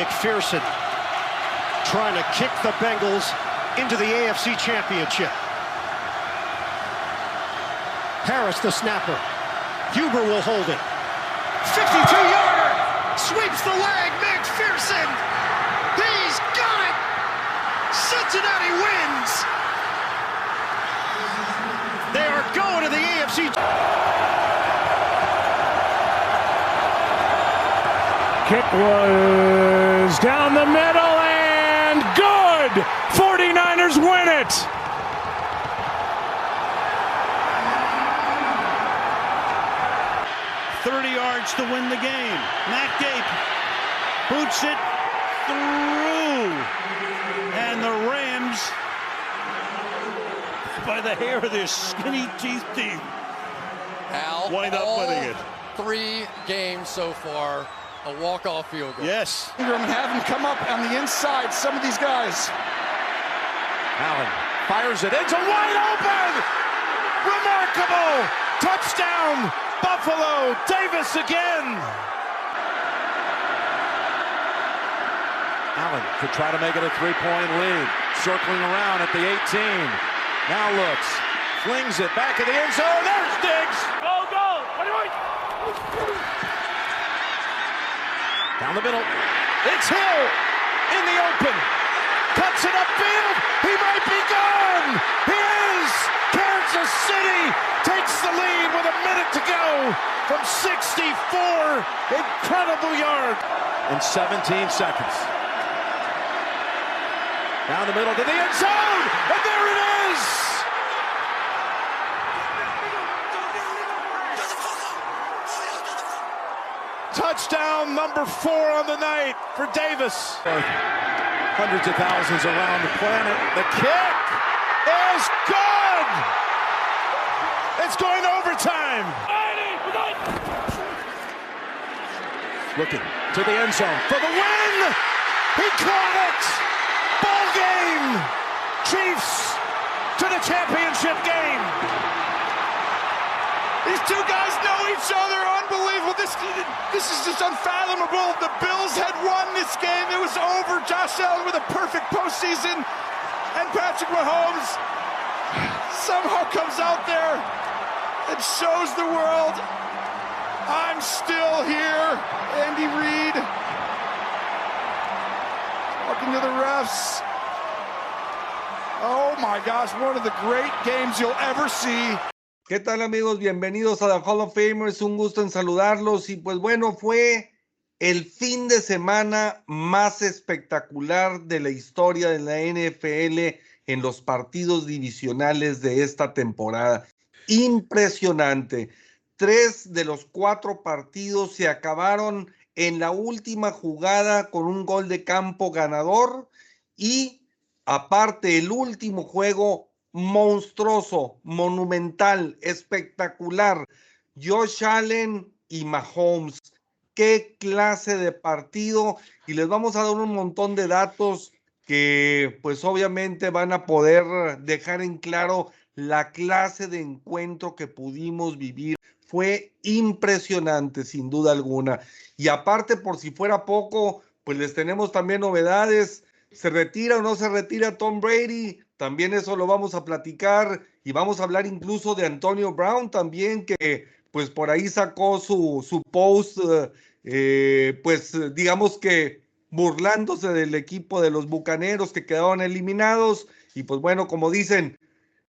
McPherson trying to kick the Bengals into the AFC Championship. Harris, the snapper. Huber will hold it. 52-yarder! Sweeps the leg, McPherson! He's got it! Cincinnati wins! They are going to the AFC... Kick was down the middle and good! 49ers win it! Thirty yards to win the game. Matt Gape boots it through. And the Rams, by the hair of their skinny teeth teeth, Al, wind up winning it. Three games so far, a walk-off field goal. Yes. Ingram have him come up on the inside, some of these guys. Allen fires it into wide open! Remarkable! Touchdown! Buffalo! Davis again! Allen could try to make it a three-point lead. Circling around at the 18. Now looks. Flings it back in the end zone. There's Diggs! Oh, Go, go! Down the middle. It's Hill in the open. Cuts it upfield. He might be gone. He is. Kansas City takes the lead with a minute to go from 64 incredible yard in 17 seconds. Down the middle to the end zone, and there it is. Touchdown number four on the night for Davis. Hundreds of thousands around the planet. The kick is good. It's going to overtime. Looking to the end zone for the win. He caught it. Ball game. Chiefs to the championship game. These two guys know each other. Unbelievable. This, this is just unfathomable. The Bills had won this game. It was over. Josh Allen with a perfect postseason. And Patrick Mahomes somehow comes out there and shows the world I'm still here. Andy Reid talking to the refs. Oh my gosh, one of the great games you'll ever see. ¿Qué tal amigos? Bienvenidos a la Hall of Famers. Un gusto en saludarlos. Y pues bueno, fue el fin de semana más espectacular de la historia de la NFL en los partidos divisionales de esta temporada. Impresionante. Tres de los cuatro partidos se acabaron en la última jugada con un gol de campo ganador y aparte el último juego monstruoso, monumental, espectacular. Josh Allen y Mahomes. Qué clase de partido. Y les vamos a dar un montón de datos que pues obviamente van a poder dejar en claro la clase de encuentro que pudimos vivir. Fue impresionante, sin duda alguna. Y aparte, por si fuera poco, pues les tenemos también novedades. ¿Se retira o no se retira Tom Brady? También eso lo vamos a platicar y vamos a hablar incluso de Antonio Brown también, que pues por ahí sacó su, su post, eh, pues digamos que burlándose del equipo de los Bucaneros que quedaron eliminados. Y pues bueno, como dicen,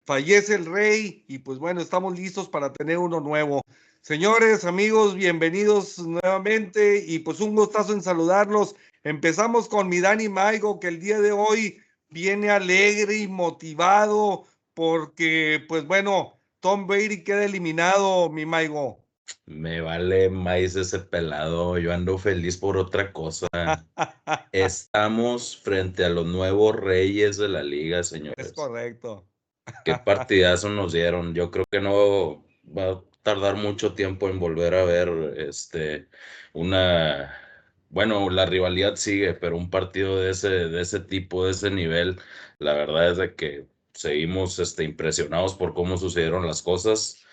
fallece el rey y pues bueno, estamos listos para tener uno nuevo. Señores, amigos, bienvenidos nuevamente y pues un gustazo en saludarlos. Empezamos con mi Dani Maigo, que el día de hoy viene alegre y motivado porque, pues bueno, Tom Brady queda eliminado, mi Maigo. Me vale maíz ese pelado, yo ando feliz por otra cosa. Estamos frente a los nuevos reyes de la liga, señores. Es correcto. Qué partidazo nos dieron. Yo creo que no va a tardar mucho tiempo en volver a ver este una bueno, la rivalidad sigue, pero un partido de ese, de ese tipo, de ese nivel, la verdad es de que seguimos este, impresionados por cómo sucedieron las cosas.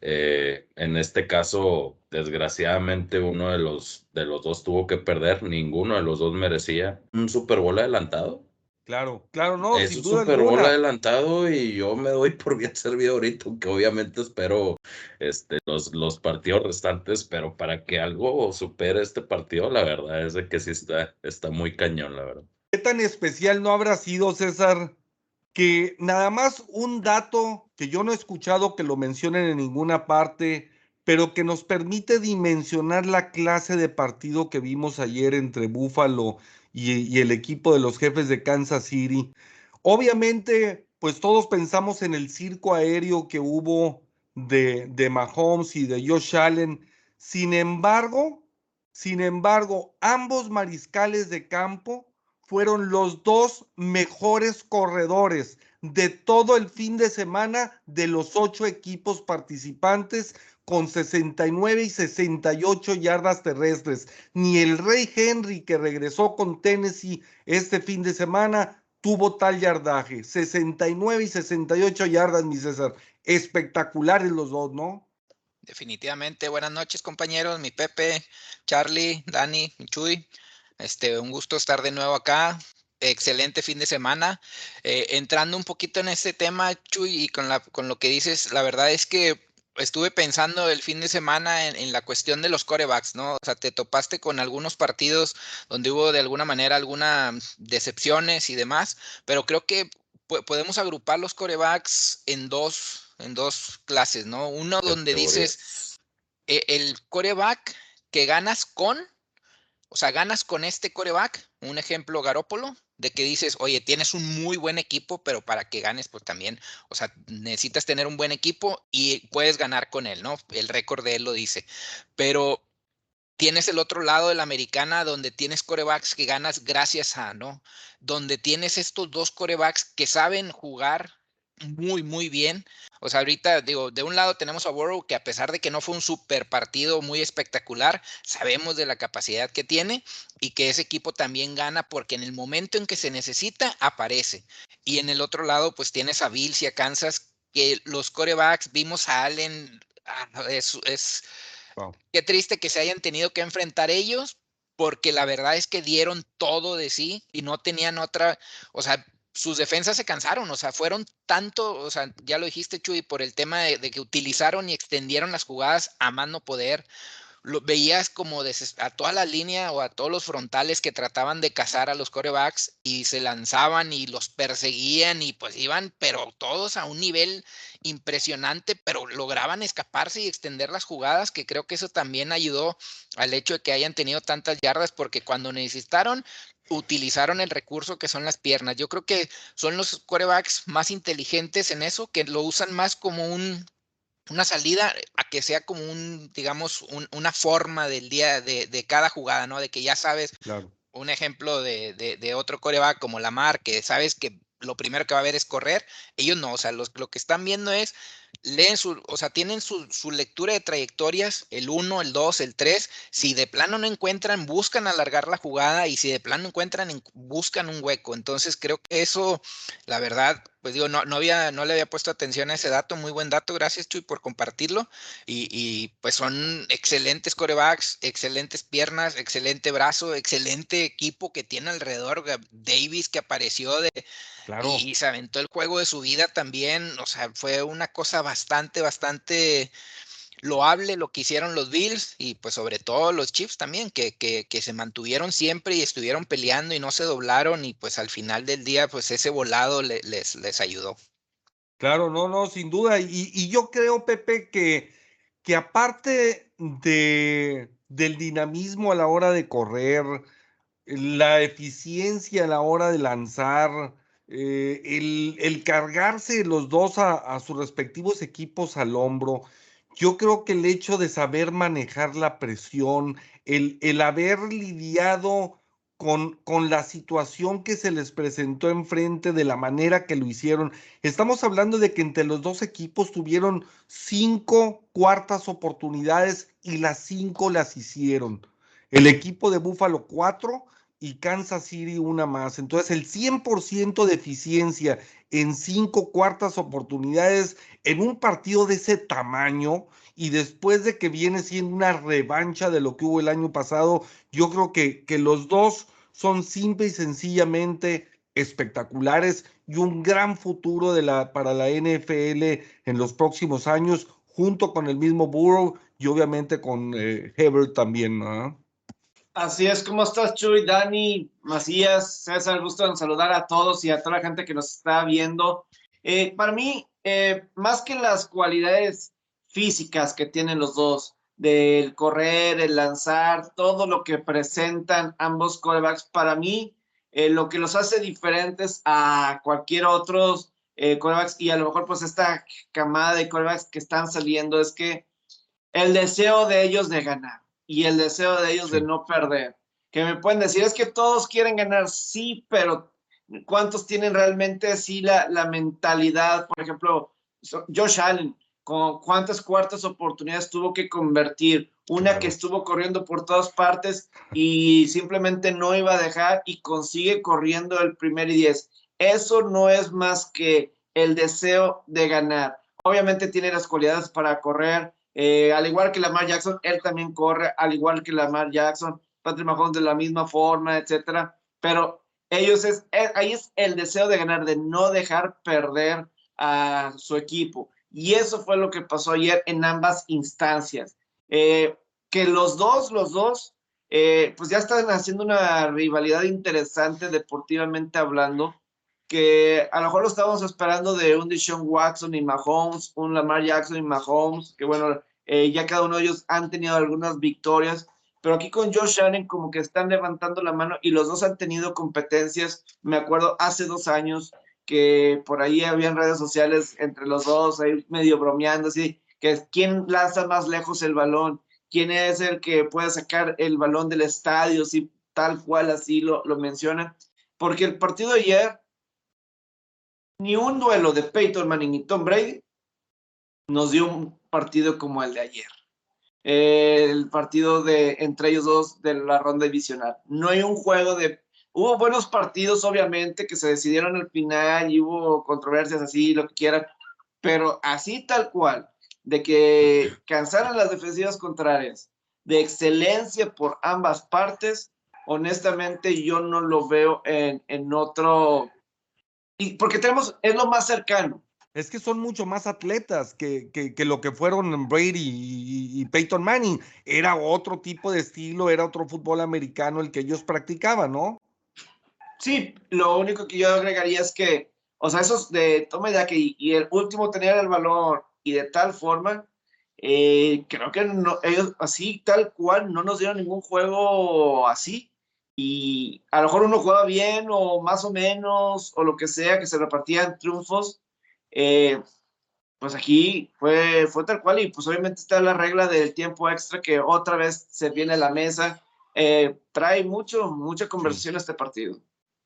Eh, en este caso, desgraciadamente, uno de los, de los dos tuvo que perder, ninguno de los dos merecía un Super Bowl adelantado. Claro, claro, no. Es un Super Bowl adelantado y yo me doy por bien servido ahorita, aunque obviamente espero este, los, los partidos restantes, pero para que algo supere este partido, la verdad es de que sí está, está muy cañón, la verdad. ¿Qué tan especial no habrá sido, César, que nada más un dato que yo no he escuchado que lo mencionen en ninguna parte, pero que nos permite dimensionar la clase de partido que vimos ayer entre Búfalo y, el equipo de los jefes de Kansas City. Obviamente, pues todos pensamos en el circo aéreo que hubo de, de Mahomes y de Josh Allen. Sin embargo, sin embargo, ambos mariscales de campo fueron los dos mejores corredores de todo el fin de semana de los ocho equipos participantes con 69 y 68 yardas terrestres. Ni el Rey Henry que regresó con Tennessee este fin de semana tuvo tal yardaje. 69 y 68 yardas, mi César. Espectaculares los dos, ¿no? Definitivamente. Buenas noches, compañeros. Mi Pepe, Charlie, Dani, Chuy. Este, un gusto estar de nuevo acá. Excelente fin de semana. Eh, entrando un poquito en este tema, Chuy, y con, lo que dices, la verdad es que estuve pensando el fin de semana en, la cuestión de los corebacks, ¿no? O sea, te topaste con algunos partidos donde hubo de alguna manera algunas decepciones y demás, pero creo que podemos agrupar los corebacks en dos, en dos clases, ¿no? Uno donde dices e, el coreback que ganas con, o sea, ganas con este coreback, un ejemplo Garópolo, de que dices, oye, tienes un muy buen equipo, pero para que ganes, pues también, o sea, necesitas tener un buen equipo y puedes ganar con él, ¿no? El récord de él lo dice. Pero tienes el otro lado de la americana donde tienes corebacks que ganas gracias a, ¿no? Donde tienes estos dos corebacks que saben jugar muy, muy bien. O sea, ahorita digo, de un lado tenemos a Burrow que a pesar de que no fue un super partido muy espectacular, sabemos de la capacidad que tiene y que ese equipo también gana porque en el momento en que se necesita, aparece. Y en el otro lado, pues tienes a Bills y a Kansas que los corebacks, vimos a Allen, ah, es, qué triste que se hayan tenido que enfrentar ellos, porque la verdad es que dieron todo de sí y no tenían otra, o sea, sus defensas se cansaron, o sea, fueron tanto, o sea, ya lo dijiste, Chuy, por el tema de, que utilizaron y extendieron las jugadas a mano poder. Lo, veías como a toda la línea o a todos los frontales que trataban de cazar a los corebacks y se lanzaban y los perseguían y pues iban, pero todos a un nivel impresionante, pero lograban escaparse y extender las jugadas, que creo que eso también ayudó al hecho de que hayan tenido tantas yardas, porque cuando necesitaron, utilizaron el recurso que son las piernas. Yo creo que son los quarterbacks más inteligentes en eso, que lo usan más como un, una salida a que sea como un, digamos, una forma del día de, cada jugada, ¿no? De que ya sabes, un ejemplo de, de, otro coreback como Lamar, que sabes que lo primero que va a ver es correr. Ellos no, o sea, los, lo que están viendo es leen su, o sea, tienen su, lectura de trayectorias, el 1, el 2, el 3. Si de plano no encuentran, buscan alargar la jugada y si de plano encuentran, buscan un hueco. Entonces creo que eso, la verdad, pues digo, no, no, había, no le había puesto atención a ese dato. Muy buen dato, gracias Chuy por compartirlo. Y, pues son excelentes corebacks, excelentes piernas, excelente brazo, excelente equipo que tiene alrededor. Davis que apareció de... Y, y se aventó el juego de su vida también. O sea, fue una cosa bastante, bastante loable lo que hicieron los Bills y pues sobre todo los Chiefs también, que, que, que, se mantuvieron siempre y estuvieron peleando y no se doblaron y pues al final del día pues ese volado les, les ayudó. Claro, no, no, sin duda. Y, y yo creo, Pepe, que, que aparte de, del dinamismo a la hora de correr, la eficiencia a la hora de lanzar, eh, el, cargarse los dos a, sus respectivos equipos al hombro, yo creo que el hecho de saber manejar la presión, el, el haber lidiado con, con, la situación que se les presentó enfrente de la manera que lo hicieron. Estamos hablando de que entre los dos equipos tuvieron cinco cuartas oportunidades y las cinco las hicieron. El equipo de Búfalo cuatro y Kansas City una más. Entonces, el 100% de eficiencia en cinco cuartas oportunidades en un partido de ese tamaño y después de que viene siendo una revancha de lo que hubo el año pasado, yo creo que, que los dos son simple y sencillamente espectaculares y un gran futuro de la, para la NFL en los próximos años, junto con el mismo Burrow y obviamente con eh, Hebert también. ¿no? Así es, ¿cómo estás, Chuy, Dani, Macías? César, gusto en saludar a todos y a toda la gente que nos está viendo. Eh, para mí, eh, más que las cualidades físicas que tienen los dos, del correr, el lanzar, todo lo que presentan ambos corebacks, para mí, eh, lo que los hace diferentes a cualquier otros eh, corebacks y a lo mejor pues esta camada de corebacks que están saliendo es que el deseo de ellos de ganar y el deseo de ellos de no perder. Que me pueden decir, es que todos quieren ganar, sí, pero ¿cuántos tienen realmente sí la, la mentalidad? Por ejemplo, Josh Allen, con cuántas cuartas oportunidades tuvo que convertir, una que estuvo corriendo por todas partes y simplemente no iba a dejar y consigue corriendo el primer y diez. Eso no es más que el deseo de ganar. Obviamente tiene las cualidades para correr, eh, al igual que Lamar Jackson, él también corre, al igual que Lamar Jackson, Patrick Mahomes de la misma forma, etcétera. Pero ellos es, eh, ahí es el deseo de ganar, de no dejar perder a su equipo. Y eso fue lo que pasó ayer en ambas instancias. Eh, que los dos, los dos, pues ya están haciendo una rivalidad interesante deportivamente hablando, que a lo mejor lo estábamos esperando de un Deshaun Watson y Mahomes, un Lamar Jackson y Mahomes, que bueno, eh, ya cada uno de ellos han tenido algunas victorias, pero aquí con Josh Allen como que están levantando la mano y los dos han tenido competencias, me acuerdo hace dos años, que por ahí había en redes sociales entre los dos, ahí medio bromeando, así, que quién lanza más lejos el balón, quién es el que puede sacar el balón del estadio, si tal cual así lo, lo mencionan. Porque el partido de ayer, ni un duelo de Peyton Manning y Tom Brady nos dio un partido como el de ayer. El partido de entre ellos dos de la ronda divisional. No hay un juego de Hubo buenos partidos, obviamente, que se decidieron al final y hubo controversias así, lo que quieran, pero así tal cual, de que cansaran las defensivas contrarias, de excelencia por ambas partes, honestamente yo no lo veo en, en otro, y porque tenemos, es lo más cercano. Es que son mucho más atletas que, que, que lo que fueron Brady y, y, Peyton Manning. Era otro tipo de estilo, era otro fútbol americano el que ellos practicaban, ¿no? Sí, lo único que yo agregaría es que, o sea, esos de toma ya que y el último tener el balón y de tal forma, eh, creo que no, ellos así, tal cual, no nos dieron ningún juego así. Y a lo mejor uno juega bien o más o menos, o lo que sea, que se repartían triunfos. Eh, pues aquí fue, fue tal cual y pues obviamente está la regla del tiempo extra que otra vez se viene a la mesa. Eh, trae mucho, mucha conversación a este partido.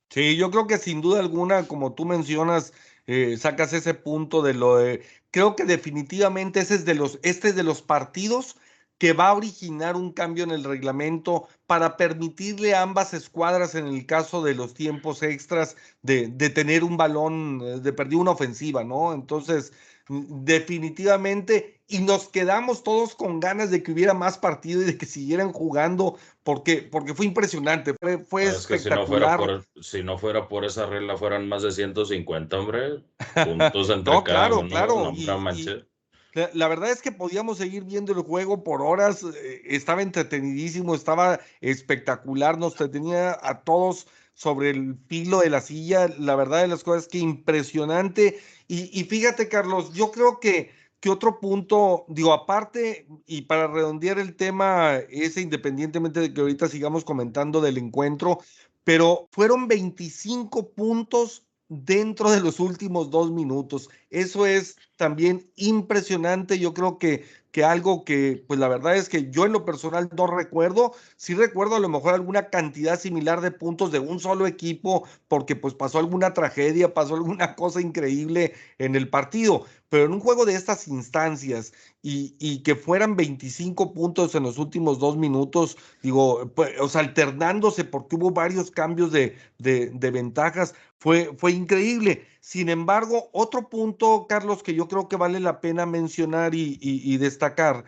Sí, yo creo que sin duda alguna, como tú mencionas, eh, sacas ese punto de lo de. Creo que definitivamente ese es de los, este es de los partidos que va a originar un cambio en el reglamento para permitirle a ambas escuadras, en el caso de los tiempos extras, de, de tener un balón, eh, de perder una ofensiva, ¿no? Entonces, definitivamente, y nos quedamos todos con ganas de que hubiera más partido y de que siguieran jugando, porque, porque fue impresionante, fue, fue es que espectacular. si, no fuera por, si no fuera por esa regla, fueran más de 150, hombre, puntos entre no, cada claro, uno, claro. no, y-. la, verdad es que podíamos seguir viendo el juego por horas, eh, estaba entretenidísimo, estaba espectacular, nos tenía a todos sobre el filo de la silla, la verdad de las cosas que impresionante. Y, y fíjate, Carlos, yo creo que, que otro punto, digo, aparte, y para redondear el tema, ese independientemente de que ahorita sigamos comentando del encuentro, pero fueron 25 puntos dentro de los últimos dos minutos. Eso es también impresionante. Yo creo que, que algo que, pues la verdad es que yo en lo personal no recuerdo. Sí recuerdo a lo mejor alguna cantidad similar de puntos de un solo equipo, porque pues pasó alguna tragedia, pasó alguna cosa increíble en el partido. Pero en un juego de estas instancias y, y que fueran 25 puntos en los últimos dos minutos, digo, pues, alternándose porque hubo varios cambios de, de, de ventajas, fue, fue increíble. Sin embargo, otro punto, Carlos, que yo creo que vale la pena mencionar y, destacar,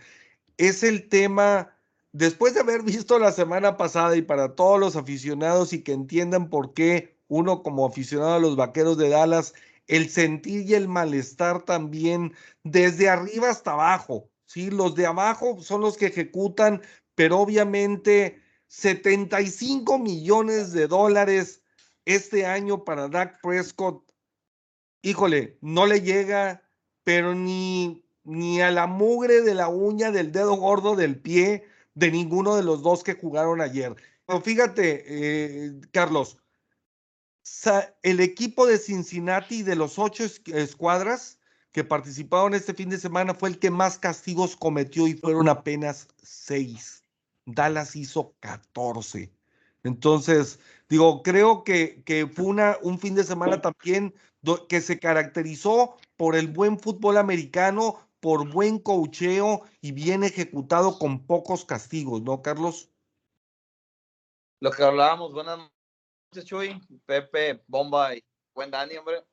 es el tema, después de haber visto la semana pasada y para todos los aficionados y que entiendan por qué uno como aficionado a los Vaqueros de Dallas el sentir y el malestar también desde arriba hasta abajo. ¿sí? Los de abajo son los que ejecutan, pero obviamente 75 millones de dólares este año para Dak Prescott, híjole, no le llega, pero ni, ni a la mugre de la uña del dedo gordo del pie de ninguno de los dos que jugaron ayer. Pero fíjate, eh, Carlos, el equipo de Cincinnati de los ocho escuadras que participaron este fin de semana fue el que más castigos cometió y fueron apenas seis. Dallas hizo 14. Entonces, digo, creo que, que fue una, un fin de semana también que se caracterizó por el buen fútbol americano, por buen cocheo y bien ejecutado con pocos castigos, ¿no, Carlos? Lo que hablábamos, buenas Chuy, Pepe, Bomba y buen Dani, hombre.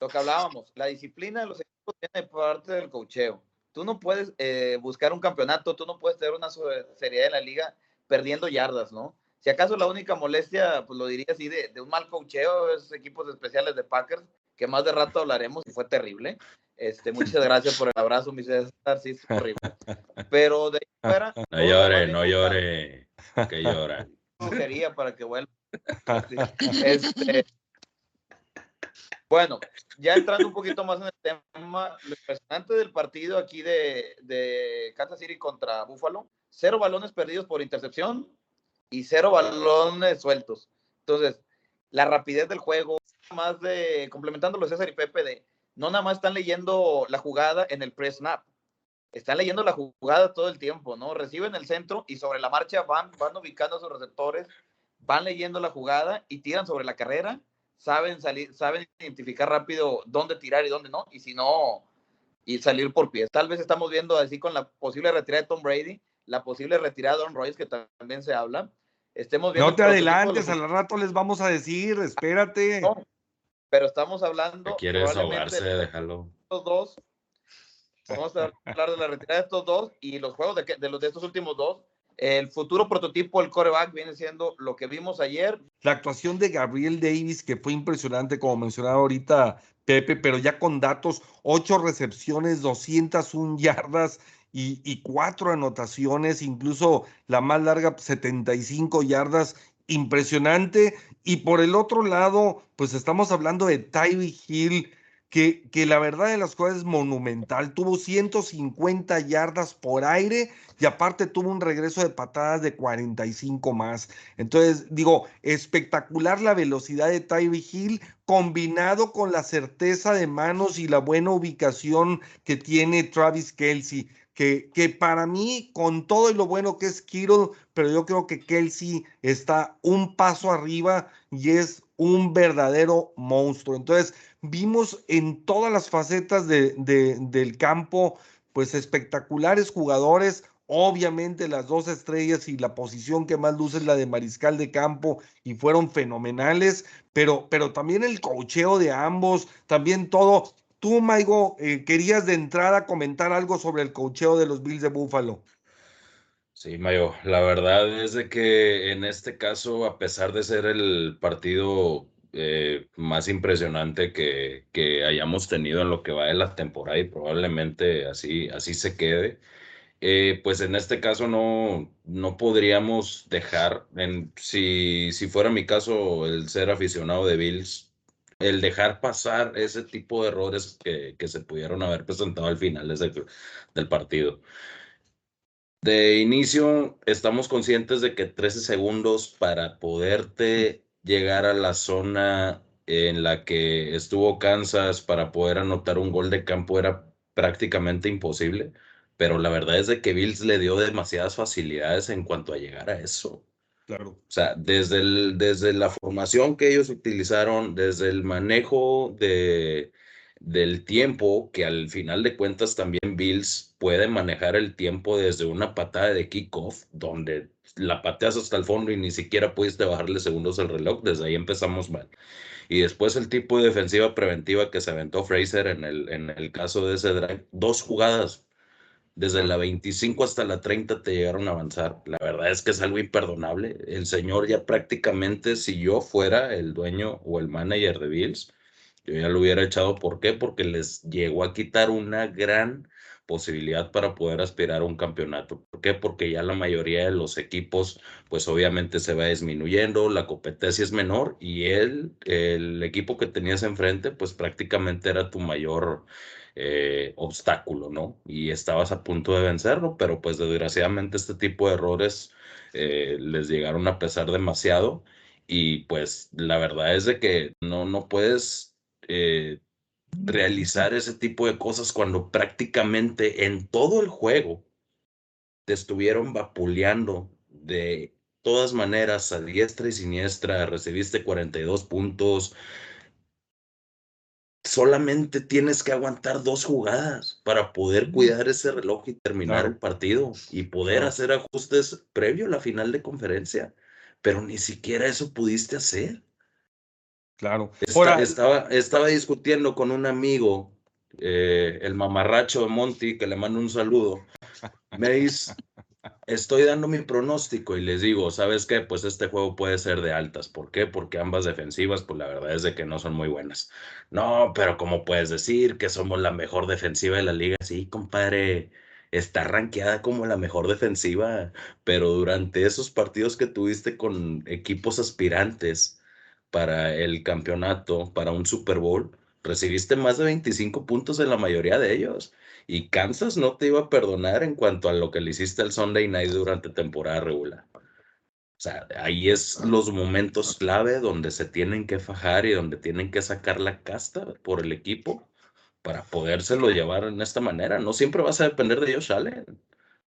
Lo que hablábamos, la disciplina de los equipos tiene parte del cocheo. Tú no puedes eh, buscar un campeonato, tú no puedes tener una seriedad en la liga perdiendo yardas, ¿no? Si acaso la única molestia, pues lo diría así, de, de un mal cocheo, esos equipos especiales de Packers, que más de rato hablaremos y fue terrible. Este, muchas gracias por el abrazo, mi César, sí, es horrible. Pero de ahí fuera... No llore, no llore, que llora. Sería para que vuelva este, bueno, ya entrando un poquito más en el tema, lo impresionante del partido aquí de, de Kansas City contra Buffalo, cero balones perdidos por intercepción y cero balones sueltos. Entonces, la rapidez del juego, más de, complementando los César y Pepe, de no nada más están leyendo la jugada en el press snap, están leyendo la jugada todo el tiempo, ¿no? Reciben el centro y sobre la marcha van, van ubicando a sus receptores van leyendo la jugada y tiran sobre la carrera, saben salir, saben identificar rápido dónde tirar y dónde no, y si no, y salir por pies. Tal vez estamos viendo así con la posible retirada de Tom Brady, la posible retirada de Don Royce, que también se habla. Estemos viendo no te adelantes, al rato les vamos a decir, espérate. pero estamos hablando. ¿Quieres ahogarse? Déjalo. Los dos. Vamos a hablar de la retirada de estos dos y los juegos de, de los de estos últimos dos el futuro prototipo del coreback viene siendo lo que vimos ayer. La actuación de Gabriel Davis, que fue impresionante, como mencionaba ahorita Pepe, pero ya con datos, ocho recepciones, 201 yardas y, cuatro anotaciones, incluso la más larga, 75 yardas, impresionante. Y por el otro lado, pues estamos hablando de Tyree Hill, que, que, la verdad de las cosas es monumental. Tuvo 150 yardas por aire y aparte tuvo un regreso de patadas de 45 más. Entonces, digo, espectacular la velocidad de Tyree Hill combinado con la certeza de manos y la buena ubicación que tiene Travis Kelsey. Que, para mí, con todo y lo bueno que es Kittle, pero yo creo que Kelsey está un paso arriba y es un verdadero monstruo. Entonces, vimos en todas las facetas de, de, del campo, pues espectaculares jugadores, Obviamente las dos estrellas y la posición que más luce es la de mariscal de campo y fueron fenomenales, pero, pero también el cocheo de ambos, también todo. Tú, Maigo, eh, querías de entrada comentar algo sobre el cocheo de los Bills de Buffalo. Sí, Mayo, la verdad es de que en este caso, a pesar de ser el partido eh, más impresionante que, que hayamos tenido en lo que va de la temporada y probablemente así, así se quede, eh, pues en este caso no, no podríamos dejar, en, si, si fuera mi caso el ser aficionado de Bills, el dejar pasar ese tipo de errores que, que se pudieron haber presentado al final del partido. De inicio, estamos conscientes de que 13 segundos para poderte llegar a la zona en la que estuvo Kansas para poder anotar un gol de campo era prácticamente imposible, pero la verdad es de que Bills le dio demasiadas facilidades en cuanto a llegar a eso. Claro. O sea, desde, el, desde la formación que ellos utilizaron, desde el manejo de, del tiempo, que al final de cuentas también Bills puede manejar el tiempo desde una patada de kickoff, donde la pateas hasta el fondo y ni siquiera pudiste bajarle segundos al reloj, desde ahí empezamos mal. Y después el tipo de defensiva preventiva que se aventó Fraser en el, en el caso de ese drive, dos jugadas, desde la 25 hasta la 30 te llegaron a avanzar. La verdad es que es algo imperdonable. El señor ya prácticamente, si yo fuera el dueño o el manager de Bills, yo ya lo hubiera echado. ¿Por qué? Porque les llegó a quitar una gran posibilidad para poder aspirar a un campeonato. ¿Por qué? Porque ya la mayoría de los equipos, pues obviamente se va disminuyendo, la competencia es menor y él, el equipo que tenías enfrente, pues prácticamente era tu mayor eh, obstáculo, ¿no? Y estabas a punto de vencerlo, pero pues desgraciadamente este tipo de errores eh, les llegaron a pesar demasiado y pues la verdad es de que no, no puedes... Eh, realizar ese tipo de cosas cuando prácticamente en todo el juego te estuvieron vapuleando de todas maneras a diestra y siniestra, recibiste 42 puntos. Solamente tienes que aguantar dos jugadas para poder cuidar ese reloj y terminar el partido y poder hacer ajustes previo a la final de conferencia. Pero ni siquiera eso pudiste hacer. Claro. estaba, estaba discutiendo con un amigo, eh, el mamarracho de Monty, que le mando un saludo. Me dice, estoy dando mi pronóstico y les digo, ¿sabes qué? Pues este juego puede ser de altas. ¿Por qué? Porque ambas defensivas, pues la verdad es de que no son muy buenas. No, pero ¿cómo puedes decir que somos la mejor defensiva de la liga? Sí, compadre, está rankeada como la mejor defensiva, pero durante esos partidos que tuviste con equipos aspirantes, para el campeonato, para un Super Bowl, recibiste más de 25 puntos en la mayoría de ellos. Y Kansas no te iba a perdonar en cuanto a lo que le hiciste al Sunday Night durante temporada regular. O sea, ahí es los momentos clave donde se tienen que fajar y donde tienen que sacar la casta por el equipo para podérselo llevar en esta manera. No siempre vas a depender de Josh Allen.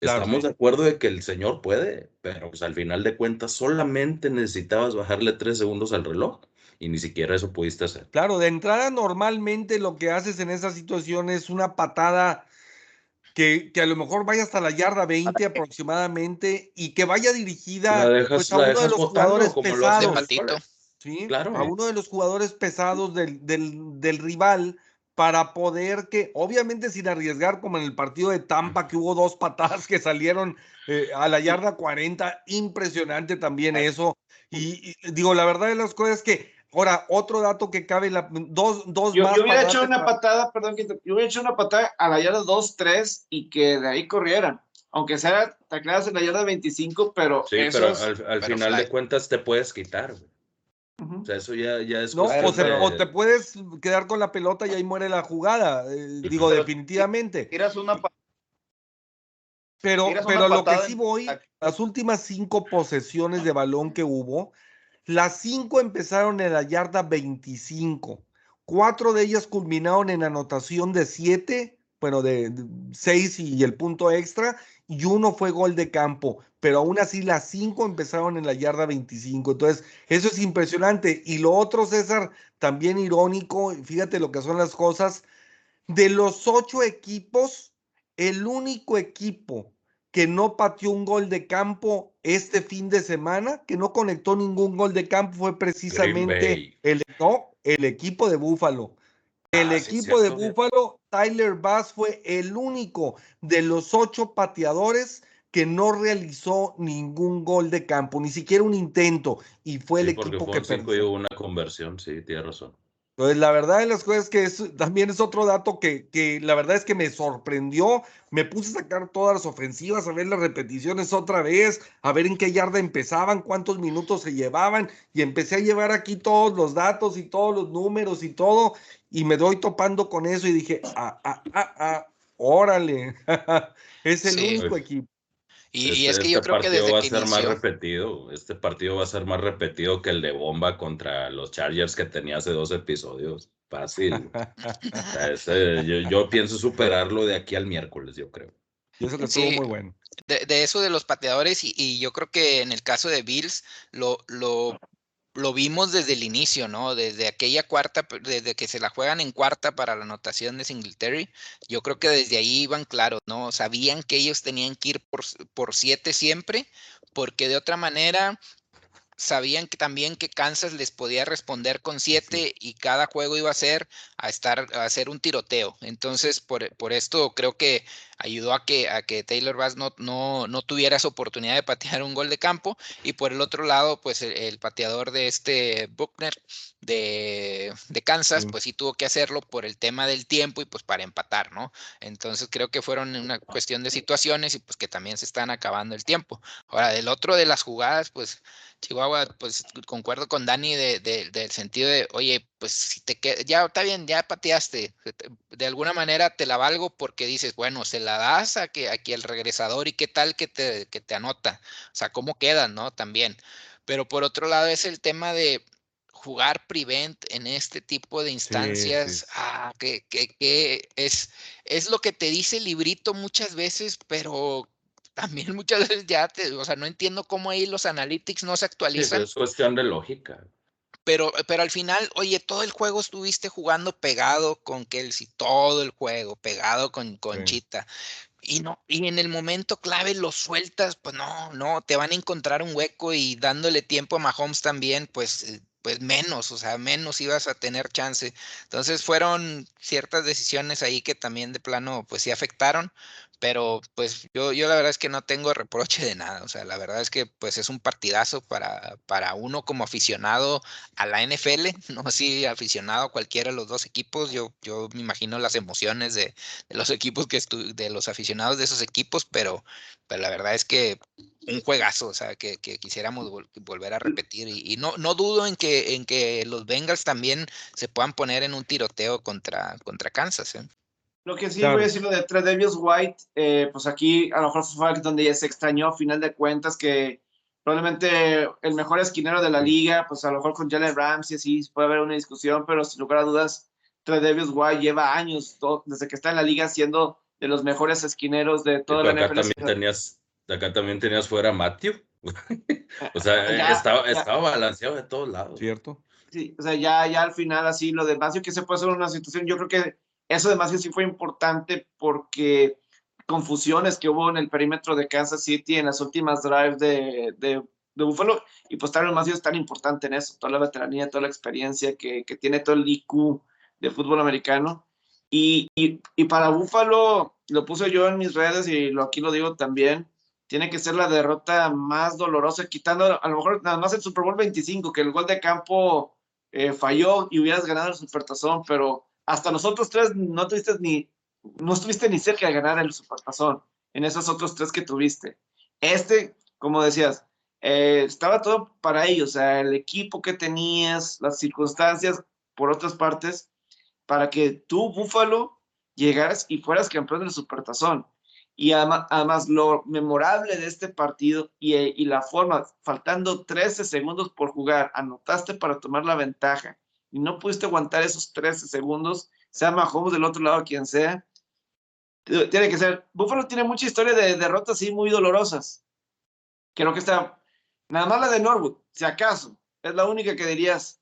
Estamos de acuerdo de que el señor puede, pero pues, al final de cuentas solamente necesitabas bajarle tres segundos al reloj y ni siquiera eso pudiste hacer. Claro, de entrada normalmente lo que haces en esa situación es una patada que, que a lo mejor vaya hasta la yarda 20 aproximadamente y que vaya dirigida pues, a uno de los jugadores pesados. ¿sí? Claro. A uno de los jugadores pesados del, del, del rival para poder que, obviamente sin arriesgar como en el partido de Tampa, que hubo dos patadas que salieron eh, a la yarda 40, impresionante también eso. Y, digo, la verdad de las cosas es que, ahora, otro dato que cabe, la, dos, dos yo, Yo hubiera hecho una patada, perdón, yo hubiera hecho una patada a la yarda 2-3 y que de ahí corrieran. Aunque sea tacleadas en la yarda 25, pero. Sí, pero al, final de cuentas te puedes quitar, o sea, eso ya, ya es. No, o, te puedes quedar con la pelota y ahí muere la jugada. Eh, digo, definitivamente. Tiras una. Pero, pero lo que sí voy, las últimas cinco posesiones de balón que hubo, las cinco empezaron en la yarda 25. Cuatro de ellas culminaron en anotación de siete, bueno, de seis y el punto extra, y uno fue gol de campo, pero aún así las cinco empezaron en la yarda 25. Entonces, eso es impresionante. Y lo otro, César, también irónico, fíjate lo que son las cosas, de los ocho equipos, el único equipo que no pateó un gol de campo este fin de semana, que no conectó ningún gol de campo, fue precisamente el, el equipo de Búfalo. El ah, equipo de Búfalo, Tyler Bass fue el único de los ocho pateadores que no realizó ningún gol de campo, ni siquiera un intento, y fue el equipo que perdió. una conversión, sí, tiene razón. Pues la verdad de las cosas que es, también es otro dato que, que, la verdad es que me sorprendió. Me puse a sacar todas las ofensivas, a ver las repeticiones otra vez, a ver en qué yarda empezaban, cuántos minutos se llevaban, y empecé a llevar aquí todos los datos y todos los números y todo, y me doy topando con eso y dije, ah, ah, ah, ah, órale, es el único equipo. Y, es este, que yo este creo que desde va a ser más repetido. Este partido va a ser más repetido que el de bomba contra los Chargers que tenía hace dos episodios. Fácil. O sea, ese- yo, yo pienso superarlo de aquí al miércoles, yo creo. Y eso que estuvo Sí. muy bueno. De, de eso de los pateadores, y, y yo creo que en el caso de Bills lo, lo, lo vimos desde el inicio, ¿no? Desde aquella cuarta, desde que se la juegan en cuarta para la anotación de Singletary, yo creo que desde ahí iban claros, ¿no? Sabían que ellos tenían que ir por, por siete siempre, porque de otra manera sabían que también que Kansas les podía responder con siete y cada juego iba a ser a estar a hacer un tiroteo. Entonces, por, por esto creo que ayudó a que, a que Taylor Bass no, no, no tuviera esa oportunidad de patear un gol de campo. Y por el otro lado, pues el, el pateador de este Buckner de, de Kansas, Sí. pues sí tuvo que hacerlo por el tema del tiempo y pues para empatar, ¿no? Entonces creo que fueron una cuestión de situaciones y pues que también se están acabando el tiempo. Ahora, del otro de las jugadas, pues Chihuahua, pues concuerdo con Dani de, de- del sentido de, oye, pues si te queda, ya está bien, ya pateaste, de- alguna manera te la valgo porque dices, bueno, se la das a que aquí el regresador y qué tal que te, que te anota, o sea, cómo quedan, ¿no? También. Pero por otro lado es el tema de jugar prevent en este tipo de instancias, sí. ah, que, que, que es, es lo que te dice el librito muchas veces, pero también muchas veces ya te, o sea, no entiendo cómo ahí los analytics no se Sí, actualizan, es cuestión de lógica. Pero, pero al final, oye, todo el juego estuviste jugando pegado con Kelsey, todo el juego pegado con, con Sí. Chita. Y no, y en el momento clave lo sueltas, pues no, no, te van a encontrar un hueco y dándole tiempo a Mahomes también, pues, eh, pues menos, o sea, menos ibas a tener chance. Entonces fueron ciertas decisiones ahí que también de plano, pues sí afectaron, pero pues yo, yo la verdad es que no tengo reproche de nada, o sea, la verdad es que pues es un partidazo para, para uno como aficionado a la NFL, no así aficionado a cualquiera de los dos equipos, yo, yo me imagino las emociones de, los equipos que estu- de los aficionados de esos equipos, pero, pero la verdad es que un juegazo, o sea, que, que quisiéramos vol- volver a repetir y, y no, no dudo en que, en que los Bengals también se puedan poner en un tiroteo contra, contra Kansas, ¿eh? Lo que sí Claro. voy a decir lo de Tredavious White, eh, pues aquí a lo mejor fue donde ya se extrañó a final de cuentas que probablemente el mejor esquinero de la liga, pues a lo mejor con Jalen Ramsey sí puede haber una discusión, pero sin lugar a dudas, Tredavious White lleva años, todo- desde que está en la liga, siendo de los mejores esquineros de toda pero la acá NFL. también tenías, acá también tenías fuera a Matthew. O sea, Ya, estaba, ya. estaba balanceado de todos lados. ¿Cierto? Sí, o sea, ya, ya al final así lo de Macio que se puede hacer una situación, yo creo que eso de Macio sí fue importante porque confusiones que hubo en el perímetro de Kansas City en las últimas drives de, de, de Buffalo y pues Tyron Macio es tan importante en eso, toda la veteranía, toda la experiencia que, que tiene todo el IQ de fútbol americano. Y, y, y para Buffalo, lo puse yo en mis redes y lo, aquí lo digo también, tiene que ser la derrota más dolorosa, quitando a lo mejor nada más el Super Bowl 25, que el gol de campo eh, falló y hubieras ganado el Supertazón, pero hasta nosotros tres no tuviste ni, no estuviste ni cerca de ganar el Supertazón en esos otros tres que tuviste. Este, como decías, eh, estaba todo para ellos, o sea, el equipo que tenías, las circunstancias, por otras partes, para que tú, Búfalo, llegaras y fueras campeón del Supertazón. Y además, lo memorable de este partido y, eh, la forma, faltando 13 segundos por jugar, anotaste para tomar la ventaja y no pudiste aguantar esos 13 segundos, sea Mahomes del otro lado, quien sea. Tiene que ser. Buffalo tiene mucha historia de derrotas así muy dolorosas. Creo que está. Nada más la de Norwood, si acaso. Es la única que dirías,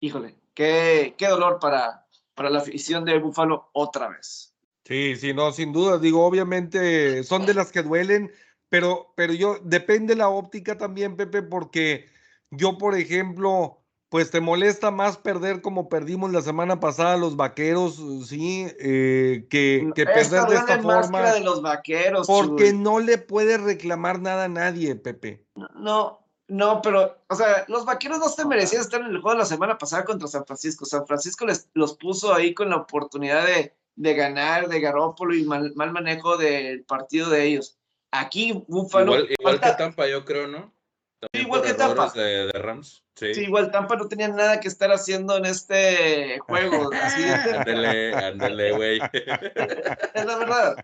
híjole, qué, qué dolor para, para la afición de Buffalo otra vez. Sí, sí, no, sin duda. Digo, obviamente son de las que duelen, pero, pero yo, depende la óptica también, Pepe, porque yo, por ejemplo, pues te molesta más perder como perdimos la semana pasada los vaqueros, sí, eh, que, que perder de esta duele más que la forma, de los vaqueros. porque Chuy. no le puedes reclamar nada a nadie, Pepe. No, no, pero, o sea, los vaqueros no se merecían estar en el juego la semana pasada contra San Francisco. San Francisco les, los puso ahí con la oportunidad de, de ganar de Garópolo y mal, mal manejo del partido de ellos. Aquí, Búfalo. Igual, igual que Tampa, yo creo, ¿no? También igual que Tampa. errores de, de Rams. Sí. Sí, igual Tampa no tenía nada que estar haciendo en este juego. Ándale, ándale, güey. es la verdad.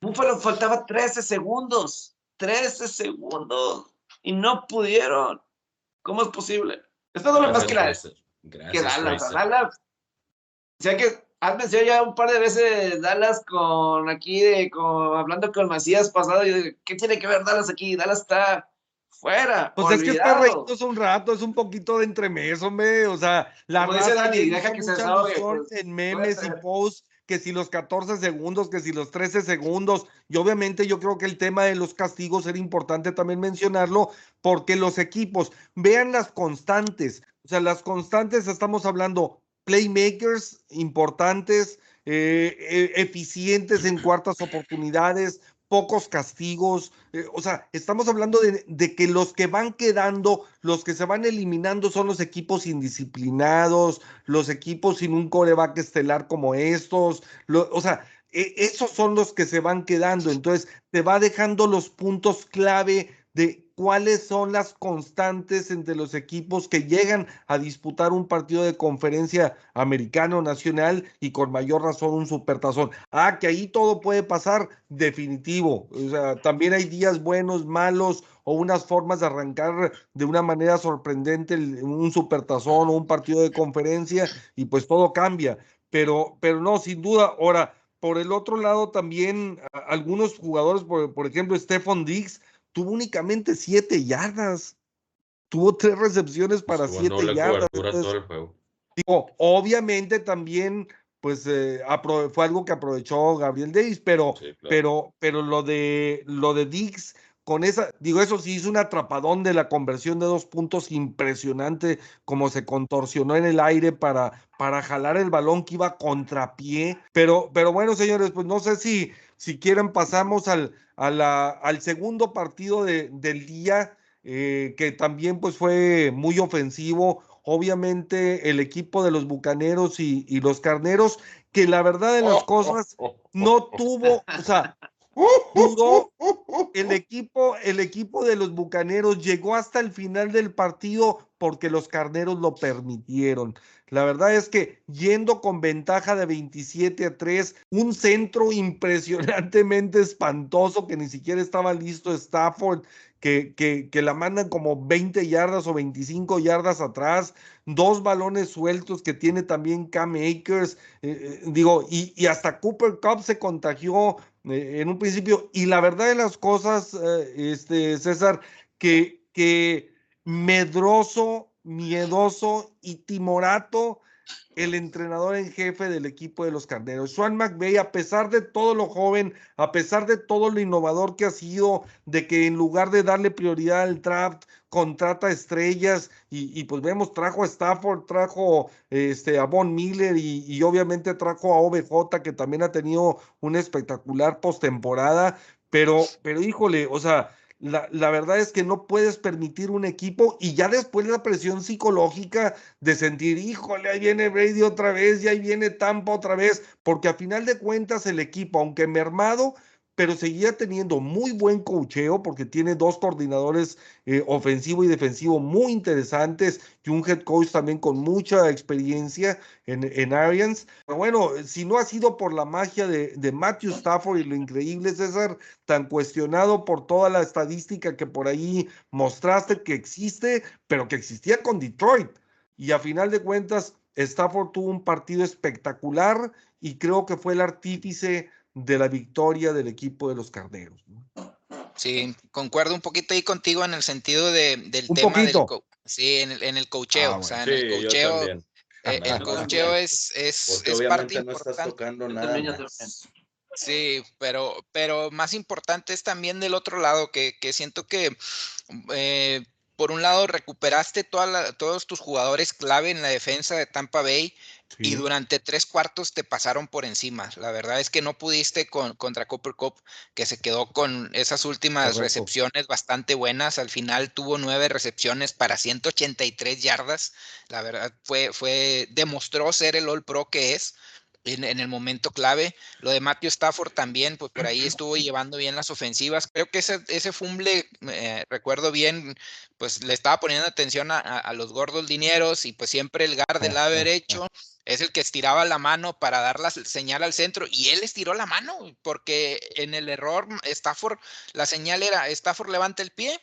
Búfalo faltaba 13 segundos. 13 segundos. Y no pudieron. ¿Cómo es posible? Esto duele más que la, Gracias, que Dallas. Dallas, Sé que has mencionado ya un par de veces Dallas con aquí, de, con, hablando con Macías pasado. Y, ¿Qué tiene que ver Dallas aquí? Dallas está fuera. Pues es que está reídos un rato, es un poquito de entremés, hombre. O sea, la Como dice Dani, deja que se desahogue, pues, en memes y posts que si los 14 segundos, que si los 13 segundos, y obviamente yo creo que el tema de los castigos era importante también mencionarlo, porque los equipos vean las constantes, o sea, las constantes estamos hablando playmakers importantes, eh, eh, eficientes en cuartas oportunidades, pocos castigos, eh, o sea, estamos hablando de, que los que van quedando, los que se van eliminando son los equipos indisciplinados, los equipos sin un coreback estelar como estos, o sea, eh, esos son los que se van quedando, entonces te va dejando los puntos clave de cuáles son las constantes entre los equipos que llegan a disputar un partido de conferencia americano nacional y con mayor razón un supertazón. Ah, que ahí todo puede pasar, definitivo. O sea, también hay días buenos, malos o unas formas de arrancar de una manera sorprendente un supertazón o un partido de conferencia y pues todo cambia. Pero, pero no, sin duda. Ahora, por el otro lado también algunos jugadores, por, por ejemplo, Stephon Diggs, tuvo únicamente siete yardas. Tuvo tres recepciones para Pues siete yardas. Entonces, todo el juego. digo, obviamente también, pues eh, fue algo que aprovechó Gabriel Davis, pero, Sí, claro. pero, pero lo de lo de Diggs con esa, digo, eso sí hizo un atrapadón de la conversión de dos puntos impresionante, como se contorsionó en el aire para, para jalar el balón que iba contrapié. Pero, pero bueno, señores, pues no sé si, si quieren pasamos al, a la, al segundo partido de, del día, eh, que también pues fue muy ofensivo. Obviamente el equipo de los Bucaneros y, y los Carneros, que la verdad de las cosas no tuvo, o sea, el equipo, el equipo de los Bucaneros llegó hasta el final del partido porque los Carneros lo permitieron. La verdad es que yendo con ventaja de 27 a 3, un centro impresionantemente espantoso que ni siquiera estaba listo Stafford, que, que, que la mandan como 20 yardas o 25 yardas atrás, dos balones sueltos que tiene también Cam Akers, eh, eh, digo, y, y hasta Cooper Cup se contagió eh, en un principio. Y la verdad de las cosas, eh, este, César, que, que medroso, miedoso y timorato el entrenador en jefe del equipo de los Carneros. Sean McVay, a pesar de todo lo joven, a pesar de todo lo innovador que ha sido, de que en lugar de darle prioridad al draft, contrata estrellas y, y pues vemos, trajo a Stafford, trajo este, a Von Miller y, obviamente trajo a OBJ, que también ha tenido una espectacular postemporada, pero, pero híjole, o sea, la, la, verdad es que no puedes permitir un equipo y ya después la presión psicológica de sentir, híjole, ahí viene Brady otra vez y ahí viene Tampa otra vez, porque a final de cuentas el equipo, aunque mermado, pero seguía teniendo muy buen cocheo porque tiene dos coordinadores eh, ofensivo y defensivo muy interesantes y un head coach también con mucha experiencia en, en Arians. Pero bueno, si no ha sido por la magia de, de Matthew Stafford y lo increíble, César, tan cuestionado por toda la estadística que por ahí mostraste que existe, pero que existía con Detroit. Y a final de cuentas, Stafford tuvo un partido espectacular y creo que fue el artífice de la victoria del equipo de los Carneros. ¿no? Sí, concuerdo un poquito ahí contigo en el sentido de, del Un tema poquito. del sí, en el, en el coacheo, Ah, o sea, Sí, en el también. eh, el Ajá. coacheo es, es, es parte no estás importante. tocando Yo nada más. Sí, pero, pero más importante es también del otro lado, que, que siento que eh, por un lado recuperaste toda la- todos tus jugadores clave en la defensa de Tampa Bay y durante tres cuartos te pasaron por encima. La verdad es que no pudiste con, contra Cooper Cup, que se quedó con esas últimas Correcto. recepciones bastante buenas. Al final tuvo nueve recepciones para 183 yardas. La verdad fue, fue, demostró ser el All Pro que es en, en el momento clave. Lo de Matthew Stafford también, pues por ahí estuvo llevando bien las ofensivas. Creo que ese, ese fumble, eh, recuerdo bien, pues le estaba poniendo atención a, a- a los gordos dineros y pues siempre el guard del lado derecho es el que estiraba la mano para dar la señal al centro y él estiró la mano porque en el error Stafford, la señal era Stafford levanta el pie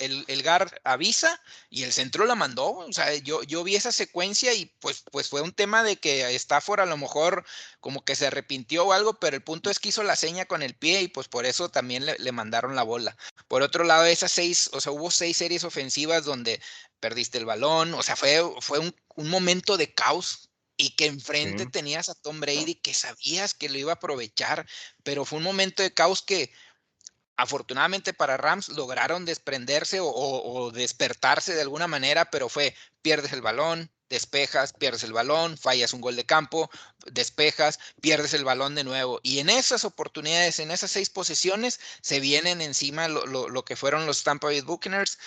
el, el GAR avisa y el centro la mandó. O sea, yo, yo vi esa secuencia y pues, pues fue un tema de que Stafford a lo mejor como que se arrepintió o algo, pero el punto es que hizo la seña con el pie y pues por eso también le, le mandaron la bola. Por otro lado, esas seis, o sea, hubo seis series ofensivas donde perdiste el balón, o sea, fue, fue un, un momento de caos y que enfrente tenías a Tom Brady que sabías que lo iba a aprovechar, pero fue un momento de caos que afortunadamente para Rams lograron desprenderse o, despertarse de alguna manera, pero fue pierdes el balón, despejas, pierdes el balón, fallas un gol de campo, despejas, pierdes el balón de nuevo. Y en esas oportunidades, en esas seis posiciones, se vienen encima lo que fueron los Tampa Bay Buccaneers.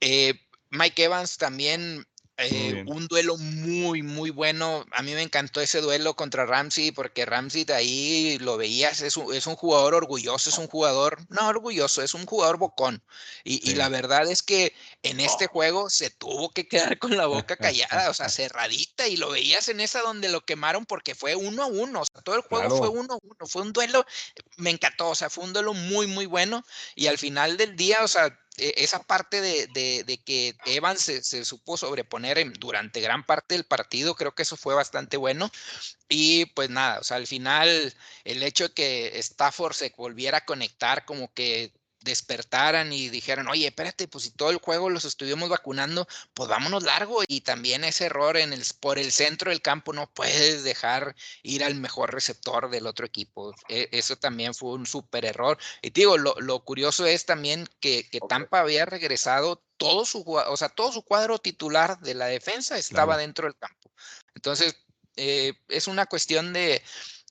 Eh, Mike Evans también eh, un duelo muy, muy bueno. A mí me encantó ese duelo contra Ramsey porque Ramsey de ahí lo veías, es un, es un jugador orgulloso, es un jugador, no orgulloso, es un jugador bocón. Y, sí. y, la verdad es que en este juego se tuvo que quedar con la boca callada, o sea, cerradita, y lo veías en esa donde lo quemaron porque fue uno a uno, o sea, todo el juego claro. fue uno a uno, fue un duelo, me encantó, o sea, fue un duelo muy, muy bueno. Y al final del día, o sea, esa parte de, de, que Evans se, se, supo sobreponer en, durante gran parte del partido, creo que eso fue bastante bueno. Y pues nada, o sea, al final el hecho de que Stafford se volviera a conectar, como que despertaran y dijeran, oye, espérate, pues si todo el juego los estuvimos vacunando, pues vámonos largo. Y también ese error en el, por el centro del campo, no puedes dejar ir al mejor receptor del otro equipo. E, eso también fue un súper error. Y digo, lo, lo, curioso es también que, que Tampa había regresado todo su, o sea, todo su cuadro titular de la defensa estaba claro. dentro del campo. Entonces, eh, es una cuestión de,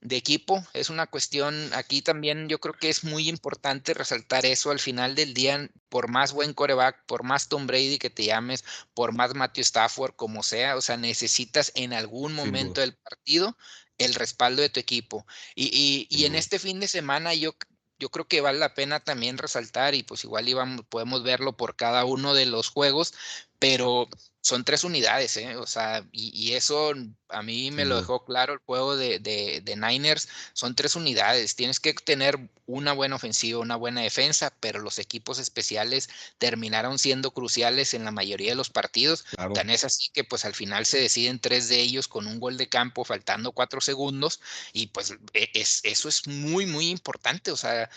de equipo. Es una cuestión, aquí también yo creo que es muy importante resaltar eso al final del día, por más buen coreback, por más Tom Brady que te llames, por más Matthew Stafford, como sea, o sea, necesitas en algún momento del partido el respaldo de tu equipo. Y, y, y en este fin de semana yo yo creo que vale la pena también resaltar y pues igual íbamos, podemos verlo por cada uno de los juegos, pero son tres unidades, ¿eh? O sea, y, y, eso a mí me lo dejó claro el juego de, de, de, Niners, son tres unidades, tienes que tener una buena ofensiva, una buena defensa, pero los equipos especiales terminaron siendo cruciales en la mayoría de los partidos, claro. tan es así que pues al final se deciden tres de ellos con un gol de campo faltando cuatro segundos y pues e, es, eso es muy, muy importante, o sea,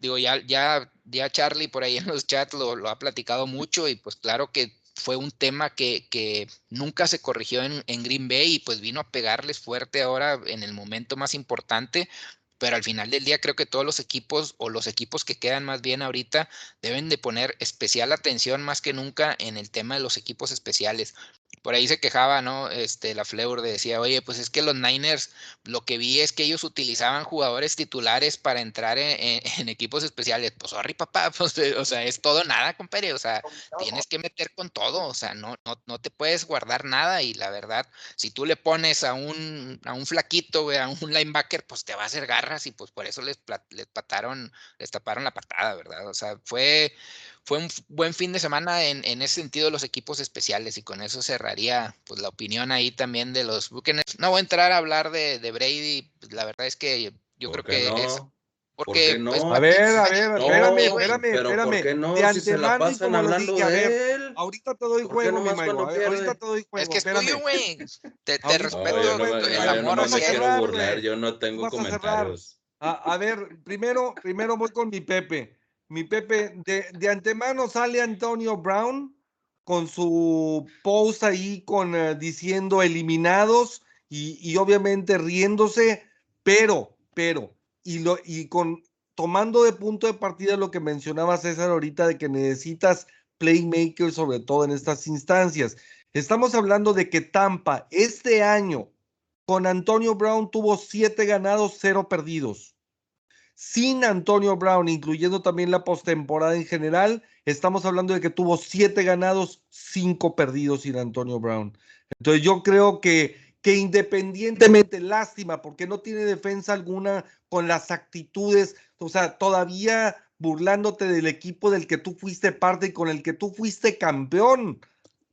digo, ya, ya, ya Charlie por ahí en los chats lo, lo ha platicado mucho y pues claro que fue un tema que, nunca se corrigió en, en, Green Bay y pues vino a pegarles fuerte ahora en el momento más importante. Pero al final del día creo que todos los equipos o los equipos que quedan más bien ahorita deben de poner especial atención más que nunca en el tema de los equipos especiales por ahí se quejaba, ¿no? Este, la Fleur decía, oye, pues es que los Niners, lo que vi es que ellos utilizaban jugadores titulares para entrar en, en, en equipos especiales. Pues, sorry, papá, pues, o sea, es todo nada, compadre. O sea, tienes que meter con todo, o sea, no, no, no te puedes guardar nada. Y la verdad, si tú le pones a un, a un flaquito, güey, a un linebacker, pues te va a hacer garras y pues por eso les, les pataron, les taparon la patada, ¿verdad? O sea, fue, fue un buen fin de semana en, en ese sentido los equipos especiales y con eso cerraría pues la opinión ahí también de los Buccaneers. No voy a entrar a hablar de, de Brady, pues, la verdad es que yo creo que no? es porque ¿Por no? pues, a ver, a ver, no, espérame, espérame, pero espérame. ¿por qué no? De Si se la pasan como lo hablando dije, a de ver, él. ahorita te doy ¿Por qué juego, mi a ver, ahorita te doy juego, es que es espérame. tuyo, güey. Te, te respeto, No, yo no, el yo no amor me quiero burlar, yo no tengo comentarios. A, a ver, primero, primero voy con mi Pepe. Mi Pepe, de, de antemano sale Antonio Brown con su post ahí con eh, diciendo eliminados y, y obviamente riéndose, pero, pero, y lo, y con tomando de punto de partida lo que mencionaba César ahorita de que necesitas playmakers, sobre todo en estas instancias. Estamos hablando de que Tampa este año con Antonio Brown tuvo siete ganados, cero perdidos. Sin Antonio Brown, incluyendo también la postemporada en general, estamos hablando de que tuvo siete ganados, cinco perdidos sin Antonio Brown. Entonces yo creo que, que independientemente, lástima, porque no tiene defensa alguna con las actitudes, o sea, todavía burlándote del equipo del que tú fuiste parte y con el que tú fuiste campeón.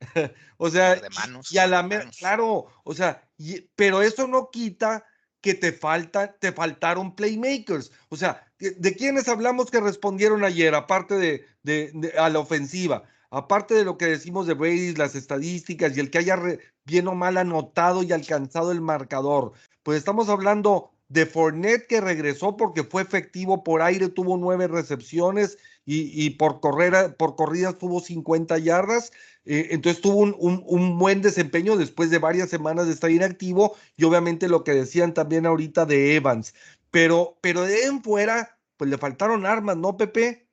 o sea, manos, y a la claro, o sea, y- pero eso no quita que te falta, te faltaron playmakers. O sea, ¿de, quiénes hablamos que respondieron ayer, aparte de, de, a la ofensiva? Aparte de lo que decimos de Brady, las estadísticas y el que haya bien o mal anotado y alcanzado el marcador, pues estamos hablando de Fournette que regresó porque fue efectivo por aire, tuvo nueve recepciones y, por, correr, por corridas tuvo 50 yardas. Eh, entonces tuvo un, un, buen desempeño después de varias semanas de estar inactivo y obviamente lo que decían también ahorita de Evans. Pero, pero de en fuera, pues le faltaron armas, ¿no, Pepe?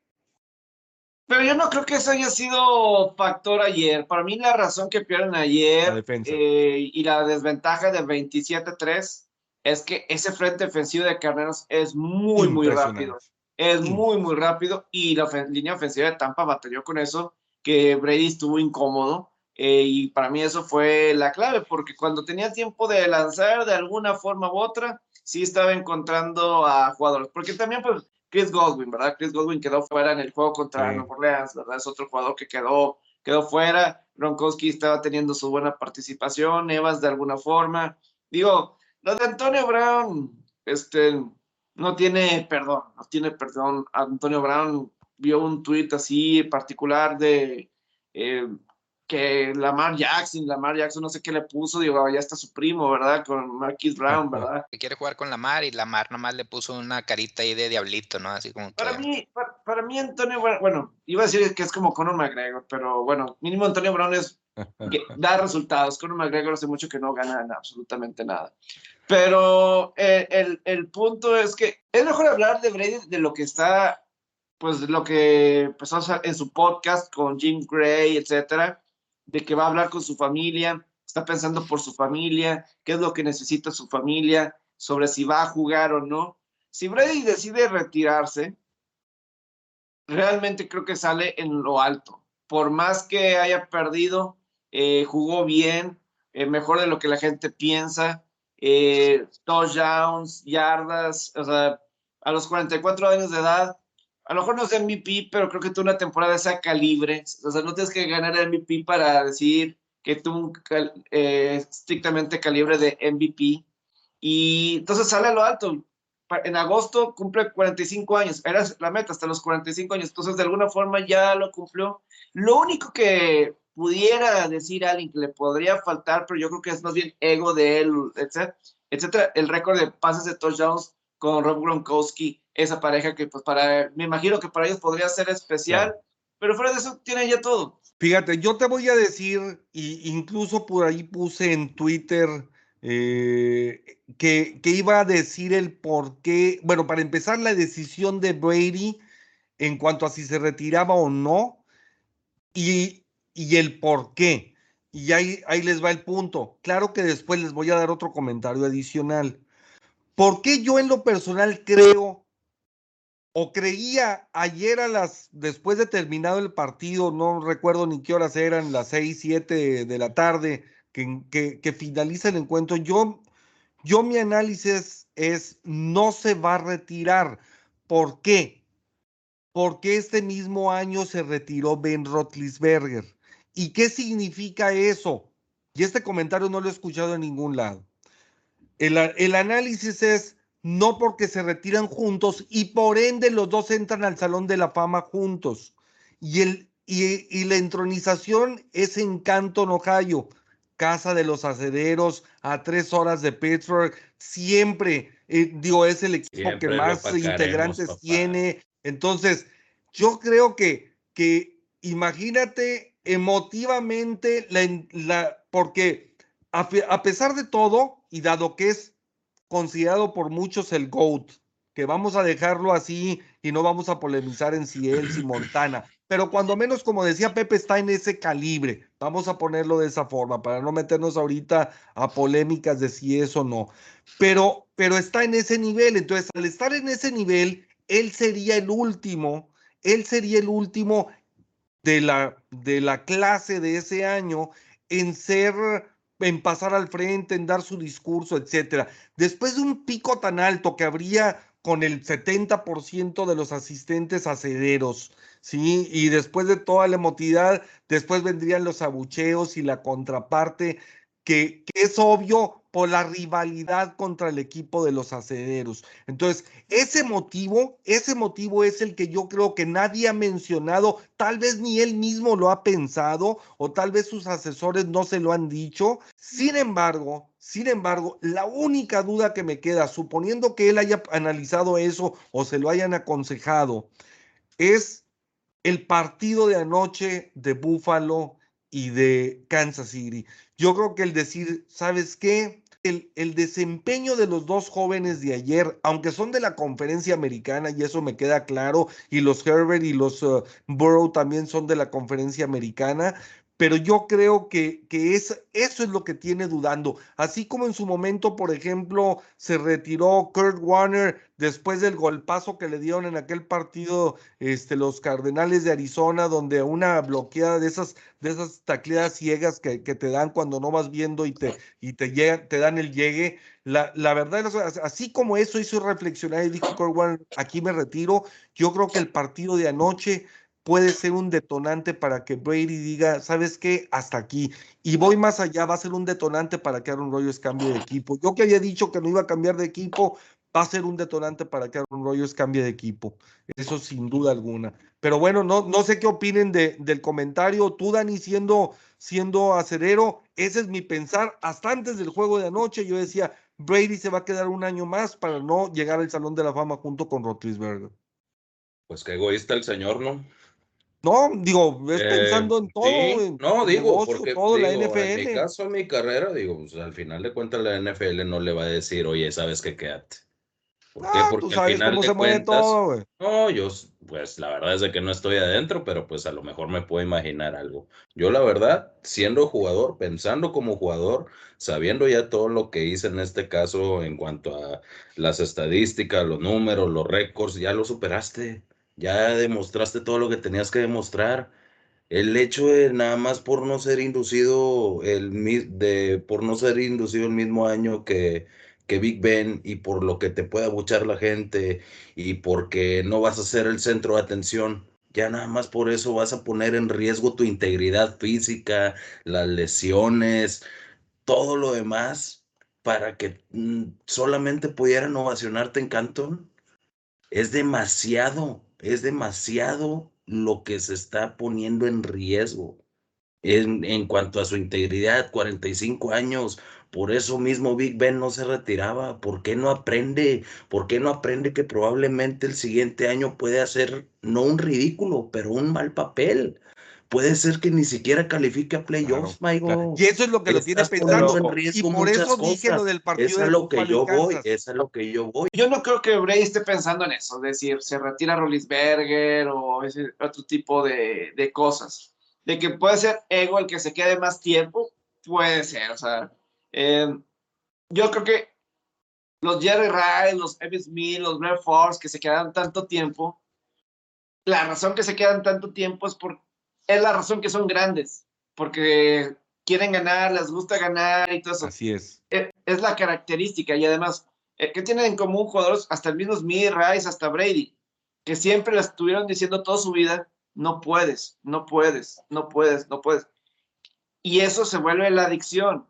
Pero yo no creo que eso haya sido factor ayer. Para mí la razón que pierden ayer eh, y la desventaja de 27-3 es que ese frente ofensivo de Carneros es muy, muy rápido. Es muy, muy rápido y la línea ofensiva de Tampa batalló con eso, que Brady estuvo incómodo. Eh, y para mí eso fue la clave, porque cuando tenía tiempo de lanzar de alguna forma u otra, sí estaba encontrando a jugadores. Porque también, pues, Chris Godwin, ¿verdad? Chris Godwin quedó fuera en el juego contra sí. Orleans, ¿verdad? Es otro jugador que quedó, quedó fuera. Gronkowski estaba teniendo su buena participación, Evans de alguna forma. Digo, lo de Antonio Brown, este, no tiene perdón, no tiene perdón. Antonio Brown vio un tuit así particular de eh, que Lamar Jackson, Lamar Jackson no sé qué le puso, digo, ya está su primo, ¿verdad? Con Marquis Brown, ¿verdad? Que quiere jugar con Lamar y Lamar nomás le puso una carita ahí de diablito, ¿no? Así como Para mí, para, mí Antonio, bueno, iba a decir que es como Conor McGregor, pero bueno, mínimo Antonio Brown es da resultados. Conor McGregor hace mucho que no gana absolutamente nada. Pero eh, el, el, punto es que es mejor hablar de Brady de lo que está, pues lo que empezó en su podcast con Jim Gray, etcétera, de que va a hablar con su familia, está pensando por su familia, qué es lo que necesita su familia, sobre si va a jugar o no. Si Brady decide retirarse, realmente creo que sale en lo alto. Por más que haya perdido, eh, jugó bien, eh, mejor de lo que la gente piensa, eh, touchdowns, yardas, o sea, a los 44 años de edad, a lo mejor no es MVP, pero creo que tú una temporada de esa calibre, o sea, no tienes que ganar el MVP para decir que tú eh, estrictamente calibre de MVP. Y entonces sale a lo alto. En agosto cumple 45 años, era la meta hasta los 45 años, entonces de alguna forma ya lo cumplió. Lo único que pudiera decir a alguien que le podría faltar, pero yo creo que es más bien ego de él, etcétera, etcétera el récord de pases de touchdowns con Rob Gronkowski, esa pareja que pues para, me imagino que para ellos podría ser especial, pero fuera de eso tiene ya todo. Fíjate, yo te voy a decir, y incluso por ahí puse en Twitter eh, que, que, iba a decir el por qué, bueno, para empezar la decisión de Brady en cuanto a si se retiraba o no, y, y el por qué. Y ahí, ahí les va el punto. Claro que después les voy a dar otro comentario adicional. ¿Por qué yo en lo personal creo o creía ayer a las, después de terminado el partido, no recuerdo ni qué horas eran, las seis, siete de la tarde, que, que, finaliza el encuentro, yo, yo mi análisis es, no se va a retirar. ¿Por qué? Porque este mismo año se retiró Ben Roethlisberger. ¿Y qué significa eso? Y este comentario no lo he escuchado en ningún lado. El, análisis es no porque se retiran juntos y por ende los dos entran al Salón de la Fama juntos. Y, el, y, la entronización es en Canton, Ohio, casa de los acederos, a tres horas de Pittsburgh. Siempre, eh, digo, es el equipo que más integrantes tiene. Entonces, yo creo que, que imagínate emotivamente, la, porque a pesar de todo, y dado que es considerado por muchos el GOAT, que vamos a dejarlo así y no vamos a polemizar en si él, si Montana, pero cuando menos, como decía Pepe, está en ese calibre, vamos a ponerlo de esa forma, para no meternos ahorita a polémicas de si es o no, pero, pero está en ese nivel, entonces al estar en ese nivel, él sería el último, él sería el último de la, de la clase de ese año en ser en pasar al frente, en dar su discurso, etcétera. Después de un pico tan alto que habría con el 70% de los asistentes acederos, ¿sí? Y después de toda la emotividad, después vendrían los abucheos y la contraparte, que, que es obvio por la rivalidad contra el equipo de los acederos. Entonces, ese motivo, ese motivo es el que yo creo que nadie ha mencionado, tal vez ni él mismo lo ha pensado o tal vez sus asesores no se lo han dicho. Sin embargo, sin embargo, la única duda que me queda, suponiendo que él haya analizado eso o se lo hayan aconsejado, es el partido de anoche de Buffalo y de Kansas City. Yo creo que el decir, ¿sabes qué? El, el, desempeño de los dos jóvenes de ayer, aunque son de la conferencia americana, y eso me queda claro, y los Herbert y los uh, Burrow también son de la conferencia americana, pero yo creo que, que es, eso es lo que tiene dudando. Así como en su momento, por ejemplo, se retiró Kurt Warner después del golpazo que le dieron en aquel partido este, los Cardenales de Arizona, donde una bloqueada de esas, de esas tacleadas ciegas que, te dan cuando no vas viendo y te, y te dan el llegue. La, la verdad, así como eso hizo reflexionar y dijo Kurt Warner, aquí me retiro, yo creo que el partido de anoche puede ser un detonante para que Brady diga, ¿sabes qué? Hasta aquí. Y voy más allá, va a ser un detonante para que Aaron Rodgers cambie de equipo. Yo que había dicho que no iba a cambiar de equipo, va a ser un detonante para que Aaron Rodgers cambie de equipo. Eso sin duda alguna. Pero bueno, no, no sé qué opinen de, del comentario. Tú, Dani, siendo, siendo acerero, ese es mi pensar. Hasta antes del juego de anoche, yo decía, Brady se va a quedar un año más para no llegar al Salón de la Fama junto con Rotlisberger. Pues qué egoísta el señor, ¿no? No, digo, es pensando en todo. Sí, en no, digo, negocio, porque todo, digo, la en mi NFL. caso, en mi carrera, digo, pues, al final de cuentas la NFL no le va a decir, oye, ¿sabes qué? Quédate. ¿Por qué? Ah, Porque tú al sabes final cómo de se mueve cuentas, todo, güey. no, yo, pues la verdad es de que no estoy adentro, pero pues a lo mejor me puedo imaginar algo. Yo la verdad, siendo jugador, pensando como jugador, sabiendo ya todo lo que hice en este caso en cuanto a las estadísticas, los números, los récords, ya lo superaste, ya demostraste todo lo que tenías que demostrar. El hecho de nada más por no ser inducido el de por no ser inducido el mismo año que, que Big Ben y por lo que te puede abuchar la gente y porque no vas a ser el centro de atención, ya nada más por eso vas a poner en riesgo tu integridad física, las lesiones, todo lo demás para que mm, solamente pudieran ovacionarte en Canton. Es demasiado, es demasiado lo que se está poniendo en riesgo en, en cuanto a su integridad, 45 años. Por eso mismo Big Ben no se retiraba. ¿Por qué no aprende? ¿Por qué no aprende que probablemente el siguiente año puede hacer no un ridículo, pero un mal papel? Puede ser que ni siquiera califique a playoffs, Claro. Maigo. Y eso es lo que lo tiene pensando. en Y riesgo por muchas eso dije cosas. lo del partido Es de a lo que y yo voy, Kansas. es lo que yo voy. Yo no creo que Brady esté pensando en eso, es decir, se retira Rollinsberger o ese otro tipo de, de cosas. De que puede ser ego el que se quede más tiempo, puede ser. O sea, eh, yo creo que los Jerry Rice, los Emmitt Smith, los Brett Force, que se quedan tanto tiempo, la razón que se quedan tanto tiempo es por es la razón que son grandes, porque quieren ganar, les gusta ganar y todo eso Así es. es, es la característica y además, eh, ¿qué tienen en común jugadores, hasta el mismo Smith, Rice, hasta Brady? Que siempre le estuvieron diciendo toda su vida, no puedes, no puedes, no puedes, no puedes. Y eso se vuelve la adicción.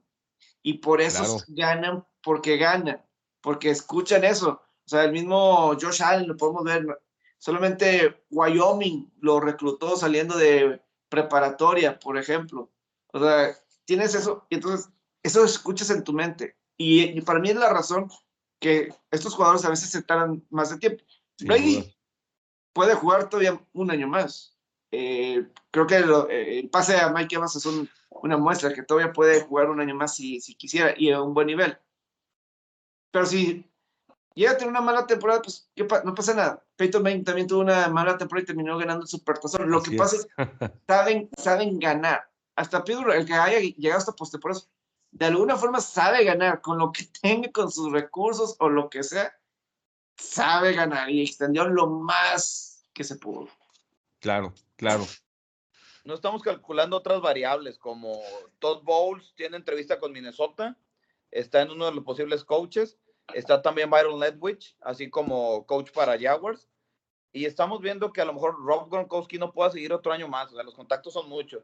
Y por eso Claro. ganan, porque ganan, porque escuchan eso. O sea, el mismo Josh Allen, lo podemos ver, solamente Wyoming lo reclutó saliendo de preparatoria, por ejemplo. O sea, tienes eso, y entonces eso escuchas en tu mente. Y, y para mí es la razón que estos jugadores a veces se tardan más de tiempo. Brady duda. puede jugar todavía un año más. Eh, creo que lo- eh, el pase a Mike Evans es un- una muestra que todavía puede jugar un año más si, si quisiera y a un buen nivel. Pero si llega a tener una mala temporada, pues ¿qué pa- no pasa nada. Peyton Manning también tuvo una mala temporada y terminó ganando el Supertazón. Lo Así que pasa es es. saben, saben ganar. Hasta Pittsburgh, el que haya llegado hasta postemporada, de alguna forma sabe ganar con lo que tenga, con sus recursos o lo que sea, sabe ganar y extendió lo más que se pudo. Claro, claro. No estamos calculando otras variables como Todd Bowles tiene entrevista con Minnesota, está en uno de los posibles coaches, está también Byron Ledwich, así como coach para Jaguars. Y estamos viendo que a lo mejor Rob Gronkowski no pueda seguir otro año más, o sea, los contactos son muchos.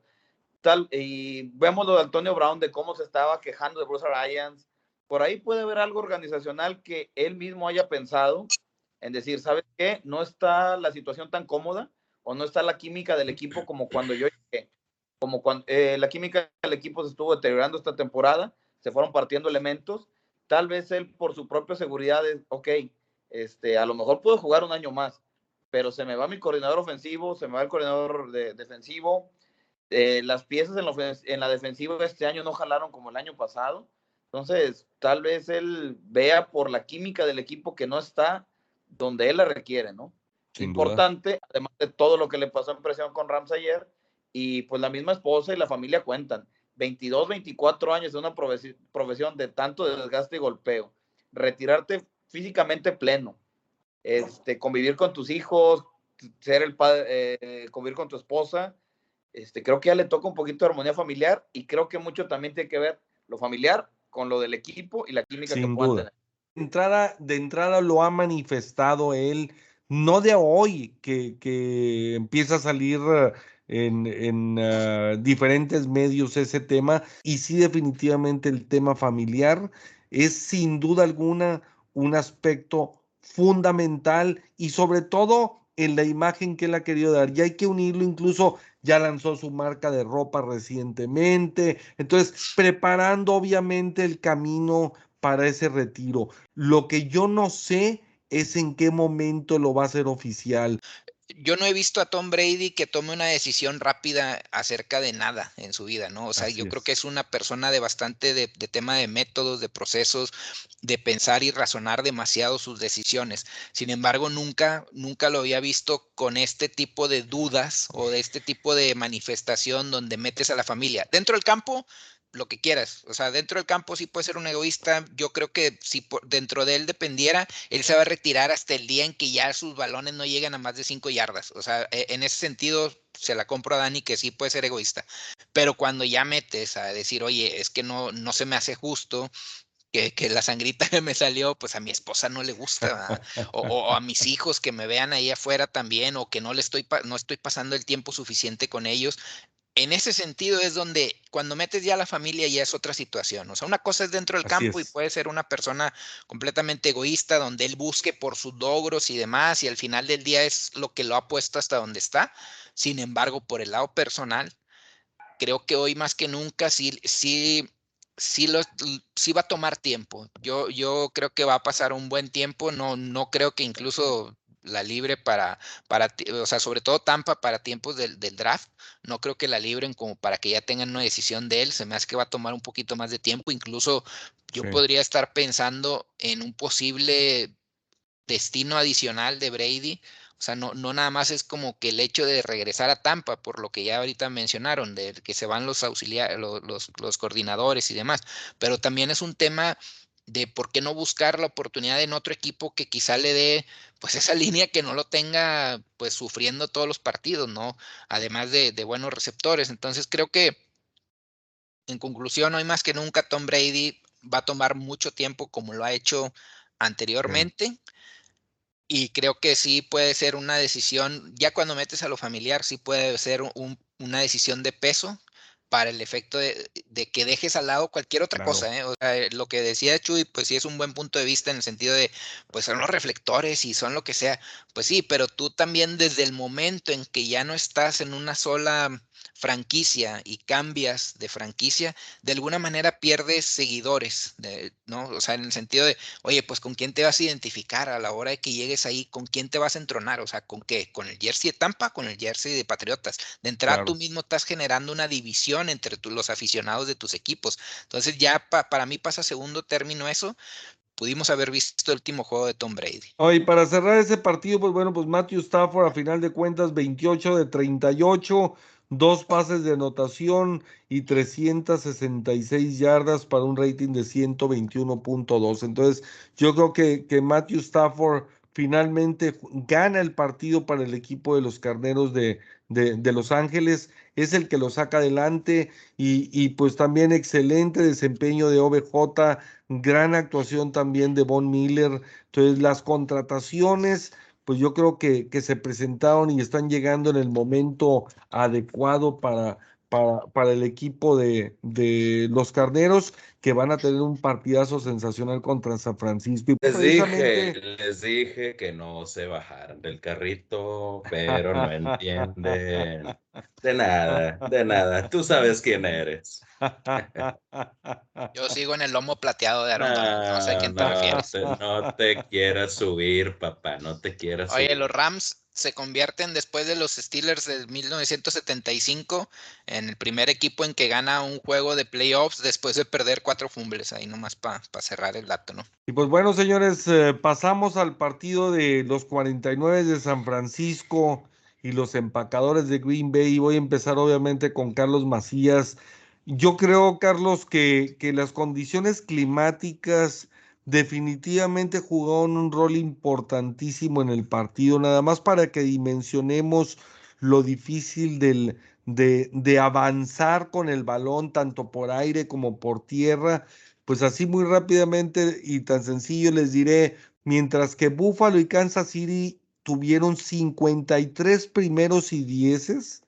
Tal, y vemos lo de Antonio Brown, de cómo se estaba quejando de Bruce Arians, por ahí puede haber algo organizacional que él mismo haya pensado en decir, ¿sabes qué? No está la situación tan cómoda o no está la química del equipo como cuando yo llegué. Como cuando eh, la química del equipo se estuvo deteriorando esta temporada, se fueron partiendo elementos. Tal vez él, por su propia seguridad, es, ok, este, a lo mejor puedo jugar un año más, pero se me va mi coordinador ofensivo, se me va el coordinador defensivo. Eh, las piezas en la, en la defensiva este año no jalaron como el año pasado. Entonces, tal vez él vea por la química del equipo que no está donde él la requiere, ¿no? Importante, además de todo lo que le pasó en presión con Rams ayer, y pues la misma esposa y la familia cuentan. 22, 24 años de una profesión de tanto desgaste y golpeo. Retirarte físicamente pleno. Este, convivir con tus hijos, ser el padre, eh, convivir con tu esposa. Este, creo que ya le toca un poquito de armonía familiar y creo que mucho también tiene que ver lo familiar con lo del equipo y la química que puedan tener. De entrada, de entrada lo ha manifestado él, no de hoy, que, que empieza a salir en, ah, diferentes medios ese tema, y sí definitivamente el tema familiar es sin duda alguna un aspecto fundamental y sobre todo en la imagen que él ha querido dar. Y hay que unirlo, incluso ya lanzó su marca de ropa recientemente, entonces preparando obviamente el camino para ese retiro. Lo que yo no sé es en qué momento lo va a hacer oficial yo no he visto a Tom Brady que tome una decisión rápida acerca de nada en su vida, ¿no? O sea, yo creo que es una persona de bastante de, tema de métodos, de procesos, de pensar y razonar demasiado sus decisiones. Sin embargo, nunca, nunca lo había visto con este tipo de dudas o de este tipo de manifestación donde metes a la familia. Dentro del campo, lo que quieras. O sea, dentro del campo sí puede ser un egoísta. Yo creo que si dentro de él dependiera, él se va a retirar hasta el día en que ya sus balones no lleguen a más de cinco yardas. O sea, e, en ese sentido se la compro a Dani que sí puede ser egoísta. Pero cuando ya metes a decir, oye, es que no, no se me hace justo. Que, que la sangrita me salió, pues a mi esposa no le gusta, o, o, a mis hijos que me vean ahí afuera también, o que no le estoy, no estoy pasando el tiempo suficiente con ellos en ese sentido es donde cuando metes ya a la familia ya es otra situación. O sea, una cosa es dentro del campo y puede ser una persona completamente egoísta donde él busque por sus logros y demás y al final del día es lo que lo ha puesto hasta donde está. Sin embargo, por el lado personal, creo que hoy más que nunca sí, sí, sí, lo, sí va a tomar tiempo. Yo, yo creo que va a pasar un buen tiempo. No, no creo que incluso la libre para, para, o sea, sobre todo Tampa para tiempos del, draft. No creo que la libren como para que ya tengan una decisión de él. Se me hace que va a tomar un poquito más de tiempo. Incluso yo podría estar pensando en un posible destino adicional de Brady. O sea, no, no nada más es como que el hecho de regresar a Tampa, por lo que ya ahorita mencionaron, de que se van los auxiliares, los, los coordinadores y demás, pero también es un tema de por qué no buscar la oportunidad en otro equipo que quizá le dé pues esa línea que no lo tenga pues sufriendo todos los partidos, ¿no? Además de, buenos receptores. Entonces creo que en conclusión, hoy más que nunca Tom Brady va a tomar mucho tiempo como lo ha hecho anteriormente. Y creo que sí puede ser una decisión, ya cuando metes a lo familiar, sí puede ser una decisión de peso para el efecto de, que dejes al lado cualquier otra cosa. ¿eh? O sea, lo que decía Chuy, pues sí es un buen punto de vista en el sentido de, pues son los reflectores y son lo que sea. Pues sí, pero tú también desde el momento en que ya no estás en una sola franquicia y cambias de franquicia, de alguna manera pierdes seguidores, ¿no? O sea, en el sentido de, oye, pues con quién te vas a identificar a la hora de que llegues ahí, con quién te vas a entronar, o sea, con qué, con el jersey de Tampa, con el jersey de Patriotas. De entrada tú mismo estás generando una división entre los aficionados de tus equipos. Entonces ya para mí pasa segundo término eso, pudimos haber visto el último juego de Tom Brady. Oye, para cerrar ese partido, pues bueno, pues Matthew Stafford a final de cuentas 28 de 38, dos pases de anotación y 366 yardas para un rating de 121.2. Entonces, yo creo que, que Matthew Stafford finalmente gana el partido para el equipo de los Carneros de, de, Los Ángeles, es el que lo saca adelante y, y, pues también excelente desempeño de OBJ, gran actuación también de Von Miller. Entonces, las contrataciones pues yo creo que, que se presentaron y están llegando en el momento adecuado para, para, para el equipo de, de los carneros que van a tener un partidazo sensacional contra San Francisco. Y Les precisamente- dije, les dije que no se bajaran del carrito, pero no entienden. De nada, de nada. Tú sabes quién eres. Yo sigo en el lomo plateado de Aaron. No sé a quién te no, refieres. te- no te quieras subir, papá, no te quieras Oye, subir. los Rams se convierten después de los Steelers del 1975 en el primer equipo en que gana un juego de playoffs después de perder cuatro fumbles. Ahí nomás para cerrar el dato, ¿no? Y pues bueno, señores, eh, pasamos al partido de los 49 de San Francisco y los empacadores de Green Bay. Voy a empezar obviamente con Carlos Macías. Yo creo, Carlos, que, que las condiciones climáticas definitivamente jugaron un rol importantísimo en el partido, nada más para que dimensionemos lo difícil del, de, de avanzar con el balón, tanto por aire como por tierra. Pues así muy rápidamente y tan sencillo les diré, mientras que Buffalo y Kansas City tuvieron 53 primeros y dieces,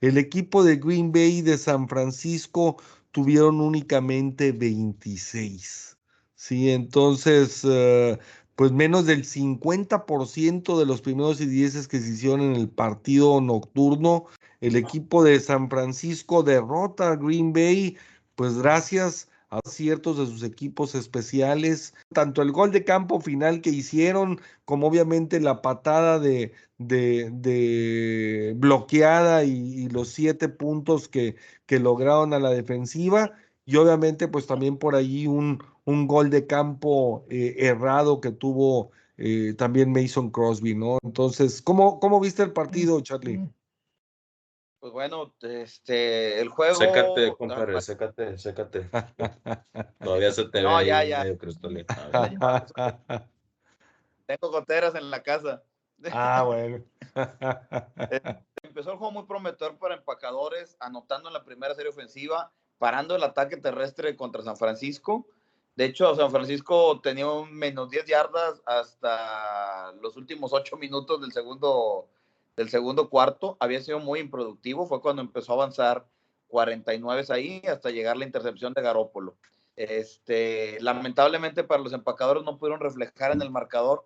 el equipo de Green Bay y de San Francisco tuvieron únicamente 26. Sí, entonces, eh, pues menos del 50% de los primeros y dieces que se hicieron en el partido nocturno. El equipo de San Francisco derrota a Green Bay, pues gracias a ciertos de sus equipos especiales, tanto el gol de campo final que hicieron, como obviamente la patada de, de, de bloqueada y, y los siete puntos que, que lograron a la defensiva, y obviamente pues también por allí un, un gol de campo eh, errado que tuvo eh, también Mason Crosby, ¿no? Entonces, ¿cómo, cómo viste el partido, Charlie? Pues bueno, este, el juego. Sécate, compadre, sécate, sécate. Todavía se te No, ve ya, ya. medio. Tengo goteras en la casa. ah, bueno. Empezó el juego muy prometedor para empacadores, anotando en la primera serie ofensiva, parando el ataque terrestre contra San Francisco. De hecho, San Francisco tenía un menos 10 yardas hasta los últimos 8 minutos del segundo, del segundo cuarto. Había sido muy improductivo. Fue cuando empezó a avanzar 49 ahí hasta llegar la intercepción de Garópolo. Este, lamentablemente para los empacadores no pudieron reflejar en el marcador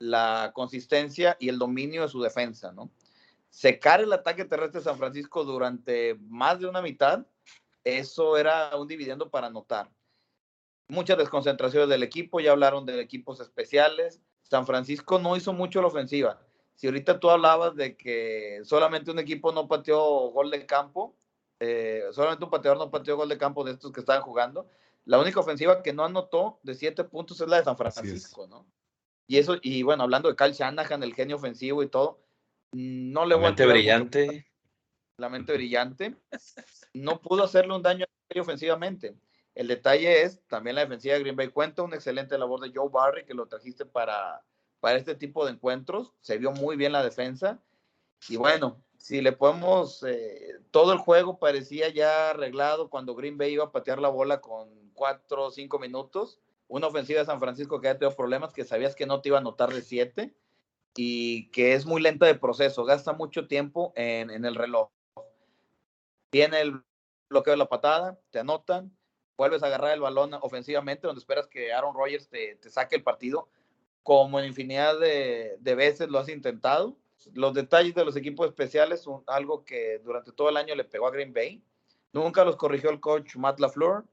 la consistencia y el dominio de su defensa, ¿no? Secar el ataque terrestre de San Francisco durante más de una mitad, eso era un dividendo para anotar. Muchas desconcentraciones del equipo, ya hablaron de equipos especiales. San Francisco no hizo mucho la ofensiva. Si ahorita tú hablabas de que solamente un equipo no pateó gol de campo, eh, solamente un pateador no pateó gol de campo de estos que estaban jugando, la única ofensiva que no anotó de siete puntos es la de San Francisco, ¿no? Y eso, y bueno, hablando de Kyle Shanahan, el genio ofensivo y todo, no le La voy a mente brillante. la mente brillante, no pudo hacerle un daño ofensivamente. El detalle es, también la defensiva de Green Bay cuenta una excelente labor de Joe Barry, que lo trajiste para, para este tipo de encuentros. Se vio muy bien la defensa. Y bueno, si le podemos, eh, todo el juego parecía ya arreglado cuando Green Bay iba a patear la bola con cuatro o cinco minutos. Una ofensiva de San Francisco que ya tenido problemas, que sabías que no te iba a anotar de siete y que es muy lenta de proceso, gasta mucho tiempo en, en el reloj. Viene el bloqueo de la patada, te anotan, vuelves a agarrar el balón ofensivamente, donde esperas que Aaron Rodgers te, te saque el partido, como en infinidad de, de, veces lo has intentado. Los detalles de los equipos especiales son algo que durante todo el año le pegó a Green Bay. Nunca los corrigió el coach Matt LaFleur.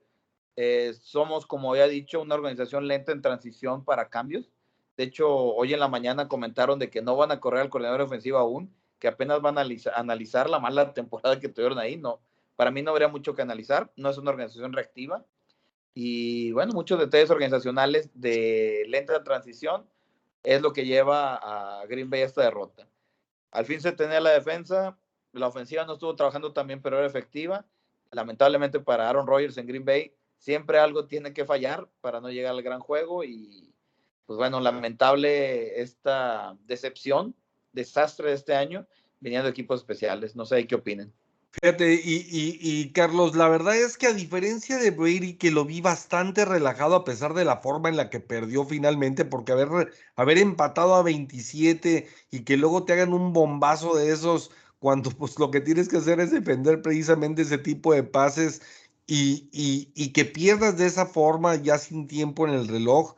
Eh, somos, como ya he dicho, una organización lenta en transición para cambios. De hecho, hoy en la mañana comentaron de que no van a correr al coordinador ofensivo aún, que apenas van a analizar, analizar la mala temporada que tuvieron ahí. No, para mí no habría mucho que analizar. No es una organización reactiva. Y bueno, muchos detalles organizacionales de lenta transición es lo que lleva a Green Bay a esta derrota. Al fin se tenía la defensa, la ofensiva no estuvo trabajando también, pero era efectiva. Lamentablemente para Aaron Rodgers en Green Bay, siempre algo tiene que fallar para no llegar al gran juego y pues bueno, lamentable esta decepción, desastre de este año, viniendo equipos especiales. No sé qué opinen. Fíjate, y, y, y, Carlos, la verdad es que a diferencia de Brady, que lo vi bastante relajado a pesar de la forma en la que perdió finalmente, porque haber, haber empatado a 27 y que luego te hagan un bombazo de esos cuando pues lo que tienes que hacer es defender precisamente ese tipo de pases y, y, y que pierdas de esa forma ya sin tiempo en el reloj.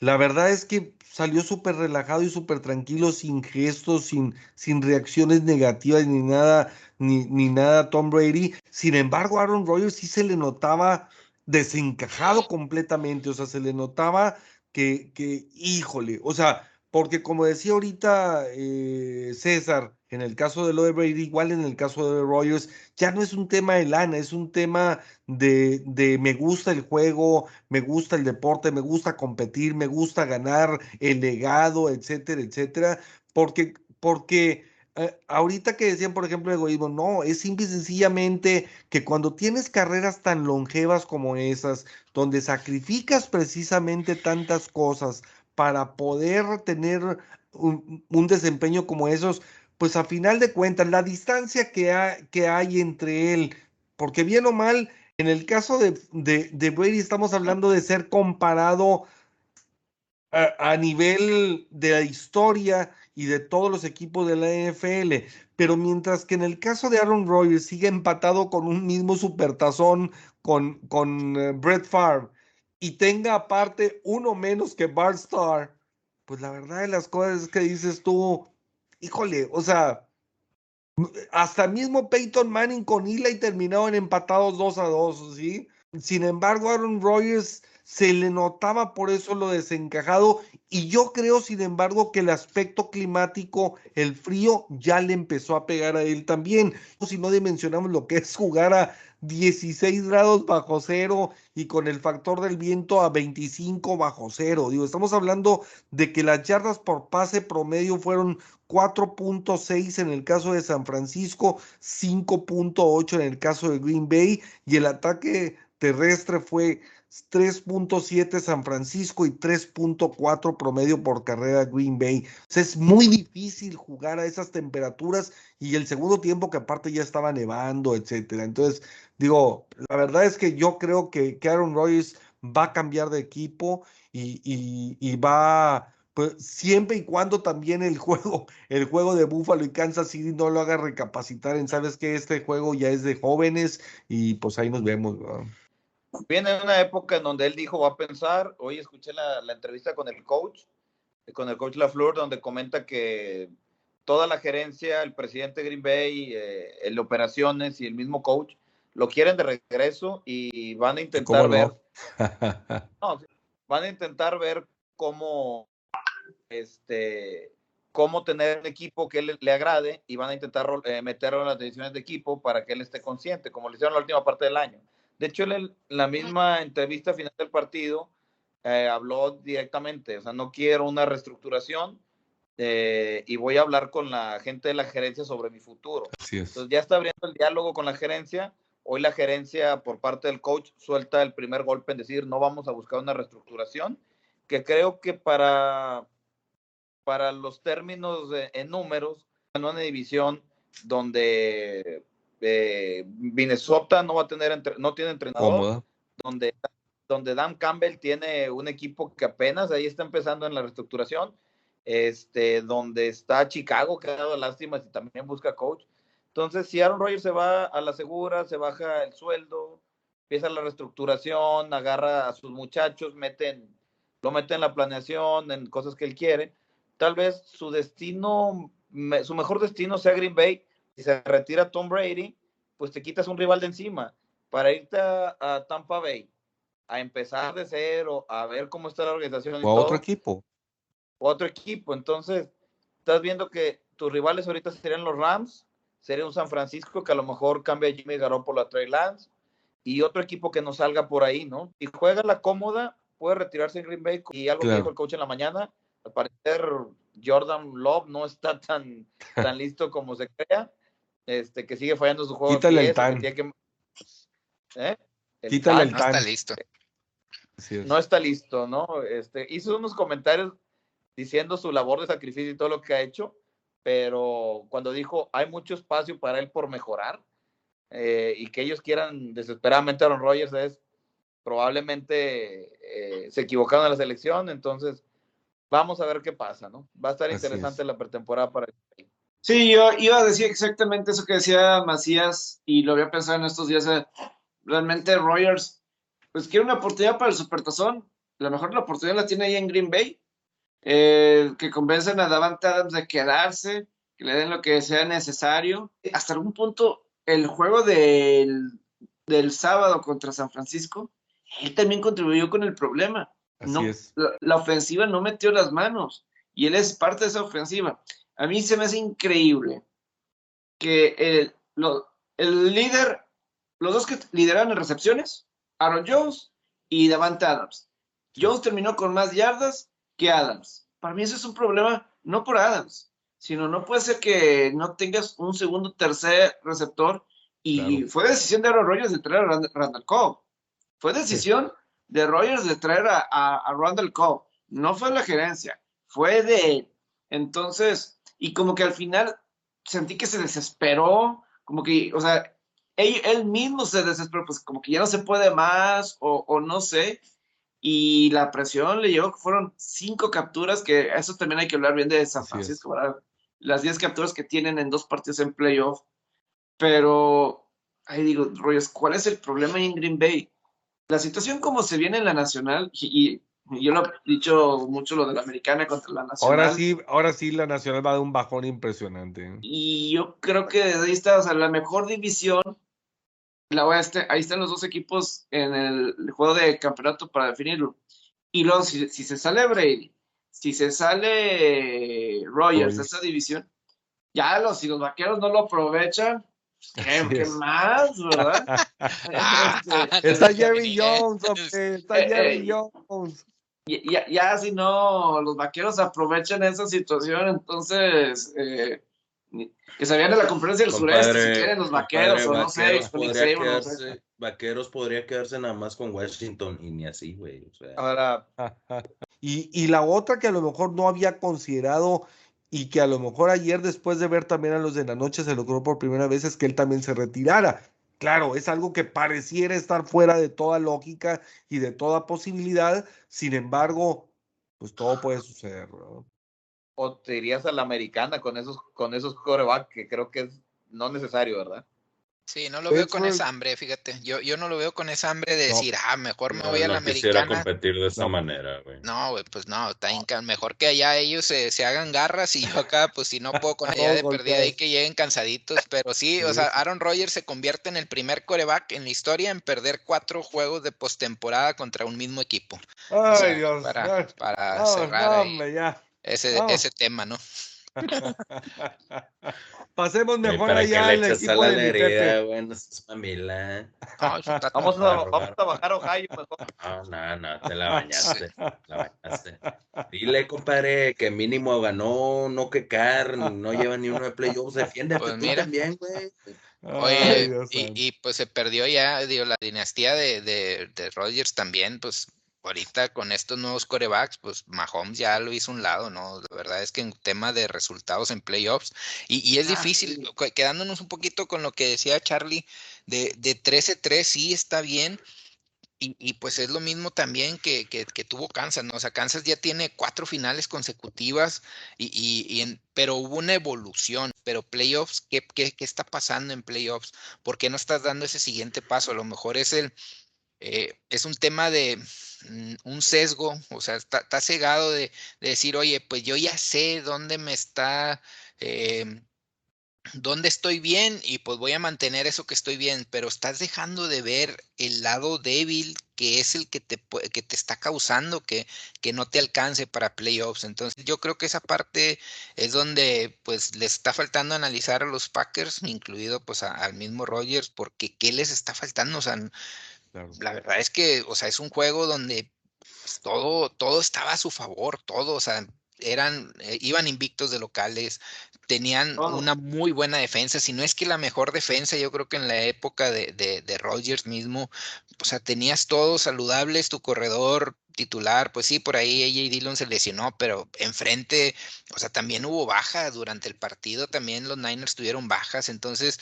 La verdad es que salió súper relajado y súper tranquilo, sin gestos, sin, sin reacciones negativas ni nada, ni, ni nada Tom Brady. Sin embargo, Aaron Rodgers sí se le notaba desencajado completamente, o sea, se le notaba que, que híjole, o sea, porque como decía ahorita eh, César, en el caso de lo Brady, igual en el caso de Rogers, ya no es un tema de lana, es un tema de, de, me gusta el juego, me gusta el deporte, me gusta competir, me gusta ganar el legado, etcétera, etcétera, porque, porque eh, ahorita que decían, por ejemplo, egoísmo, no, es simple y sencillamente que cuando tienes carreras tan longevas como esas, donde sacrificas precisamente tantas cosas para poder tener un desempeño como esos, pues a final de cuentas, la distancia que, ha, que hay entre él, porque bien o mal, en el caso de, de, Brady estamos hablando de ser comparado a, nivel de la historia y de todos los equipos de la NFL, pero mientras que en el caso de Aaron Rodgers sigue empatado con un mismo supertazón con, con uh, Brett Favre y tenga aparte uno menos que Bart Starr, pues la verdad de las cosas es que dices tú, híjole, o sea, hasta mismo Peyton Manning con Eli terminaron empatados 2 a 2, ¿sí? Sin embargo, Aaron Rodgers se le notaba por eso lo desencajado y yo creo, sin embargo, que el aspecto climático, el frío, ya le empezó a pegar a él también. Si no dimensionamos lo que es jugar a 16 grados bajo cero y con el factor del viento a 25 bajo cero. Digo, estamos hablando de que las yardas por pase promedio fueron 4.6 en el caso de San Francisco, 5.8 en el caso de Green Bay y el ataque terrestre fue 3.7 San Francisco y 3.4 promedio por carrera Green Bay. O sea, es muy difícil jugar a esas temperaturas y el segundo tiempo que aparte ya estaba nevando, etcétera. Entonces, digo, la verdad es que yo creo que, Aaron Rodgers va a cambiar de equipo y va pues siempre y cuando también el juego, el juego de Buffalo y Kansas City no lo haga recapacitar en, sabes que este juego ya es de jóvenes y pues ahí nos vemos. ¿verdad? Viene una época en donde él dijo, va a pensar, hoy escuché la, la entrevista con el coach, con el coach LaFleur, donde comenta que toda la gerencia, el presidente Green Bay, eh, el operaciones y el mismo coach, lo quieren de regreso y van a intentar ver, no, van a intentar ver cómo este, cómo tener un equipo que le, le agrade y van a intentar eh, meterlo en las decisiones de equipo para que él esté consciente, como lo hicieron la última parte del año. De hecho, en la misma entrevista final del partido eh, habló directamente, o sea, no quiero una reestructuración eh, y voy a hablar con la gente de la gerencia sobre mi futuro. Entonces ya está abriendo el diálogo con la gerencia. Hoy la gerencia por parte del coach suelta el primer golpe en decir no vamos a buscar una reestructuración, que creo que para para los términos de, en números, en una división donde eh, Minnesota no va a tener, entre, no tiene entrenador, donde, donde Dan Campbell tiene un equipo que apenas ahí está empezando en la reestructuración, este, donde está Chicago, que ha dado lástimas y también busca coach. Entonces, si Aaron Rodgers se va a la segura, se baja el sueldo, empieza la reestructuración, agarra a sus muchachos, meten, lo mete en la planeación, en cosas que él quiere, tal vez su destino, su mejor destino sea Green Bay. Si se retira Tom Brady, pues te quitas un rival de encima. Para irte a, a Tampa Bay, a empezar de cero, a ver cómo está la organización. O otro equipo. Otro equipo. Entonces, estás viendo que tus rivales ahorita serían los Rams, sería un San Francisco que a lo mejor cambia a Jimmy Garoppolo a Trey Lance y otro equipo que no salga por ahí, ¿no? Y juega la cómoda, puede retirarse en Green Bay y algo claro. que dijo el coach en la mañana, al parecer Jordan Love no está tan, tan listo como se crea, este, que sigue fallando su juego. Quítale el tan. Que, ¿eh? el Quítale el no tan. está listo. No está listo, ¿no? Este, hizo unos comentarios diciendo su labor de sacrificio y todo lo que ha hecho, pero cuando dijo hay mucho espacio para él por mejorar eh, y que ellos quieran desesperadamente a Aaron Rodgers es probablemente eh, se equivocaron en la selección, entonces vamos a ver qué pasa, ¿no? Va a estar interesante la pretemporada para el Sí, yo iba a decir exactamente eso que decía Macías y lo había pensado en estos días. eh, Realmente Rogers, pues quiere una oportunidad para el Supertazón. La mejor la oportunidad la tiene ahí en Green Bay. Eh, que convencen a Davante Adams de quedarse, que le den lo que sea necesario. Hasta algún punto, el juego del, del sábado contra San Francisco, él también contribuyó con el problema. Así No, es. la, la ofensiva no metió las manos y él es parte de esa ofensiva. A mí se me hace increíble que el, lo- el líder, los dos que lideraron en recepciones, Aaron Jones y Davante Adams. Jones terminó con más yardas que Adams. Para mí eso es un problema, no por Adams, sino no puede ser que no tengas un segundo, tercer receptor. Y Claro. fue decisión de Aaron Rodgers de traer a Rand- Randall Cobb. Fue decisión de Rodgers de traer a, a, a Randall Cobb. No fue la gerencia, fue de él. Entonces, y como que al final sentí que se desesperó, como que, o sea, él, él mismo se desesperó, pues como que ya no se puede más, o, o no sé. Y la presión le llegó, que fueron cinco capturas, que eso también hay que hablar bien de San. Francisco, ¿verdad? Las diez capturas que tienen en dos partidos en playoff. Pero, ahí digo, Royals, ¿cuál es el problema en Green Bay? La situación como se viene en la nacional, y, y yo lo he dicho mucho lo de la americana contra la nacional. Ahora sí, ahora sí la Nacional va de un bajón impresionante. Y yo creo que desde ahí está, o sea, la mejor división, la oeste, ahí están los dos equipos en el juego de campeonato para definirlo. Y luego, si, si se sale Brady, si se sale Rogers de esa división, ya los, si los vaqueros no lo aprovechan, pues, ¿qué, más, verdad? Este, Está Jerry Jones, hombre, está Eh, Jerry eh, Jones. Y- ya, ya si no los vaqueros aprovechan esa situación, entonces eh, que se vayan a la conferencia del sureste si quieren los vaqueros compadre, o no sé, Vaqueros Phoenix podría, Sabres, no sé. quedarse, Vaqueros podría quedarse nada más con Washington y ni así, güey. O sea, Ahora, Y, y la otra que a lo mejor no había considerado y que a lo mejor ayer después de ver también a los de la noche se logró por primera vez es que él también se retirara. Claro, es algo que pareciera estar fuera de toda lógica y de toda posibilidad, sin embargo, pues todo puede suceder, ¿no? o te irías a la americana con esos, con esos coreback que creo que es no necesario, ¿verdad? Sí, no lo veo con esa hambre, fíjate. Yo, yo no lo veo con esa hambre de No. decir, ah, mejor me no, voy a no la quisiera americana. competir de esta No. manera, güey. No, güey, pues no, está mejor que allá ellos se, se hagan garras y yo acá, pues si no puedo con allá de perdida ahí que lleguen cansaditos, pero sí, o sea. Aaron Rodgers se convierte en el primer coreback en la historia en perder cuatro juegos de postemporada contra un mismo equipo. O Ay, sea, Dios. para, para No, cerrar no, ahí hombre, ya. ese, ese tema, ¿no? Pasemos mejor ¿Para allá al le echas equipo de la mi herida, Pepe. güey? No seas mamila. No, está- Vamos a, vamos a bajar Ohio mejor. No, no, no, te la bañaste. La bañaste. Dile, compadre, que mínimo ganó, no que Car, no lleva ni uno de playoffs. Defiéndete Pues tú mira. también, güey. Ay, Oye, Dios y, y, pues se perdió ya, digo, la dinastía de, de, de Rodgers también, pues ahorita con estos nuevos corebacks, pues Mahomes ya lo hizo un lado, ¿no? La verdad es que en tema de resultados en playoffs, y, y es Ah, difícil, sí. quedándonos un poquito con lo que decía Charlie, de, de 13-3 sí está bien, y, y pues es lo mismo también que, que, que tuvo Kansas, ¿no? O sea, Kansas ya tiene cuatro finales consecutivas, y, y, y en- pero hubo una evolución. Pero playoffs, ¿qué, qué, qué está pasando en playoffs? ¿Por qué no estás dando ese siguiente paso? A lo mejor es el, eh, es un tema de un sesgo, o sea, está, cegado de, de decir, oye, pues yo ya sé dónde me está, eh, dónde estoy bien y pues voy a mantener eso que estoy bien, pero estás dejando de ver el lado débil que es el que te, que te está causando que, que no te alcance para playoffs. Entonces yo creo que esa parte es donde pues les está faltando analizar a los Packers, incluido pues al mismo Rogers, porque ¿qué les está faltando? O sea, Claro. la verdad es que, o sea, es un juego donde pues, todo, todo estaba a su favor, todo, o sea, eran, eh, iban invictos de locales, tenían Todo. una muy buena defensa, si no es que la mejor defensa, yo creo que en la época de, de, de Rodgers mismo, o sea, tenías todos saludables, tu corredor titular, pues sí, por ahí AJ Dillon se lesionó, pero enfrente, o sea, también hubo baja durante el partido, también los Niners tuvieron bajas, entonces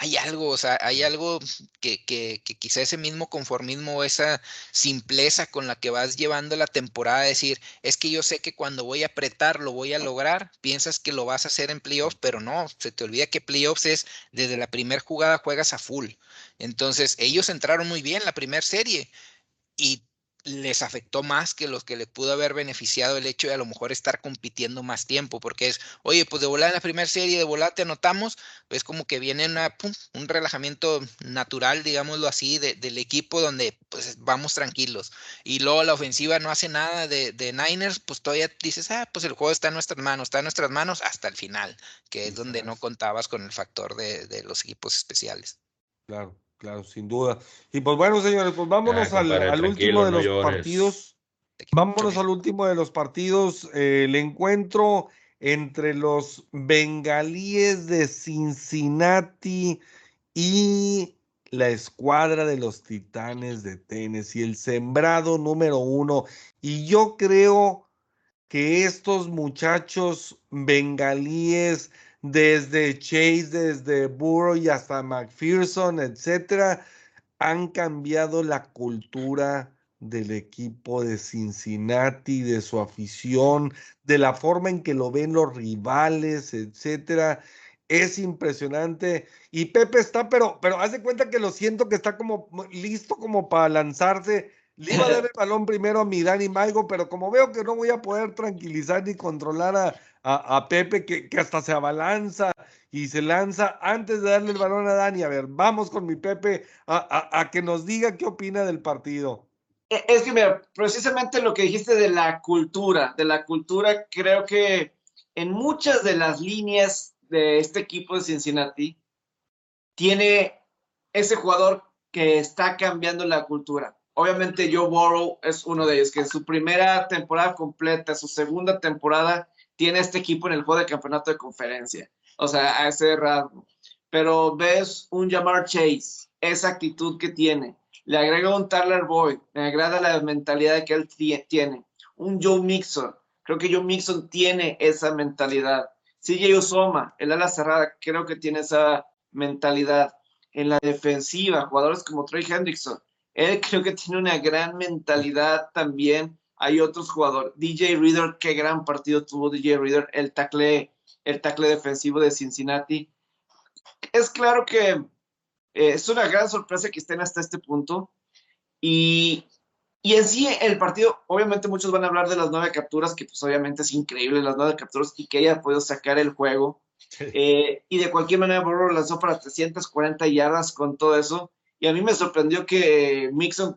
hay algo, o sea, hay algo que, que, que, quizá ese mismo conformismo, esa simpleza con la que vas llevando la temporada, decir, es que yo sé que cuando voy a apretar lo voy a lograr, piensas que lo vas a hacer en playoffs, pero no, se te olvida que playoffs es desde la primera jugada juegas a full. Entonces, ellos entraron muy bien la primera serie y les afectó más que los que le pudo haber beneficiado el hecho de a lo mejor estar compitiendo más tiempo, porque es, oye, pues de volar en la primera serie, de volar te anotamos, es como que viene una, un relajamiento natural, digámoslo así, del equipo donde pues vamos tranquilos. Y luego la ofensiva no hace nada de, de, Niners, pues todavía dices, ah, pues el juego está en nuestras manos, está en nuestras manos hasta el final, que es donde no contabas con el factor de, de los equipos especiales. Claro. Claro, sin duda. Y pues bueno, señores, pues vámonos al, al último de los partidos. Vámonos al último de los partidos. Eh, el encuentro entre los bengalíes de Cincinnati y la escuadra de los titanes de Tennessee, el sembrado número uno. Y yo creo que estos muchachos bengalíes desde Chase, desde Burrow y hasta McPherson, etcétera, han cambiado la cultura del equipo de Cincinnati, de su afición, de la forma en que lo ven los rivales, etcétera. Es impresionante. Y Pepe está, pero, pero hace cuenta que lo siento que está como listo como para lanzarse. Le iba a dar el balón primero a mi Dani Maigo, pero como veo que no voy a poder tranquilizar ni controlar a, a, Pepe que, que, hasta se abalanza y se lanza antes de darle el balón a Dani. A ver, vamos con mi Pepe a, a, que nos diga qué opina del partido. E, es que, mira, precisamente lo que dijiste de la cultura, de la cultura, creo que en muchas de las líneas de este equipo de Cincinnati tiene ese jugador que está cambiando la cultura. Obviamente Joe Burrow es uno de ellos, que en su primera temporada completa, su segunda temporada, tiene este equipo en el juego de campeonato de conferencia. O sea, a ese rasgo. Pero ves un Jamar Chase, esa actitud que tiene. Le agrega un Tyler Boyd, me agrada la mentalidad que él tiene. Un Joe Mixon, creo que Joe Mixon tiene esa mentalidad. CJ Osoma, el ala cerrada, creo que tiene esa mentalidad. En la defensiva, jugadores como Trey Hendrickson, él creo que tiene una gran mentalidad también hay otros jugadores. DJ Reader, qué gran partido tuvo DJ Reader, el tackle, el tackle defensivo de Cincinnati. Es claro que eh, es una gran sorpresa que estén hasta este punto. Y, y, en sí, el partido, obviamente muchos van a hablar de las nueve capturas, que pues obviamente es increíble las nueve capturas y que haya podido sacar el juego. Eh, y de cualquier manera, Burrow lanzó para 340 yardas con todo eso. Y a mí me sorprendió que Mixon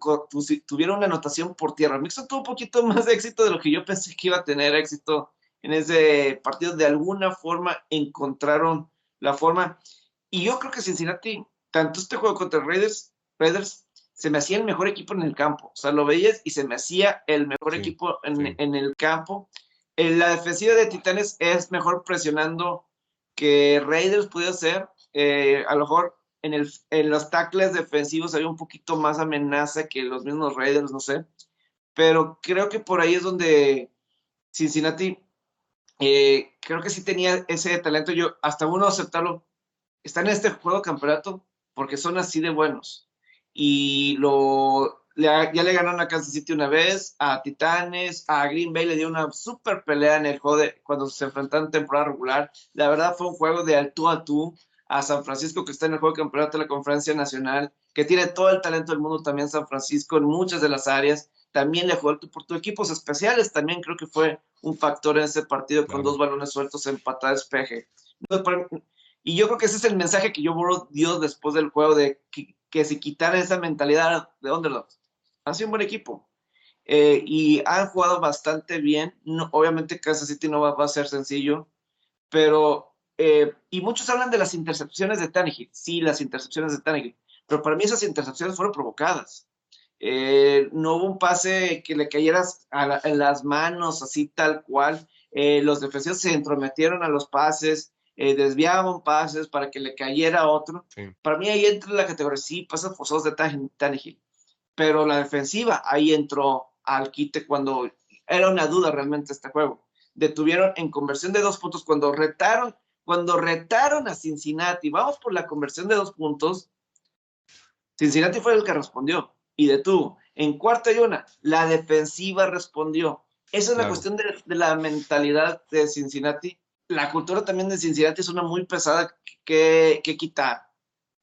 tuviera una anotación por tierra. Mixon tuvo un poquito más de éxito de lo que yo pensé que iba a tener éxito en ese partido. De alguna forma encontraron la forma. Y yo creo que Cincinnati, tanto este juego contra Raiders, Raiders se me hacía el mejor equipo en el campo. O sea, lo veías y se me hacía el mejor equipo en, en, el campo. En la defensiva de Titanes es mejor presionando que Raiders puede ser. Eh, a lo mejor en, el, en los tackles defensivos había un poquito más amenaza que los mismos Raiders, no sé. Pero creo que por ahí es donde Cincinnati, eh, creo que sí tenía ese talento. Yo, hasta uno aceptarlo, están en este juego de campeonato porque son así de buenos. Y lo, ya le ganaron a Kansas City una vez, a Titanes, a Green Bay le dio una super pelea en el juego cuando se enfrentaron en temporada regular. La verdad fue un juego de tú a tú a San Francisco, que está en el juego de campeonato de la Conferencia Nacional, que tiene todo el talento del mundo también San Francisco en muchas de las áreas. También le jugó por tus equipos especiales, también creo que fue un factor en ese partido con dos balones sueltos en patada despeje. Y yo creo que ese es el mensaje que yo dio después del juego, de que, se quitara esa mentalidad de underdogs. Han sido un buen equipo. Eh, y han jugado bastante bien. No, obviamente Kansas City no va, va, a ser sencillo, pero eh, y muchos hablan de las intercepciones de Tannehill. Sí, las intercepciones de Tannehill. Pero para mí esas intercepciones fueron provocadas. Eh, no hubo un pase que le cayera en las manos, así tal cual. Eh, los defensivos se entrometieron a los pases, desviaban pases para que le cayera otro. Para mí ahí entra la categoría, sí, pases forzados de Tannehill. Pero la defensiva ahí entró al quite cuando era una duda realmente este juego. Detuvieron en conversión de dos puntos cuando retaron cuando retaron a Cincinnati, vamos por la conversión de dos puntos, Cincinnati fue el que respondió y detuvo. En cuarta y una, la defensiva respondió. Esa es la cuestión de, la mentalidad de Cincinnati. La cultura también de Cincinnati es una muy pesada que, quitar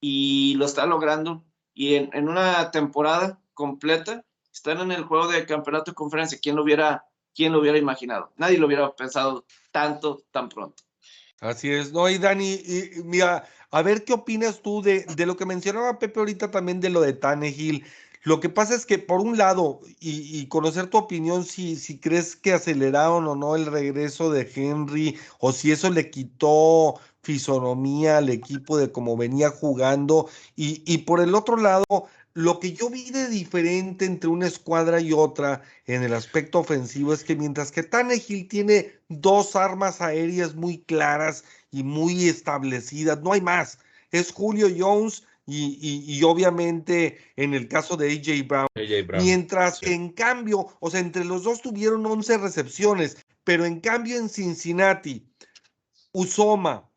y lo está logrando. Y en, una temporada completa están en el juego de campeonato de conferencia. ¿Quién lo hubiera, quién lo hubiera imaginado? Nadie lo hubiera pensado tanto, tan pronto. Así es, no, y Dani, y, mira, a ver qué opinas tú de, de, lo que mencionaba Pepe ahorita también de lo de Tannehill. Lo que pasa es que, por un lado, y, conocer tu opinión, si, si crees que aceleraron o no el regreso de Henry, o si eso le quitó fisonomía al equipo de cómo venía jugando, y, y por el otro lado, lo que yo vi de diferente entre una escuadra y otra en el aspecto ofensivo es que mientras que Tannehill tiene dos armas aéreas muy claras y muy establecidas, no hay más. Es Julio Jones y, obviamente en el caso de AJ Brown. mientras que en cambio, o sea, entre los dos tuvieron 11 recepciones, pero en cambio en Cincinnati, Usoma,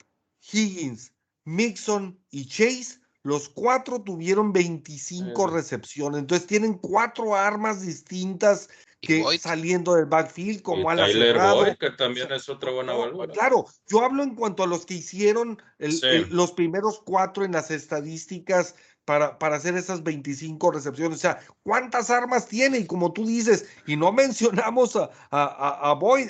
Higgins, Mixon y Chase los cuatro tuvieron 25 recepciones, entonces tienen cuatro armas distintas que saliendo del backfield como a la que también es otra buena válvula. Claro, yo hablo en cuanto a los que hicieron los primeros cuatro en las estadísticas para, para hacer esas 25 recepciones. O sea, ¿cuántas armas tiene? Y como tú dices, y no mencionamos a, a, a Boyd,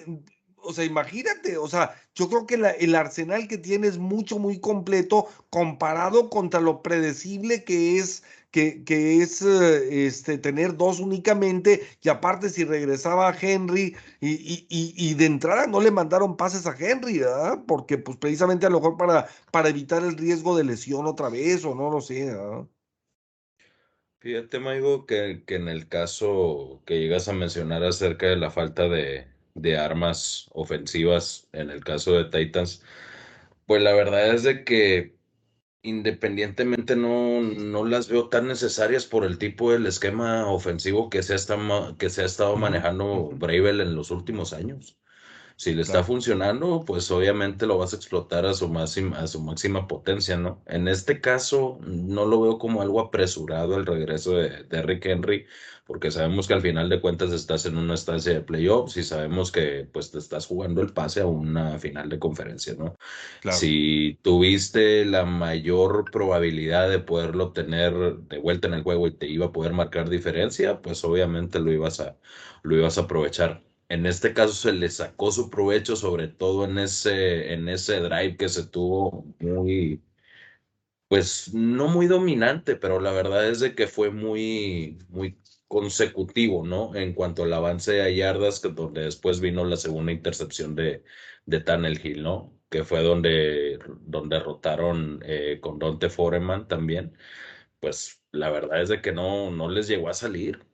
o sea, imagínate, o sea, yo creo que el arsenal que tiene es mucho, muy completo comparado contra lo predecible que es, que, que es eh, este, tener dos únicamente, y aparte si regresaba a Henry, y, y, de entrada no le mandaron pases a Henry, ¿verdad? Porque pues precisamente a lo mejor para, para evitar el riesgo de lesión otra vez, o no lo sé, ¿verdad? Fíjate, Maigo, que, que en el caso que llegas a mencionar acerca de la falta de, de armas ofensivas en el caso de Titans, pues la verdad es de que independientemente no, no las veo tan necesarias por el tipo del esquema ofensivo que se ha, estado, que se ha estado manejando Bravel en los últimos años. Si le está funcionando, pues obviamente lo vas a explotar a su, máxima, a su máxima potencia, ¿no? En este caso, no lo veo como algo apresurado el regreso de, de Rick Henry, porque sabemos que al final de cuentas estás en una estancia de playoffs y sabemos que pues te estás jugando el pase a una final de conferencia, ¿no? Si tuviste la mayor probabilidad de poderlo tener de vuelta en el juego y te iba a poder marcar diferencia, pues obviamente lo ibas a, lo ibas a aprovechar. En este caso se le sacó su provecho, sobre todo en ese, en ese drive que se tuvo muy, pues no muy dominante, pero la verdad es de que fue muy, muy consecutivo, ¿no? En cuanto al avance a yardas, que donde después vino la segunda intercepción de, de Hill, ¿no? Que fue donde, donde rotaron eh, con Dante Foreman también. Pues la verdad es de que no, no les llegó a salir.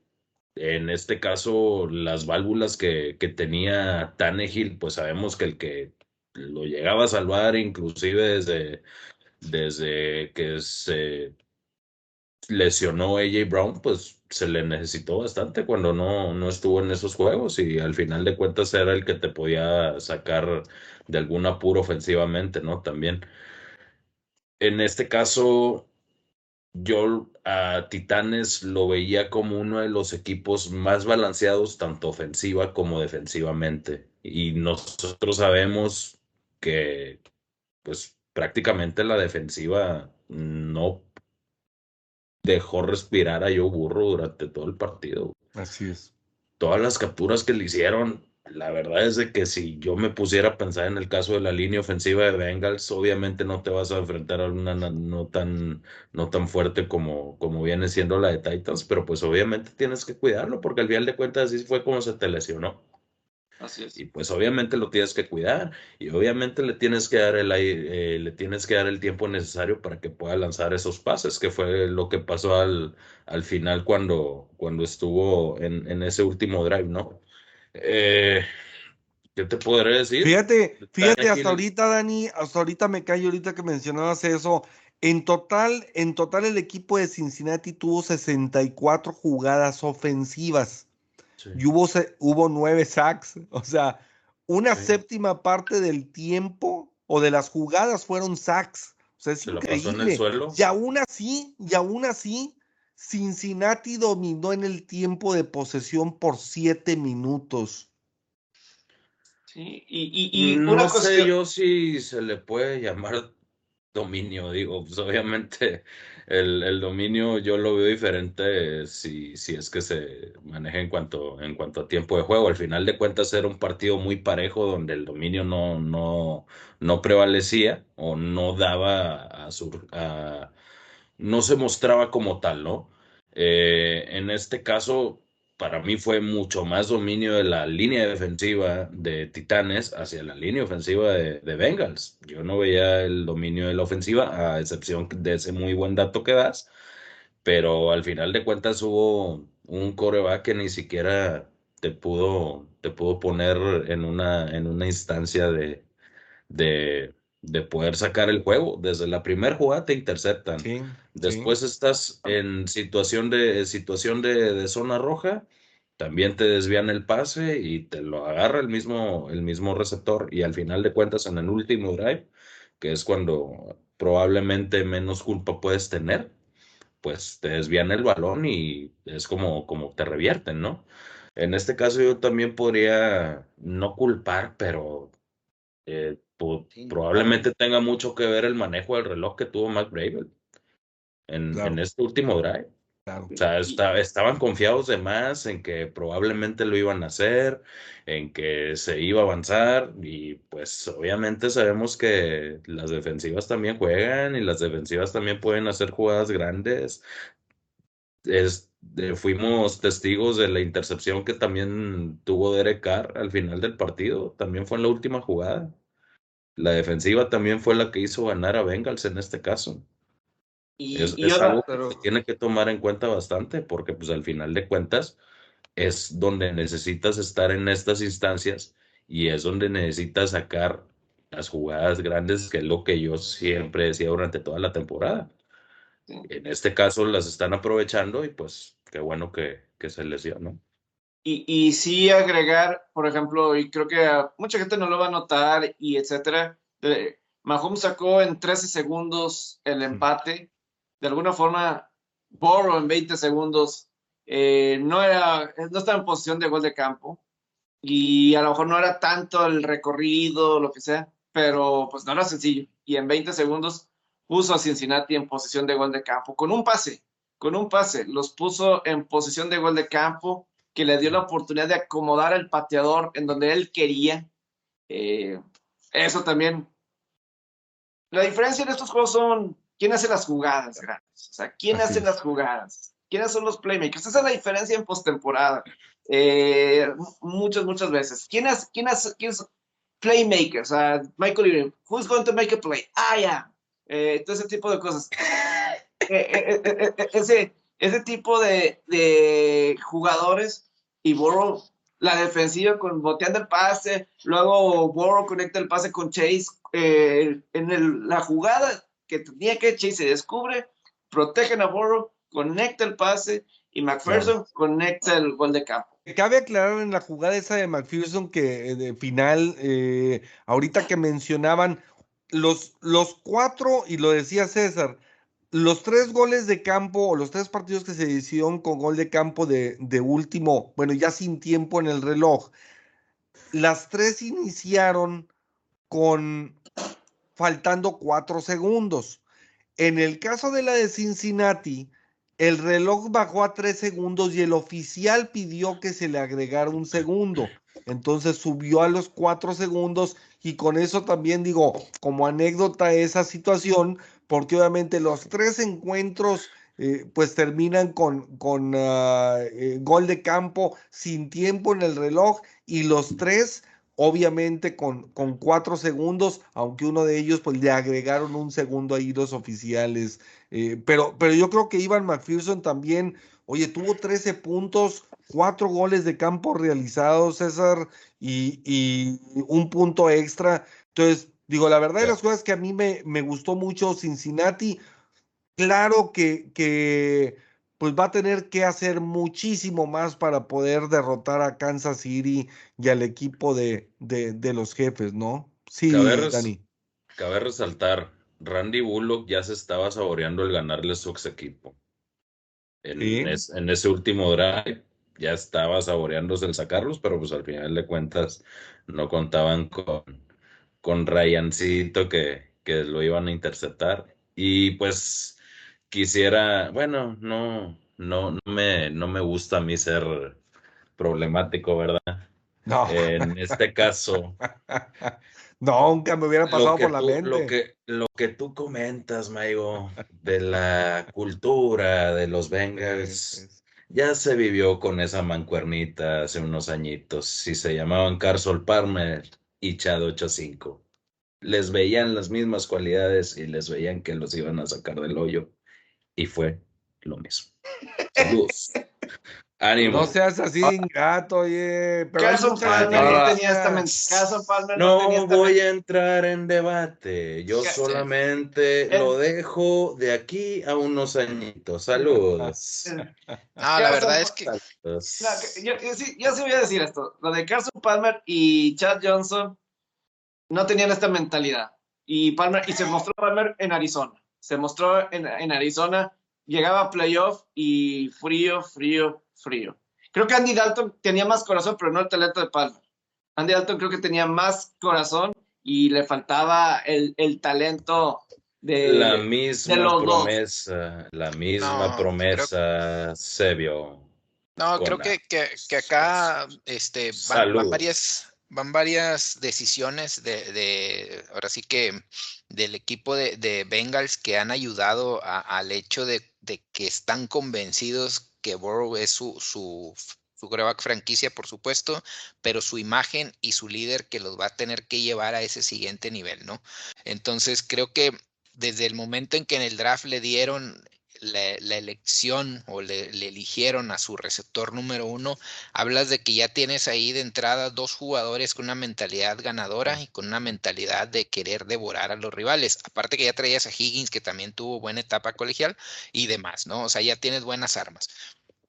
En este caso, las válvulas que, que tenía Tannehill, pues sabemos que el que lo llegaba a salvar, inclusive desde, desde que se lesionó AJ Brown, pues se le necesitó bastante cuando no, no estuvo en esos juegos y al final de cuentas era el que te podía sacar de algún apuro ofensivamente, ¿no? También. En este caso, yo a Titanes lo veía como uno de los equipos más balanceados, tanto ofensiva como defensivamente. Y nosotros sabemos que, pues, prácticamente la defensiva no dejó respirar a Joe Burro durante todo el partido. Así es. Todas las capturas que le hicieron, la verdad es de que si yo me pusiera a pensar en el caso de la línea ofensiva de Bengals, obviamente no te vas a enfrentar a una no tan, no tan fuerte como, como viene siendo la de Titans, pero pues obviamente tienes que cuidarlo porque al final de cuentas así fue como se te lesionó. Y pues obviamente lo tienes que cuidar y obviamente le tienes que dar el eh, le tienes que dar el tiempo necesario para que pueda lanzar esos pases, que fue lo que pasó al, al final cuando, cuando estuvo en, en ese último drive, ¿no? Eh, ¿Qué te podré decir? Fíjate, fíjate, hasta ahorita, Dani, hasta ahorita me cae ahorita que mencionabas eso. En total, en total el equipo de Cincinnati tuvo 64 jugadas ofensivas. Y hubo, hubo nueve sacks, o sea, una séptima parte del tiempo o de las jugadas fueron sacks. O sea, es Se increíble. pasó en el suelo. Y aún así, y aún así, Cincinnati dominó en el tiempo de posesión por siete minutos. Sí, y, y, y no una sé cuestión- yo si se le puede llamar dominio, digo, pues obviamente el, el dominio yo lo veo diferente si, si es que se maneja en cuanto, en cuanto a tiempo de juego. Al final de cuentas era un partido muy parejo donde el dominio no, no, no prevalecía o no daba a su, a- no se mostraba como tal, ¿no? Eh, en este caso, para mí fue mucho más dominio de la línea defensiva de Titanes hacia la línea ofensiva de, de Bengals. Yo no veía el dominio de la ofensiva, a excepción de ese muy buen dato que das, pero al final de cuentas hubo un coreback que ni siquiera te pudo, te pudo poner en una, en una instancia de, de, de poder sacar el juego. Desde la primera jugada te interceptan. Sí, Después estás en situación de situación de, de zona roja, también te desvían el pase y te lo agarra el mismo, el mismo receptor. Y al final de cuentas, en el último drive, que es cuando probablemente menos culpa puedes tener, pues te desvían el balón y es como, como te revierten, ¿no? En este caso yo también podría no culpar, pero eh, Sí, probablemente tenga mucho que ver el manejo del reloj que tuvo Mac Bravel en, Claro. en este último drive. claro. O sea, esta- estaban confiados de más en que probablemente lo iban a hacer, en que se iba a avanzar y pues obviamente sabemos que las defensivas también juegan y las defensivas también pueden hacer jugadas grandes. Es, eh, fuimos testigos de la intercepción que también tuvo Derek Carr al final del partido, también fue en la última jugada. La defensiva también fue la que hizo ganar a Bengals en este caso. y, Es, y es otra- algo que se tiene que tomar en cuenta bastante porque pues al final de cuentas es donde necesitas estar en estas instancias y es donde necesitas sacar las jugadas grandes, que es lo que yo siempre decía durante toda la temporada. Sí. En este caso las están aprovechando y pues qué bueno que, que se les dio, ¿no? Y, y sí agregar, por ejemplo, y creo que mucha gente no lo va a notar y etcétera, eh, Mahomes sacó en 13 segundos el empate. De alguna forma, Burrow en 20 segundos eh, no, era, no estaba en posición de gol de campo y a lo mejor no era tanto el recorrido, lo que sea, pero pues no era sencillo. Y en 20 segundos puso a Cincinnati en posición de gol de campo con un pase, con un pase, los puso en posición de gol de campo que le dio la oportunidad de acomodar al pateador en donde él quería. Eh, eso también. La diferencia en estos juegos son quién hace las jugadas grandes. O sea, quién Así hace es. las jugadas. ¿Quiénes son los playmakers? Esa es la diferencia en postemporada. Eh, muchas, muchas veces. ¿Quién es, quién es, quién es playmaker? O sea, Michael Irving. Who's going to make a play? Ah, ya. Eh, todo ese tipo de cosas. Eh, eh, eh, eh, ese, ese tipo de, de jugadores y Burrow, la defensiva con boteando el pase, luego Burrow conecta el pase con Chase eh, en el- la jugada que tenía que Chase se descubre, protegen a Burrow, conecta el pase y McPherson conecta el gol de campo. Cabe aclarar en la jugada esa de McPherson que eh, de final, eh, ahorita que mencionaban los, los cuatro, y lo decía César, los tres goles de campo o los tres partidos que se decidieron con gol de campo de, de último, bueno, ya sin tiempo en el reloj, las tres iniciaron con faltando cuatro segundos. En el caso de la de Cincinnati, el reloj bajó a tres segundos y el oficial pidió que se le agregara un segundo. Entonces subió a los cuatro segundos y con eso también digo, como anécdota esa situación, porque obviamente los tres encuentros eh, pues terminan con, con ah, eh, gol de campo sin tiempo en el reloj y los tres obviamente con, con cuatro segundos, aunque uno de ellos pues le agregaron un segundo ahí los oficiales. eh, pero, pero yo creo que Ivan McPherson también, oye, tuvo 13 puntos, cuatro goles de campo realizados, César, y, y un punto extra. Entonces, digo, la verdad de las cosas que a mí me, me gustó mucho Cincinnati, claro que, que pues va a tener que hacer muchísimo más para poder derrotar a Kansas City y al equipo de, de, de los jefes, ¿no? Sí, Cabe, Dani. cabe resaltar, Randy Bullock ya se estaba saboreando el ganarle su ex equipo. En, Sí. es- en ese último drive ya estaba saboreándose el sacarlos, pero pues al final de cuentas no contaban con, con Ryancito que, que lo iban a interceptar. Y pues quisiera, bueno, no, no, no me, no me gusta a mí ser problemático, ¿verdad? No, En este caso, nunca me hubiera pasado por la tú- mente. Lo que, lo que tú comentas, Maigo, de la cultura de los Bengals, ya se vivió con esa mancuernita hace unos añitos. Si se llamaban Carson Palmer y Chad 85. Les veían las mismas cualidades y les veían que los iban a sacar del hoyo. Y fue lo mismo. Saludos. Ánimo. No seas así, ingrato, oye. Pero muchas Palmer no Ah. tenía esta. Carson Palmer no, tenía No esta voy a entrar en debate. Yo solamente Eh. lo dejo de aquí a unos añitos. Saludos. No, la verdad es que. No, yo sí, yo sí voy a decir esto. Lo de Carson Palmer y Chad Johnson no tenían esta mentalidad. Y Palmer, y se mostró Palmer en Arizona. Se mostró en, en Arizona, llegaba a playoff y frío, frío, frío. Creo que Andy Dalton tenía más corazón, pero no el talento de Palmer. Andy Dalton creo que tenía más corazón y le faltaba el, el talento de... La de misma dos. promesa, la misma No, promesa se vio. No, creo que, que, que acá este, van, varias, van varias decisiones de, de, ahora sí que del equipo de, de Bengals que han ayudado a- al hecho de, de que están convencidos que Burrow es su, su, su franquicia, por supuesto, pero su imagen y su líder que los va a tener que llevar a ese siguiente nivel, ¿no? Entonces creo que desde el momento en que en el draft le dieron la, la elección o le, le eligieron a su receptor número uno, hablas de que ya tienes ahí de entrada dos jugadores con una mentalidad ganadora y con una mentalidad de querer devorar a los rivales. Aparte que ya traías a Higgins, que también tuvo buena etapa colegial y demás, ¿no? O sea, ya tienes buenas armas.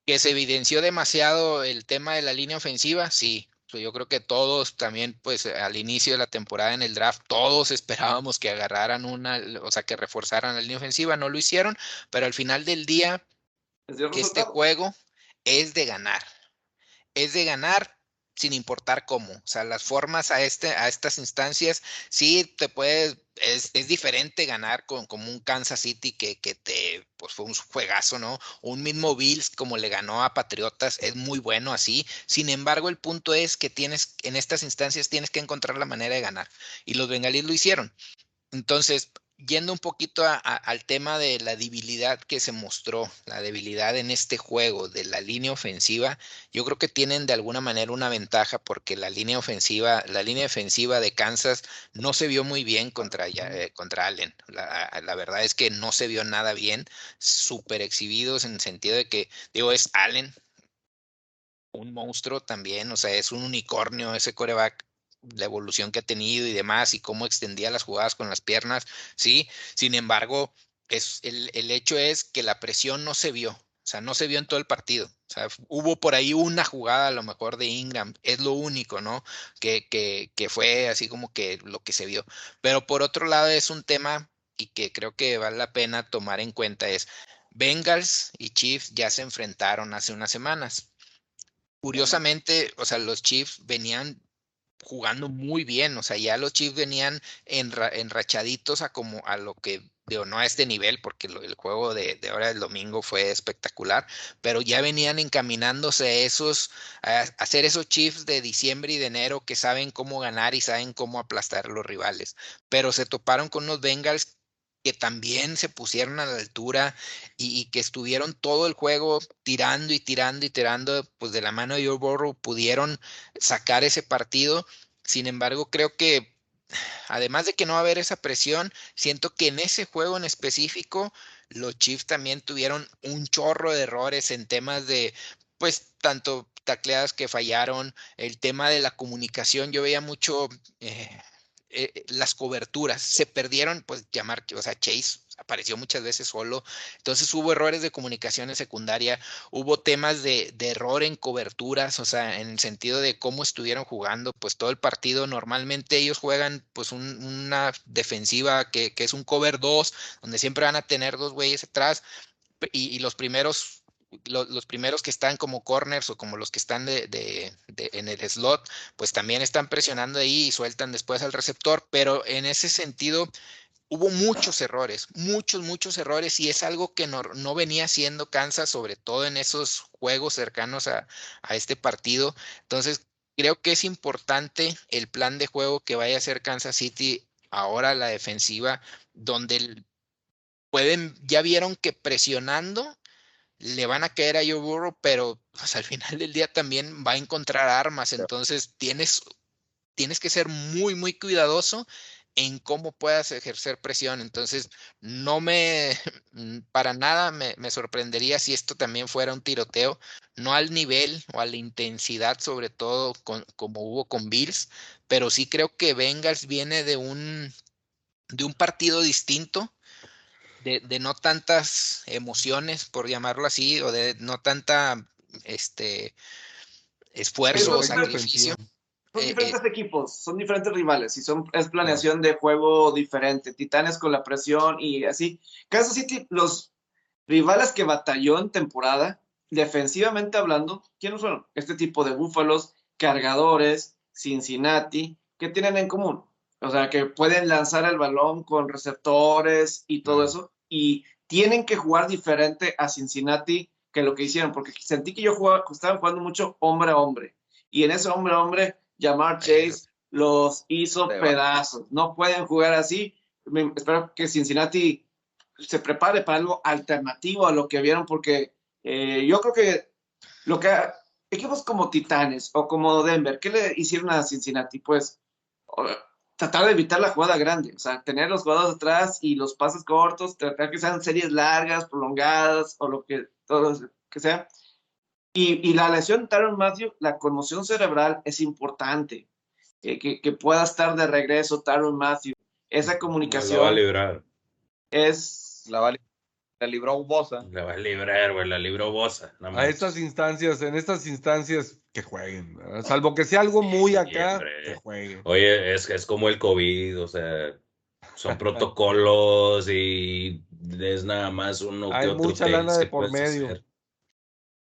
Que se evidenció demasiado el tema de la línea ofensiva, sí. Pues Yo creo que todos también, pues al inicio de la temporada en el draft, todos esperábamos que agarraran una, o sea, que reforzaran la línea ofensiva, no lo hicieron, pero al final del día, este juego es de ganar. Es de ganar sin importar cómo. O sea, las formas a, este, a estas instancias, sí te puedes, es, diferente ganar con como un Kansas City que, que te, pues fue un juegazo, ¿no? Un mismo Bills como le ganó a Patriotas, es muy bueno así. Sin embargo, el punto es que tienes, en estas instancias tienes que encontrar la manera de ganar. Y los bengalíes lo hicieron. Entonces, yendo un poquito a- a- al tema de la debilidad que se mostró, la debilidad en este juego de la línea ofensiva, yo creo que tienen de alguna manera una ventaja porque la línea ofensiva, la línea defensiva de Kansas no se vio muy bien contra, eh, contra Allen. La, la verdad es que no se vio nada bien, súper exhibidos en el sentido de que, digo, es Allen, un monstruo también, o sea, es un unicornio ese coreback la evolución que ha tenido y demás y cómo extendía las jugadas con las piernas, sí. Sin embargo, es, el, el hecho es que la presión no se vio, o sea, no se vio en todo el partido. O sea, hubo por ahí una jugada a lo mejor de Ingram, es lo único, ¿no? Que, que, que fue así como que lo que se vio. Pero por otro lado es un tema y que creo que vale la pena tomar en cuenta es Bengals y Chiefs ya se enfrentaron hace unas semanas. Curiosamente, o sea, los Chiefs venían jugando muy bien, o sea, ya los Chiefs venían enra, enrachaditos a como a lo que digo, no a este nivel, porque el juego de, de, ahora del domingo fue espectacular, pero ya venían encaminándose esos, a hacer esos Chiefs de diciembre y de enero que saben cómo ganar y saben cómo aplastar a los rivales, pero se toparon con unos Bengals que también se pusieron a la altura y, que estuvieron todo el juego tirando y tirando y tirando, pues de la mano de Joe pudieron sacar ese partido. Sin embargo, creo que además de que no va a haber esa presión, siento que en ese juego en específico, los Chiefs también tuvieron un chorro de errores en temas de, pues, tanto tacleadas que fallaron, el tema de la comunicación, yo veía mucho... Eh, eh, las coberturas. Se perdieron, pues llamar, o sea, Chase apareció muchas veces solo. Entonces hubo errores de comunicación en secundaria, hubo temas de, error en coberturas, o sea, en el sentido de cómo estuvieron jugando, pues todo el partido, normalmente ellos juegan pues una defensiva que, es un cover 2, donde siempre van a tener dos güeyes atrás y los primeros los primeros que están como corners o como los que están de, en el slot, pues también están presionando ahí y sueltan después al receptor, pero en ese sentido hubo muchos errores, muchos, muchos errores y es algo que no, venía haciendo Kansas, sobre todo en esos juegos cercanos a, este partido. Entonces, creo que es importante el plan de juego que vaya a hacer Kansas City ahora la defensiva, donde pueden, ya vieron que presionando le van a caer a Joe Burrow, pero pues, al final del día también va a encontrar armas. Entonces tienes, tienes que ser muy, muy cuidadoso en cómo puedas ejercer presión. Entonces, no me, para nada me, sorprendería si esto también fuera un tiroteo, no al nivel o a la intensidad, sobre todo como hubo con Bills, pero sí creo que Bengals viene de un, de un partido distinto de, no tantas emociones, por llamarlo así, o de no tanta este esfuerzo o sacrificio. Son eh, diferentes eh, equipos, son diferentes rivales y son, es planeación de juego diferente. Titanes con la presión y así. Kansas City, los rivales que batalló en temporada, defensivamente hablando, ¿quiénes fueron? Este tipo de búfalos, cargadores, Cincinnati, ¿qué tienen en común? O sea, que pueden lanzar el balón con receptores y todo eso. Y tienen que jugar diferente a Cincinnati que lo que hicieron, porque sentí que yo jugaba, estaban jugando mucho hombre a hombre. Y en ese hombre a hombre, Jamar Chase los hizo pedazos. No pueden jugar así. espero que Cincinnati se prepare para algo alternativo a lo que vieron, porque eh, yo creo que lo que equipos como Titanes o como Denver, ¿qué le hicieron a Cincinnati? Pues tratar de evitar la jugada grande, o sea, tener los jugadores atrás y los pases cortos, tratar que sean series largas, prolongadas o lo que, todo que sea. Y, y la lesión de Taron Matthew, la conmoción cerebral es importante, que, que, pueda estar de regreso Taron Matthew. Esa comunicación. La va a librar. Es. La va a la libró Bosa. La va a librar, güey, la libró Bosa. a estas instancias, en estas instancias, que jueguen. Salvo que sea algo muy acá, que jueguen. Oye, es, es como el COVID, o sea, son protocolos y es nada más uno Hay mucha lana de por medio.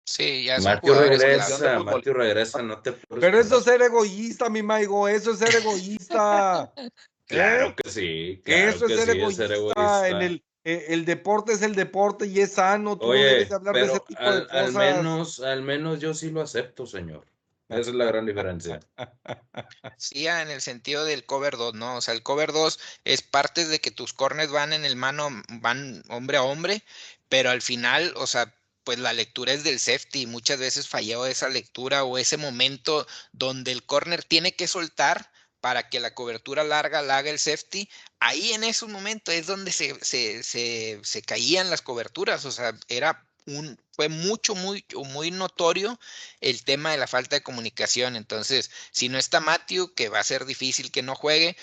Sí, ya Matthew regresa, Matthew regresa, no te Pero eso es ser egoísta, mi Maigo, eso es ser egoísta. claro que sí. eso es, ser egoísta. En el, eh, el deporte es el deporte y es sano. Tú debes hablar de ese tipo de cosas. Al menos, al menos yo sí lo acepto, señor. Esa es la gran diferencia. Sí, en el sentido del cover 2, ¿no? O sea, el cover 2 es parte de que tus corners van en el mano, van hombre a hombre, pero al final, o sea, pues la lectura es del safety. Muchas veces falló esa lectura o ese momento donde el corner tiene que soltar para que la cobertura larga la haga el safety, ahí en ese momento es donde se, se, caían las coberturas, o sea, era un, fue mucho, muy, muy notorio el tema de la falta de comunicación. Entonces, si no está Matthew, que va a ser difícil que no juegue,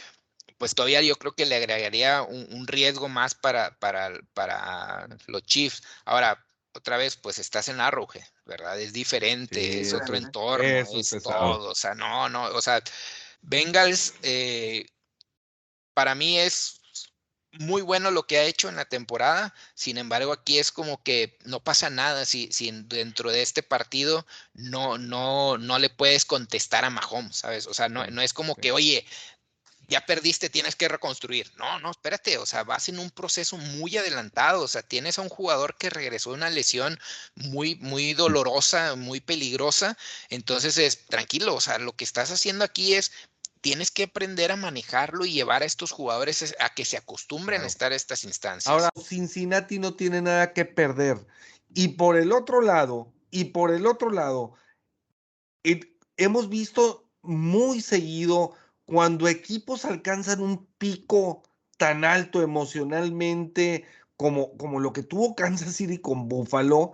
pues todavía yo creo que le agregaría un, riesgo más para, para, para los Chiefs. Ahora, otra vez, pues estás en Arrowhead, ¿verdad? Es diferente, es otro entorno, es todo, o sea, no, no, o sea, Bengals, eh, para mí es muy bueno lo que ha hecho en la temporada. Sin embargo, aquí es como que no pasa nada si, si dentro de este partido no, no, no le puedes contestar a Mahomes, ¿sabes? O sea, no, no es como que, oye, ya perdiste, tienes que reconstruir. No, no, espérate, o sea, vas en un proceso muy adelantado, o sea, tienes a un jugador que regresó de una lesión muy, muy dolorosa, muy peligrosa, entonces es tranquilo, o sea, lo que estás haciendo aquí es tienes que aprender a manejarlo y llevar a estos jugadores a que se acostumbren a estar en estas instancias. Ahora, Cincinnati no tiene nada que perder. Y por el otro lado, y por el otro lado, hemos visto muy seguido cuando equipos alcanzan un pico tan alto emocionalmente como, como lo que tuvo Kansas City con Buffalo,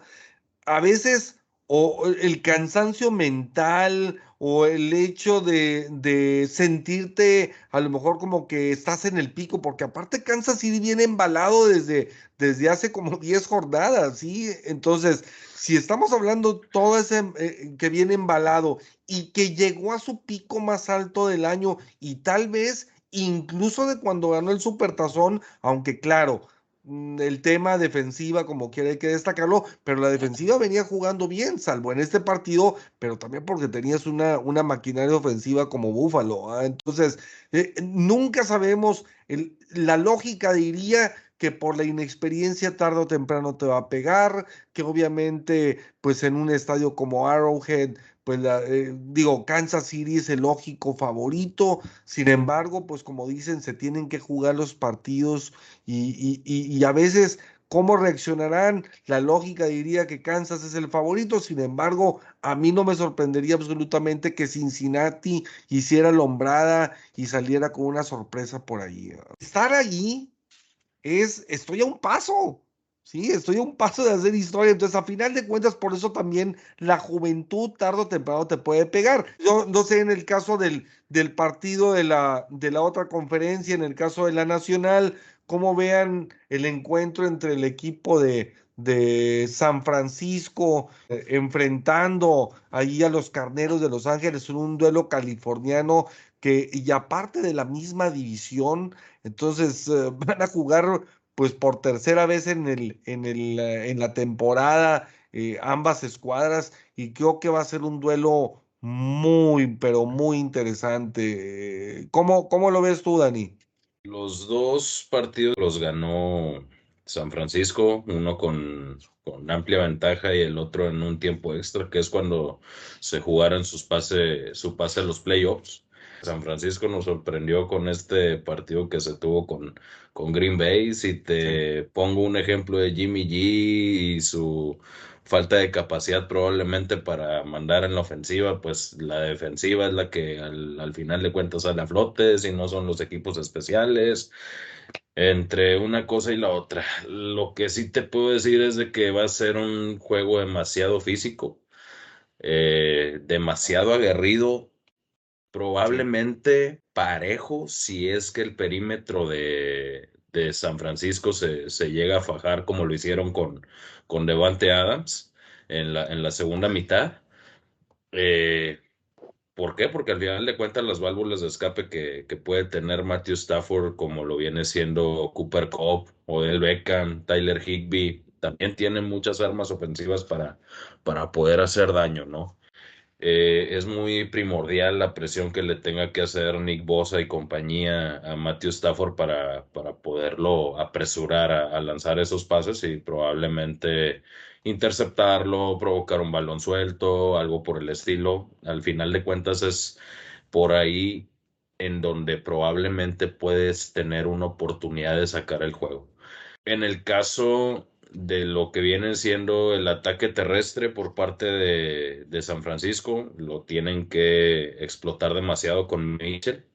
a veces o el cansancio mental o el hecho de, sentirte a lo mejor como que estás en el pico, porque aparte Kansas City viene embalado desde, desde hace como 10 jornadas, ¿sí? Entonces, si estamos hablando todo ese eh, que viene embalado y que llegó a su pico más alto del año y tal vez incluso de cuando ganó el Supertazón, aunque claro, el tema defensiva, como quiera, hay que destacarlo, pero la defensiva venía jugando bien, salvo en este partido, pero también porque tenías una, una maquinaria ofensiva como Búfalo. ¿ah? Entonces, eh, nunca sabemos, la lógica diría que por la inexperiencia tarde o temprano te va a pegar, que obviamente, pues en un estadio como Arrowhead, pues eh, digo, Kansas City es el lógico favorito, sin embargo, pues como dicen, se tienen que jugar los partidos y, a veces, ¿cómo reaccionarán? La lógica diría que Kansas es el favorito, sin embargo, a mí no me sorprendería absolutamente que Cincinnati hiciera lombrada y saliera con una sorpresa por ahí. Estar allí es, estoy a un paso. Sí, estoy a un paso de hacer historia. Entonces, a final de cuentas, por eso también la juventud tarde o temprano te puede pegar. Yo no sé en el caso del, del partido de la, de la otra conferencia, en el caso de la nacional, cómo vean el encuentro entre el equipo de, de San Francisco eh, enfrentando ahí a los carneros de Los Ángeles en un duelo californiano que, y aparte de la misma división, entonces eh, van a jugar pues por tercera vez en, el, en, el, eh, en la temporada eh, ambas escuadras y creo que va a ser un duelo muy, pero muy interesante. ¿Cómo, cómo lo ves tú, Dani? Los dos partidos los ganó San Francisco, uno con, con, amplia ventaja y el otro en un tiempo extra, que es cuando se jugaron sus pase, su pase a los playoffs. San Francisco nos sorprendió con este partido que se tuvo con, con Green Bay. Si te pongo un ejemplo de Jimmy G y su falta de capacidad probablemente para mandar en la ofensiva, pues la defensiva es la que al, final de cuentas sale a flote, si no son los equipos especiales, entre una cosa y la otra. Lo que sí te puedo decir es de que va a ser un juego demasiado físico, eh, demasiado aguerrido, probablemente parejo si es que el perímetro de, San Francisco se, llega a fajar como lo hicieron con, con Devante Adams en la, en la segunda mitad. Eh, ¿Por qué? Porque al final de cuentas las válvulas de escape que, puede tener Matthew Stafford, como lo viene siendo Cooper Cobb, Odell Beckham, Tyler Higby, también tienen muchas armas ofensivas para, para poder hacer daño, ¿no? Eh, es muy primordial la presión que le tenga que hacer Nick Bosa y compañía a Matthew Stafford para, para poderlo apresurar a, lanzar esos pases y probablemente interceptarlo, provocar un balón suelto, algo por el estilo. Al final de cuentas es por ahí en donde probablemente puedes tener una oportunidad de sacar el juego. En el caso de lo que viene siendo el ataque terrestre por parte de, San Francisco. Lo tienen que explotar demasiado con Mitchell.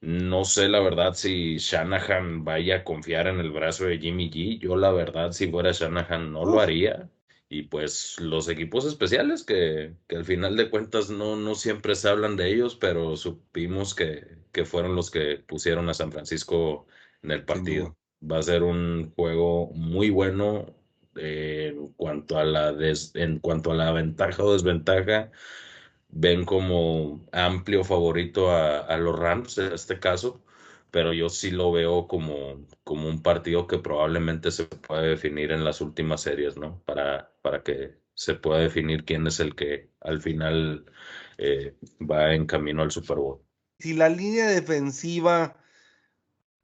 No sé la verdad si Shanahan vaya a confiar en el brazo de Jimmy G. Yo la verdad si fuera Shanahan no lo haría. Y pues los equipos especiales que, al final de cuentas no, no siempre se hablan de ellos, pero supimos que, que fueron los que pusieron a San Francisco en el partido va a ser un juego muy bueno eh, en cuanto a la en cuanto a la ventaja o desventaja ven como amplio favorito a, los Rams en este caso pero yo sí lo veo como, como un partido que probablemente se puede definir en las últimas series, ¿no? Para, para que se pueda definir quién es el que al final eh, va en camino al Super Bowl. Si la línea defensiva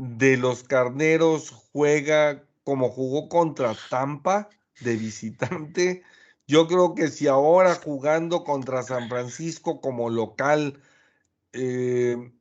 de los Carneros juega como jugó contra Tampa de visitante. Yo creo que si ahora jugando contra San Francisco como local eh,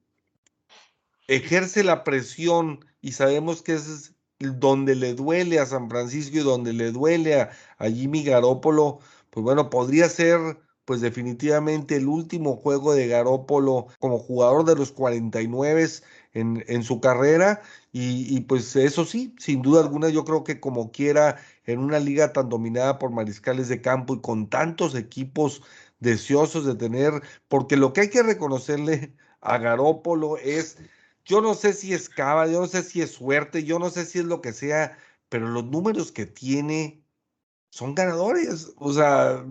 ejerce la presión y sabemos que es donde le duele a San Francisco y donde le duele a, Jimmy Garoppolo, pues bueno, podría ser pues definitivamente el último juego de Garópolo como jugador de los 49 en, en su carrera y, y, pues eso sí, sin duda alguna yo creo que como quiera en una liga tan dominada por mariscales de campo y con tantos equipos deseosos de tener, porque lo que hay que reconocerle a Garópolo es, yo no sé si es cava, yo no sé si es suerte, yo no sé si es lo que sea, pero los números que tiene son ganadores. O sea,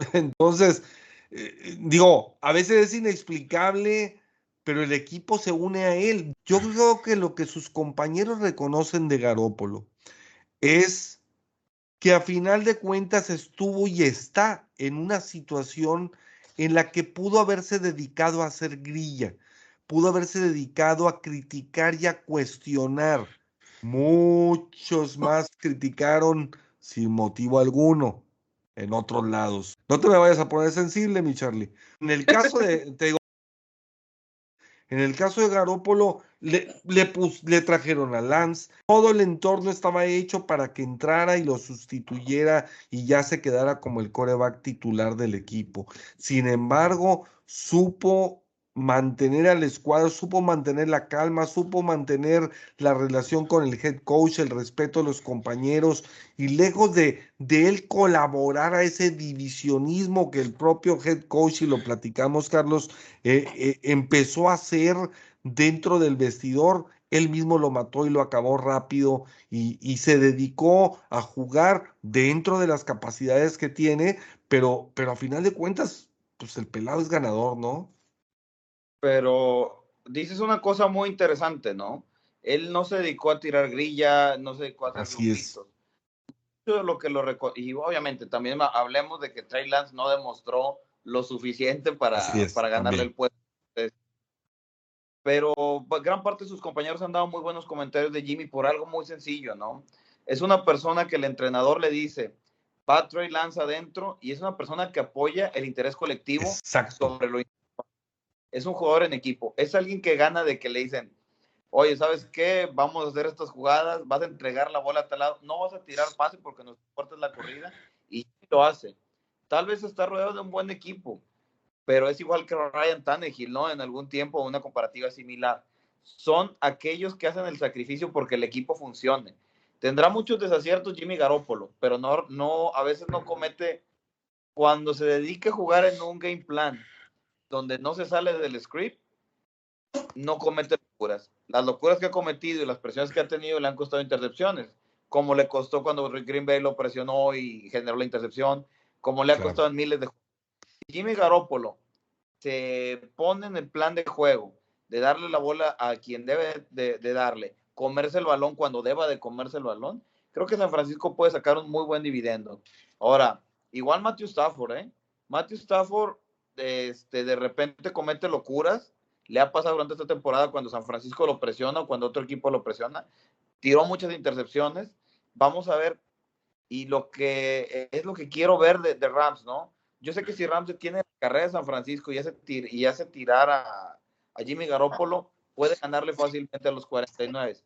entonces, eh, digo, a veces es inexplicable, pero el equipo se une a él. Yo creo que lo que sus compañeros reconocen de Garópolo es que a final de cuentas estuvo y está en una situación en la que pudo haberse dedicado a hacer grilla, pudo haberse dedicado a criticar y a cuestionar. Muchos más criticaron sin motivo alguno en otros lados. No te me vayas a poner sensible, mi Charlie. En el caso de, te digo, en el caso de Garópolo, le, le, le, trajeron a Lance, todo el entorno estaba hecho para que entrara y lo sustituyera y ya se quedara como el coreback titular del equipo. Sin embargo, supo mantener al escuadro, supo mantener la calma, supo mantener la relación con el head coach, el respeto a los compañeros y lejos de, de él colaborar a ese divisionismo que el propio head coach, y lo platicamos Carlos, eh, eh, empezó a hacer dentro del vestidor, él mismo lo mató y lo acabó rápido y, y, se dedicó a jugar dentro de las capacidades que tiene, pero, pero a final de cuentas, pues el pelado es ganador, ¿no? Pero dices una cosa muy interesante, ¿no? Él no se dedicó a tirar grilla, no se dedicó a hacer Así es. Lo que lo y obviamente también hablemos de que Trey Lance no demostró lo suficiente para, es, para ganarle también. el puesto. Pero pues, gran parte de sus compañeros han dado muy buenos comentarios de Jimmy por algo muy sencillo, ¿no? Es una persona que el entrenador le dice, va Trey Lance adentro y es una persona que apoya el interés colectivo Exacto. sobre lo es un jugador en equipo, es alguien que gana de que le dicen, oye, ¿sabes qué? Vamos a hacer estas jugadas, vas a entregar la bola a tal lado, no vas a tirar pase porque nos importa la corrida, y lo hace. Tal vez está rodeado de un buen equipo, pero es igual que Ryan Tannehill, ¿no? En algún tiempo, una comparativa similar. Son aquellos que hacen el sacrificio porque el equipo funcione. Tendrá muchos desaciertos Jimmy Garoppolo, pero no, no, a veces no comete, cuando se dedique a jugar en un game plan, donde no se sale del script, no comete locuras. Las locuras que ha cometido y las presiones que ha tenido le han costado intercepciones, como le costó cuando Rick Green Bay lo presionó y generó la intercepción, como le ha claro. costado en miles de Jimmy Garoppolo se pone en el plan de juego de darle la bola a quien debe de, de darle, comerse el balón cuando deba de comerse el balón, creo que San Francisco puede sacar un muy buen dividendo. Ahora, igual Matthew Stafford, ¿eh? Matthew Stafford este, de repente comete locuras. Le ha pasado durante esta temporada cuando San Francisco lo presiona o cuando otro equipo lo presiona. Tiró muchas intercepciones. Vamos a ver. Y lo que es lo que quiero ver de, de Rams, ¿no? Yo sé que si Rams tiene la carrera de San Francisco y hace, tir, y hace tirar a, a Jimmy Garoppolo, puede ganarle fácilmente a los 49.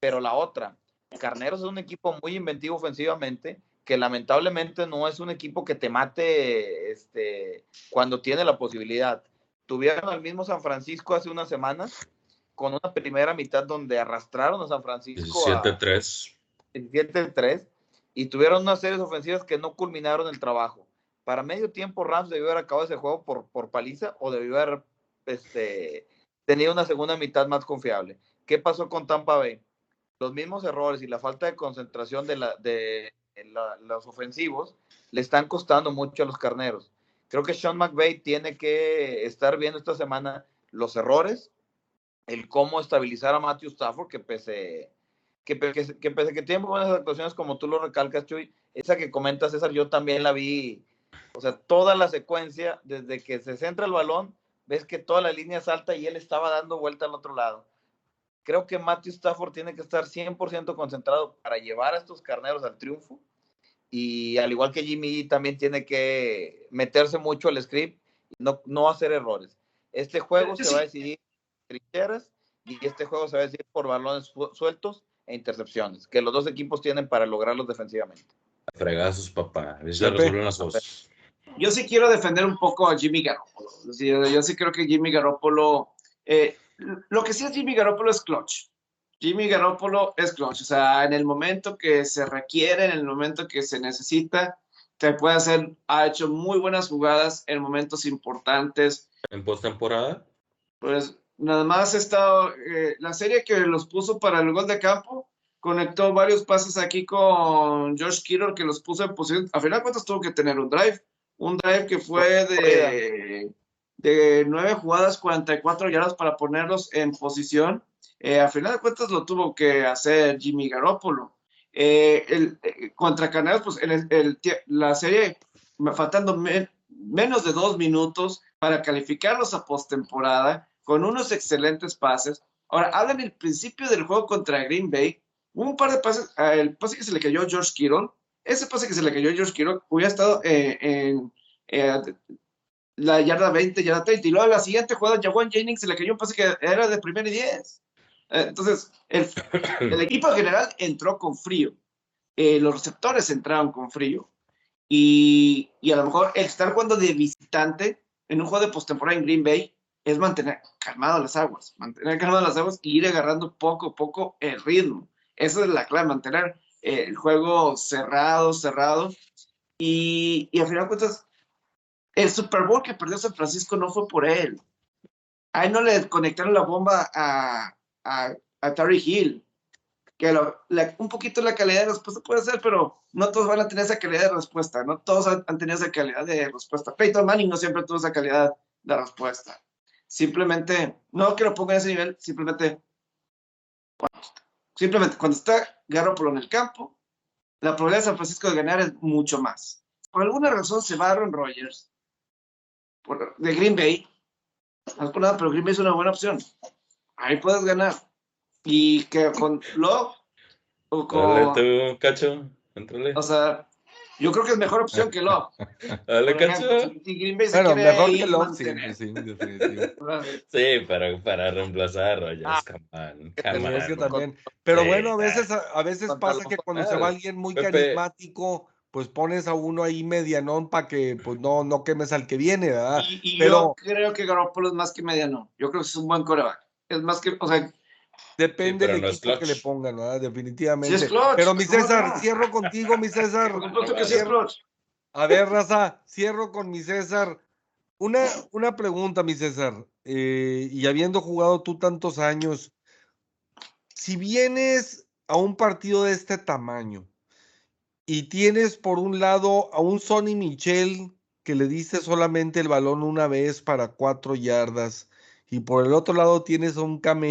Pero la otra, Carneros es un equipo muy inventivo ofensivamente que lamentablemente no es un equipo que te mate este, cuando tiene la posibilidad. Tuvieron al mismo San Francisco hace unas semanas con una primera mitad donde arrastraron a San Francisco 17-3. 17-3 y tuvieron unas series ofensivas que no culminaron el trabajo. Para medio tiempo Rams debió haber acabado ese juego por, por paliza o debió haber este, tenido una segunda mitad más confiable. ¿Qué pasó con Tampa Bay? Los mismos errores y la falta de concentración de, la, de, la, los ofensivos le están costando mucho a los carneros. Creo que Sean McVay tiene que estar viendo esta semana los errores, el cómo estabilizar a Matthew Stafford, que pese que, que, que pese que tiene buenas actuaciones, como tú lo recalcas, Chuy, esa que comenta César, yo también la vi, o sea, toda la secuencia, desde que se centra el balón, ves que toda la línea salta y él estaba dando vuelta al otro lado. Creo que Matthew Stafford tiene que estar 100% concentrado para llevar a estos carneros al triunfo y al igual que Jimmy también tiene que meterse mucho al script y no, no hacer errores. Este juego se va a decidir trincheras y este juego se va a decidir por balones sueltos e intercepciones, que los dos equipos tienen para lograrlos defensivamente. Fregazos, papá. Se resuelven las cosas. yo sí quiero defender un poco a Jimmy Garoppolo. Yo, sí creo que Jimmy Garoppolo, eh, lo que sí es Jimmy Garoppolo es clutch. Jimmy Garoppolo es clutch, o sea, en el momento que se requiere, en el momento que se necesita, te puede hacer, ha hecho muy buenas jugadas en momentos importantes. ¿En postemporada? Pues nada más ha estado, eh, la serie que los puso para el gol de campo, conectó varios pases aquí con George Kittle que los puso en posición, a final de cuentas tuvo que tener un drive, un drive que fue de, de 9 jugadas, 44 yardas para ponerlos en posición eh, a final de cuentas lo tuvo que hacer Jimmy Garoppolo. Eh, eh, contra Canarios, pues la serie, faltando menos de dos minutos para calificarlos a postemporada, con unos excelentes pases. Ahora, hablan el principio del juego contra Green Bay, un par de pases, el pase que se le cayó a George Kittle, ese pase que se le cayó a George Kittle hubiera estado en la yarda 20, yarda 30, y luego la siguiente jugada, Jawan Jennings se le cayó un pase que era de primer y 10. Entonces, el, equipo general entró con frío. Eh, los receptores entraron con frío. Y, y, a lo mejor el estar jugando de visitante en un juego de postemporada en Green Bay es mantener calmado las aguas, mantener calmado las aguas y ir agarrando poco a poco el ritmo. Esa es la clave, mantener eh, el juego cerrado, cerrado. Y, y al final de cuentas, el Super Bowl que perdió San Francisco no fue por él. Ahí no le conectaron la bomba a, a, a Terry Hill, que un poquito la calidad de respuesta puede ser, pero no todos van a tener esa calidad de respuesta, no todos han, tenido esa calidad de respuesta. Peyton Manning no siempre tuvo esa calidad de respuesta. Simplemente, no que lo ponga en ese nivel, simplemente, simplemente cuando está Garoppolo en el campo, la probabilidad de San Francisco de ganar es mucho más. Por alguna razón se va Aaron Rodgers de Green Bay, no es por nada, pero Green Bay es una buena opción ahí puedes ganar. Y que con Love o con. Dale cacho, entrale. O sea, yo creo que es mejor opción que Love. Dale, cacho. Si Green Bay se bueno, mejor que Love, sí, sí, sí, para, para reemplazar a ah, también. Pero bueno, a veces, a veces pasa que cuando se va alguien muy carismático pues pones a uno ahí medianón para que pues no, no quemes al que viene, ¿verdad? Y, Pero, yo creo que Garoppolo es más que medianón. Yo creo que es un buen coreback es más que, o sea, Depende del equipo que le pongan, ¿verdad? Definitivamente. pero mi César, cierro contigo, mi César. A ver, Raza, cierro con mi César. Una, una pregunta, mi César. Eh, y habiendo jugado tú tantos años, si vienes a un partido de este tamaño y tienes por un lado a un Sonny Michel que le diste solamente el balón una vez para cuatro yardas, y por el otro lado tienes a un Cam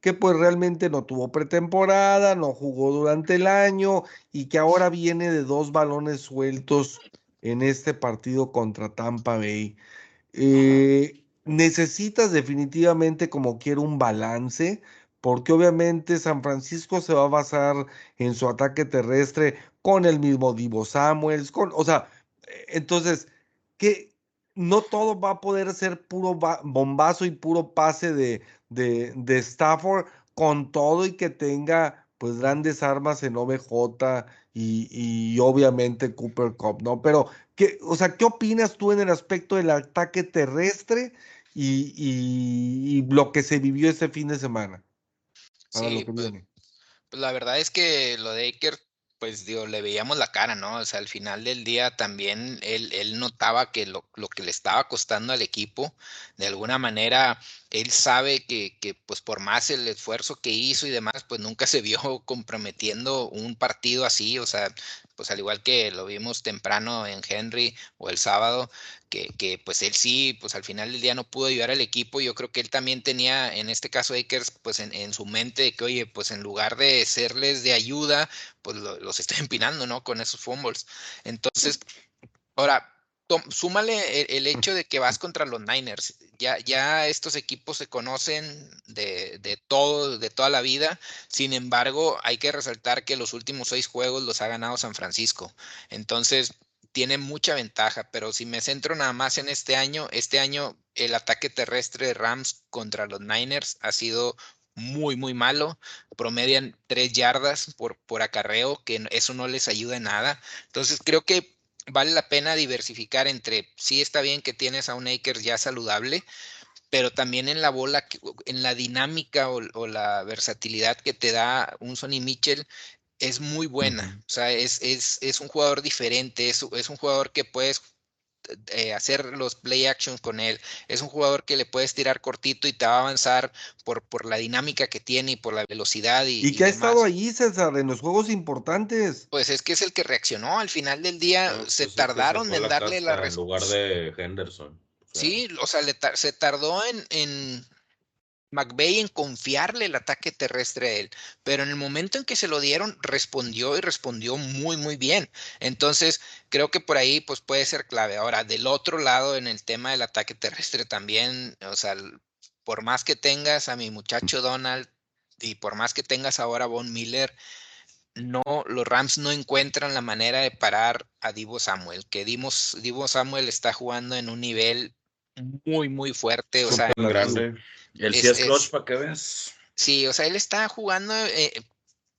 que pues realmente no tuvo pretemporada, no jugó durante el año y que ahora viene de dos balones sueltos en este partido contra Tampa Bay. Eh, necesitas definitivamente como quiero un balance, porque obviamente San Francisco se va a basar en su ataque terrestre con el mismo Divo Samuels, con, o sea, entonces, ¿qué, no todo va a poder ser puro bombazo y puro pase de, de, Stafford con todo y que tenga pues grandes armas en OBJ y, obviamente Cooper Cup, ¿no? Pero, ¿qué, o sea, ¿qué opinas tú en el aspecto del ataque terrestre y, y, lo que se vivió este fin de semana? Sí, pues, la verdad es que lo de Aker pues digo, le veíamos la cara, ¿no? O sea, al final del día también él, él notaba que lo, lo, que le estaba costando al equipo, de alguna manera, él sabe que, que, pues por más el esfuerzo que hizo y demás, pues nunca se vio comprometiendo un partido así, o sea, pues al igual que lo vimos temprano en Henry o el sábado, que, que, pues él sí, pues al final del día no pudo ayudar al equipo. Yo creo que él también tenía, en este caso Akers, pues en, su mente que, oye, pues en lugar de serles de ayuda, pues los está empinando, ¿no? Con esos fumbles. Entonces, ahora, súmale el, hecho de que vas contra los Niners. Ya, ya estos equipos se conocen de, de, todo, de toda la vida. Sin embargo, hay que resaltar que los últimos seis juegos los ha ganado San Francisco. Entonces, tiene mucha ventaja. Pero si me centro nada más en este año, este año el ataque terrestre de Rams contra los Niners ha sido muy, muy malo. Promedian tres yardas por, por acarreo, que eso no les ayuda en nada. Entonces, creo que vale la pena diversificar entre, sí está bien que tienes a un Akers ya saludable, pero también en la bola, en la dinámica o, la versatilidad que te da un Sonny Mitchell es muy buena. O sea, es, es, es un jugador diferente, es, es un jugador que puedes eh, hacer los play actions con él. Es un jugador que le puedes tirar cortito y te va a avanzar por, por la dinámica que tiene y por la velocidad. Y, y que ha estado allí, César, en los juegos importantes. Pues es que es el que reaccionó. Al final del día se pues tardaron en darle la respuesta. En lugar de Henderson. sí, o sea, se tardó en, McVeigh en confiarle el ataque terrestre a él, pero en el momento en que se lo dieron, respondió y respondió muy, muy bien. Entonces, creo que por ahí pues puede ser clave. Ahora, del otro lado, en el tema del ataque terrestre también, o sea, por más que tengas a mi muchacho Donald y por más que tengas ahora a Von Miller, no, los Rams no encuentran la manera de parar a Divo Samuel, que Divo, Divo Samuel está jugando en un nivel muy, muy fuerte. O sea, grande. El es, para que veas. Sí, o sea, él está jugando eh,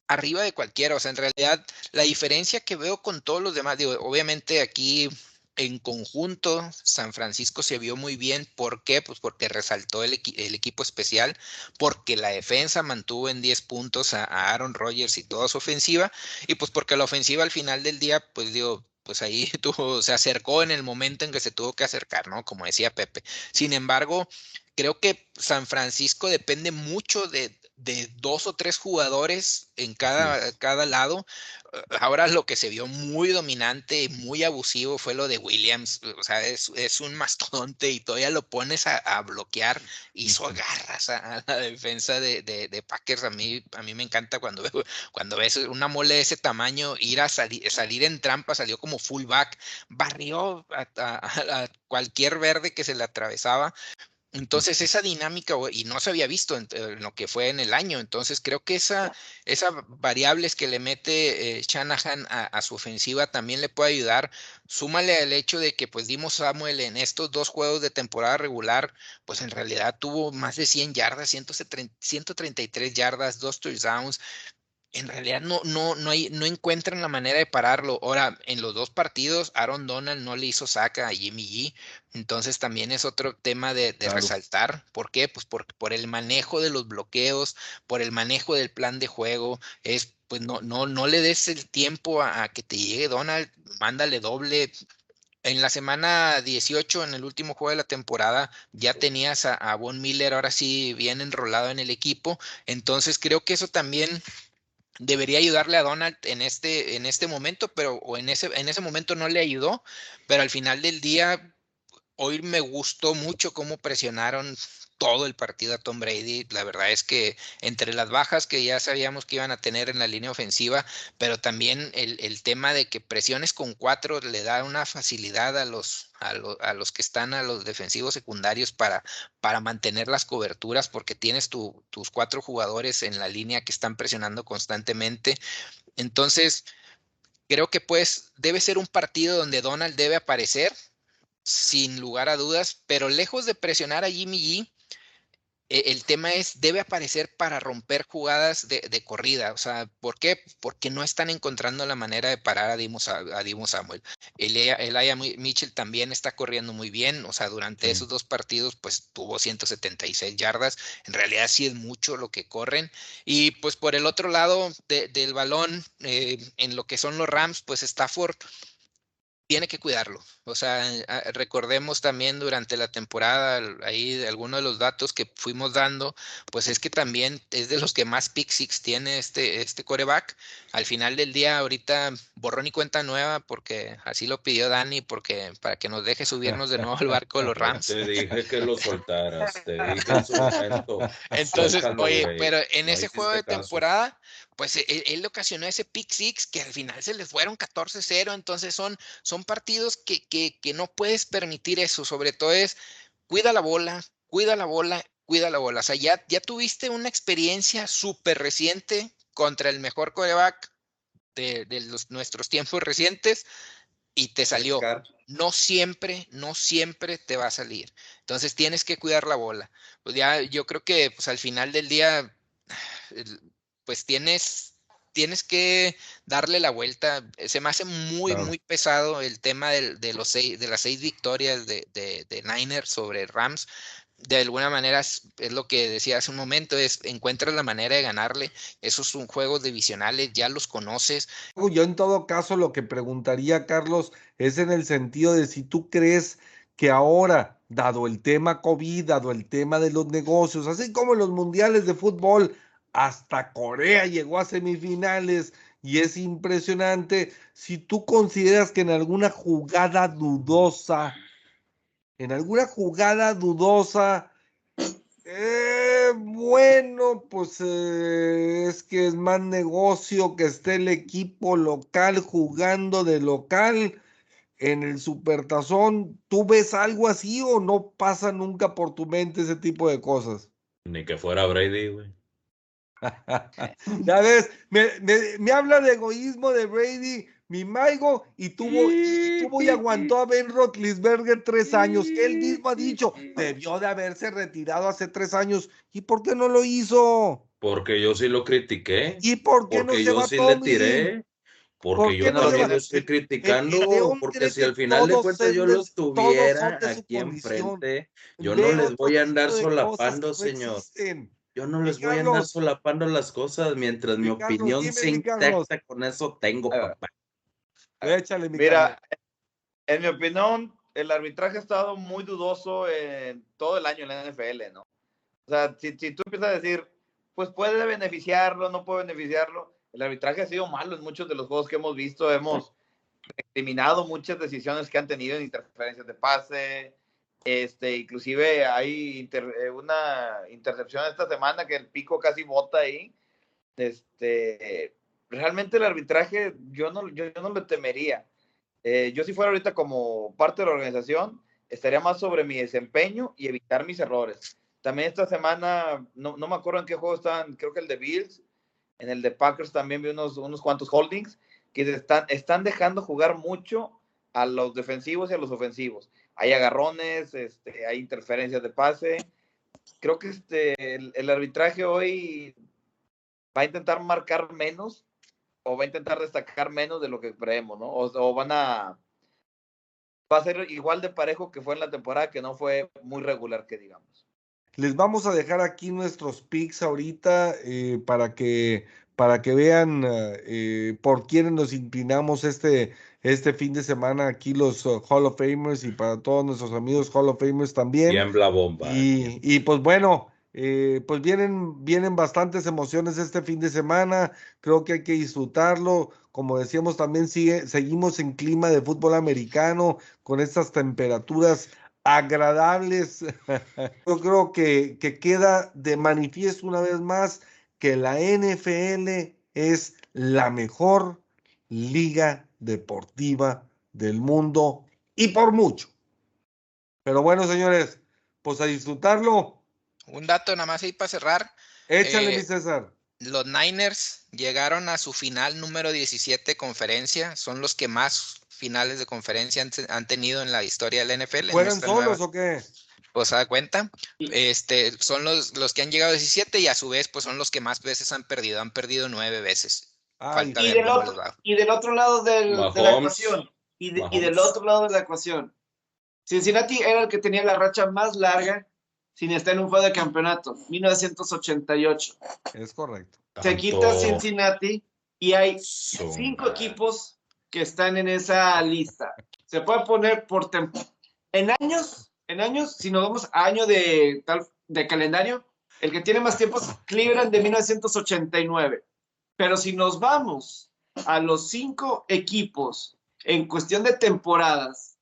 arriba de cualquiera. O sea, en realidad, la diferencia que veo con todos los demás, digo, obviamente aquí en conjunto, San Francisco se vio muy bien. ¿Por qué? Pues porque resaltó el, equipo especial, porque la defensa mantuvo en 10 puntos a, Aaron Rodgers y toda su ofensiva, y pues porque la ofensiva al final del día, pues digo, pues ahí se acercó en el momento en que se tuvo que acercar, ¿no? Como decía Pepe. Sin embargo, creo que San Francisco depende mucho de, de dos o tres jugadores en cada, cada lado. Ahora lo que se vio muy dominante y muy abusivo fue lo de Williams. O sea, es, es un mastodonte y todavía lo pones a, bloquear. Hizo agarras a, la defensa de, de, Packers. A mí, a mí me encanta cuando, cuando ves una mole de ese tamaño ir a salir en trampa. Salió como fullback, barrió a cualquier verde que se le atravesaba. Entonces, esa dinámica, y no se había visto en, lo que fue en el año, entonces creo que esa, esa variables que le mete eh, Shanahan a, su ofensiva también le puede ayudar. Súmale al hecho de que pues dimos Samuel en estos dos juegos de temporada regular, pues en realidad tuvo más de 100 yardas, 133 yardas, dos touchdowns, en realidad no, no, no, hay, no encuentran la manera de pararlo. Ahora, en los dos partidos, Aaron Donald no le hizo saca a Jimmy G. Entonces también es otro tema de, resaltar. ¿Por qué? Pues por, por el manejo de los bloqueos, por el manejo del plan de juego. Es, pues no, no, no le des el tiempo a, que te llegue Donald, mándale doble. En la semana 18, en el último juego de la temporada, ya tenías a, a Von Miller ahora sí bien enrolado en el equipo. Entonces creo que eso también debería ayudarle a Donald en este, en este momento, pero o en ese, en ese momento no le ayudó, pero al final del día, hoy me gustó mucho cómo presionaron todo el partido a Tom Brady. La verdad es que entre las bajas que ya sabíamos que iban a tener en la línea ofensiva, pero también el, tema de que presiones con cuatro le da una facilidad a los, a, a, los que están a los defensivos secundarios para, para mantener las coberturas, porque tienes tus cuatro jugadores en la línea que están presionando constantemente. Entonces, creo que pues debe ser un partido donde Donald debe aparecer sin lugar a dudas, pero lejos de presionar a Jimmy G, el tema es, debe aparecer para romper jugadas de, corrida. O sea, ¿por qué? Porque no están encontrando la manera de parar a Dimo, a Samuel. Elia Mitchell también está corriendo muy bien. O sea, durante esos dos partidos, pues tuvo 176 yardas. En realidad sí es mucho lo que corren. Y pues por el otro lado del balón, eh, en lo que son los Rams, pues Stafford tiene que cuidarlo. O sea, ah, recordemos también durante la temporada, ahí algunos de los datos que fuimos dando, pues es que también es de los que más pick six tiene este, este coreback. Al final del día, ahorita borrón y cuenta nueva, porque así lo pidió Dani, porque para que nos deje subirnos de nuevo al barco de los Rams. Te dije que lo soltaras, te dije Entonces, oye, pero en ese juego de temporada, pues e, él, le ocasionó ese pick six que al final se les fueron 14-0, entonces son, son partidos que, que, que, no puedes permitir eso, sobre todo es cuida la bola, cuida la bola, cuida la bola, o sea, ya, ya tuviste una experiencia súper reciente contra el mejor coreback de, de los, nuestros tiempos recientes y te salió. No siempre, no siempre te va a salir. Entonces tienes que cuidar la bola. Pues ya yo creo que pues al final del día pues tienes tienes que darle la vuelta. Se me hace muy, Claro. muy pesado el tema de, los seis, de las seis victorias de, de, de Niners sobre Rams. De alguna manera es, lo que decía hace un momento, es encuentras la manera de ganarle. Esos son juegos divisionales, ya los conoces. Yo en todo caso lo que preguntaría, Carlos, es en el sentido de si tú crees que ahora, dado el tema COVID, dado el tema de los negocios, así como los mundiales de fútbol, hasta Corea llegó a semifinales y es impresionante, si tú consideras que en alguna jugada dudosa, en alguna jugada dudosa, eh, bueno, pues eh, es que es más negocio que esté el equipo local jugando de local en el Supertazón. ¿Tú ves algo así o no pasa nunca por tu mente ese tipo de cosas? Ni que fuera Brady, güey. Ya ves, me, me- me habla de egoísmo de Brady, mi Maigo, y tuvo, y tuvo y aguantó a Ben Roethlisberger tres años. Él mismo ha dicho, debió de haberse retirado hace tres años. ¿Y por qué no lo hizo? Porque yo sí lo critiqué. ¿Y por qué no Porque se yo va sí le Tomlin? tiré. ¿Por Porque yo no también lo estoy criticando. Porque si al final de cuentas yo los tuviera aquí enfrente, yo no les voy a andar solapando, no señor. existen. Yo no les voy a andar solapando las cosas mientras mi Mi Carlos, opinión Carlos. intacta. Con eso tengo, papá. Échale, mi Mira, Carlos. en mi opinión, el arbitraje ha estado muy dudoso en todo el año en la NFL, ¿no? O sea, si, si tú empiezas a decir, pues puede beneficiarlo, no puede beneficiarlo, el arbitraje ha sido malo en muchos de los juegos que hemos visto, hemos eliminado muchas decisiones que han tenido en interferencias de pase, este, inclusive hay eh, una intercepción esta semana que el pico casi bota ahí, este, realmente el arbitraje yo no, yo, no lo temería. Eh, yo si fuera ahorita como parte de la organización, estaría más sobre mi desempeño y evitar mis errores. También esta semana, no, no me acuerdo en qué juego estaban, creo que el de Bills, en el de Packers también vi unos, unos cuantos holdings que están, están dejando jugar mucho a los defensivos y a los ofensivos. Hay agarrones, este, hay interferencias de pase. Creo que este, el, arbitraje hoy va a intentar marcar menos o va a intentar destacar menos de lo que creemos, ¿no? O, van a... Va a ser igual de parejo que fue en la temporada, que no fue muy regular, que digamos. Les vamos a dejar aquí nuestros picks ahorita eh, para que para que vean eh, por quiénes nos inclinamos este, este fin de semana aquí los uh, Hall of Famers y para todos nuestros amigos Hall of Famers también. Tiembla bomba. Y, y pues bueno, eh, pues vienen, vienen bastantes emociones este fin de semana. Creo que hay que disfrutarlo. Como decíamos, también sigue, seguimos en clima de fútbol americano con estas temperaturas agradables. Yo creo que, que queda de manifiesto una vez más que la NFL es la mejor liga deportiva del mundo y por mucho. Pero bueno, señores, pues a disfrutarlo. Un dato nada más ahí para cerrar. Échale, Eh, mi César. Los Niners llegaron a su final número 17 de conferencia. Son los que más finales de conferencia han, te- han tenido en la historia del NFL. ¿Fueron solos nueva- o qué? Pues se da cuenta. Este, son los, los que han llegado a 17 y a su vez, pues son los que más veces han perdido. Han perdido nueve veces. Ay, Y del, otro, y del otro lado del- de la ecuación. Y, de- y del otro lado de la ecuación. Cincinnati era el que tenía la racha más larga sin estar en un juego de campeonato. 1988. es correcto. Se quita Tanto Cincinnati y hay cinco equipos que están en esa lista. Se puede poner por temporada. En años, en años, si nos vamos a año de tal de calendario, el que tiene más tiempo es Cleveland de 1989. Pero si nos vamos a los cinco equipos en cuestión de temporadas,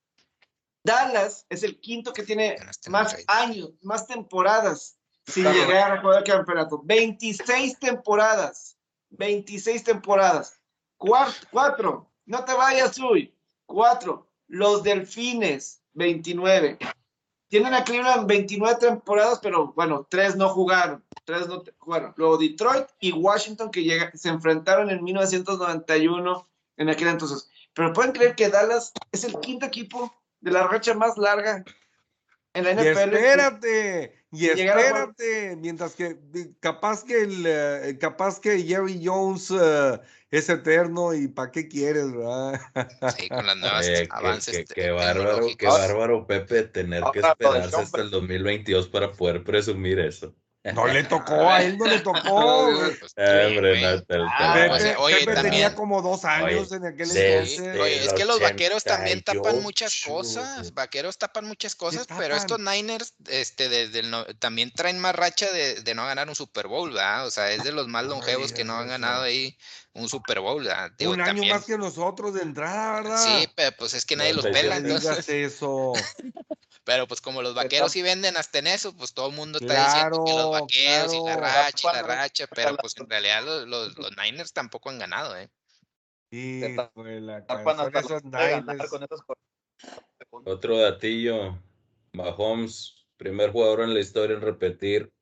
Dallas es el quinto que tiene más años, más temporadas sin Claro. llegar a jugar el campeonato. 26 temporadas. 26 temporadas. Cuar- cuatro. No te vayas, Uy. Cuatro. Los Delfines, 29. Tienen a Cleveland 29 temporadas, pero bueno, tres no jugaron. Tres no te- jugaron. Luego Detroit y Washington que llega- se enfrentaron en 1991 en aquel entonces. Pero pueden creer que Dallas es el quinto equipo de la racha más larga En la Y NFL. espérate, y a jugar- espérate, mientras que capaz que el eh, capaz que Jerry Jones eh, es eterno y para qué quieres, ¿verdad? Sí, con las nuevas Oye, avances qué- qué bárbaro, qué bárbaro, Pepe, tener que esperarse hasta el 2022 para poder presumir eso. No le tocó, a él no le tocó. Pepe, tenía como dos años Oye, en aquel Sí, entonces. oye, es que los vaqueros también tapan 88, muchas cosas. Vaqueros tapan muchas cosas, pero estos Niners, este, desde el no- también traen más racha de, de no ganar un Super Bowl, ¿verdad? O sea, es de los más longevos que no han ganado ahí un Super Bowl, ¿verdad? Digo, Un año también- más que nosotros de entrada, ¿verdad? Sí, pero pues es que nadie los 97. pela, No digas entonces. eso. Pero pues como los vaqueros sí venden hasta en eso, pues todo el mundo está diciendo que los Claro, vaqueros y la racha y la racha, pero pues en realidad los, los, los Niners tampoco han ganado, ¿eh? La hasta esos Niners. con esos cor- Otro datillo, Mahomes, primer jugador en la historia en repetir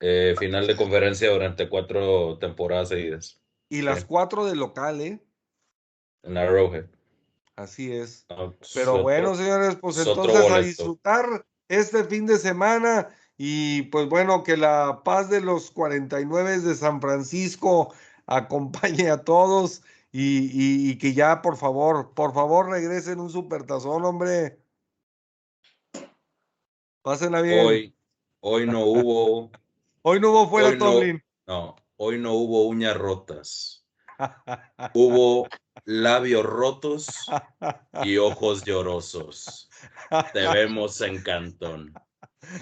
eh, final de conferencia durante cuatro temporadas seguidas Y las Sí. cuatro de local, ¿eh? en Arrowhead. Así es. No, Pero otro- bueno, señores, pues entonces a disfrutar este fin de semana y pues bueno, que la paz de los 49 de San Francisco acompañe a todos y, y- y que ya por favor, por favor regresen un supertazón, hombre. Pásenla bien. Hoy, Hoy, hoy no hubo, no hubo fuera hoy Tomlin. no, hoy no hubo uñas rotas. Hubo labios rotos y ojos llorosos. Te vemos en Cantón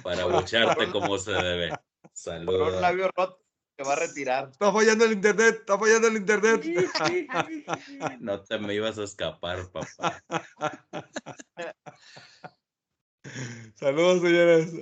para bucharte como se debe. Con un Saludos. labio roto que va a retirar. Está fallando el internet, está fallando el internet. No te me ibas a escapar, papá. Saludos, señores.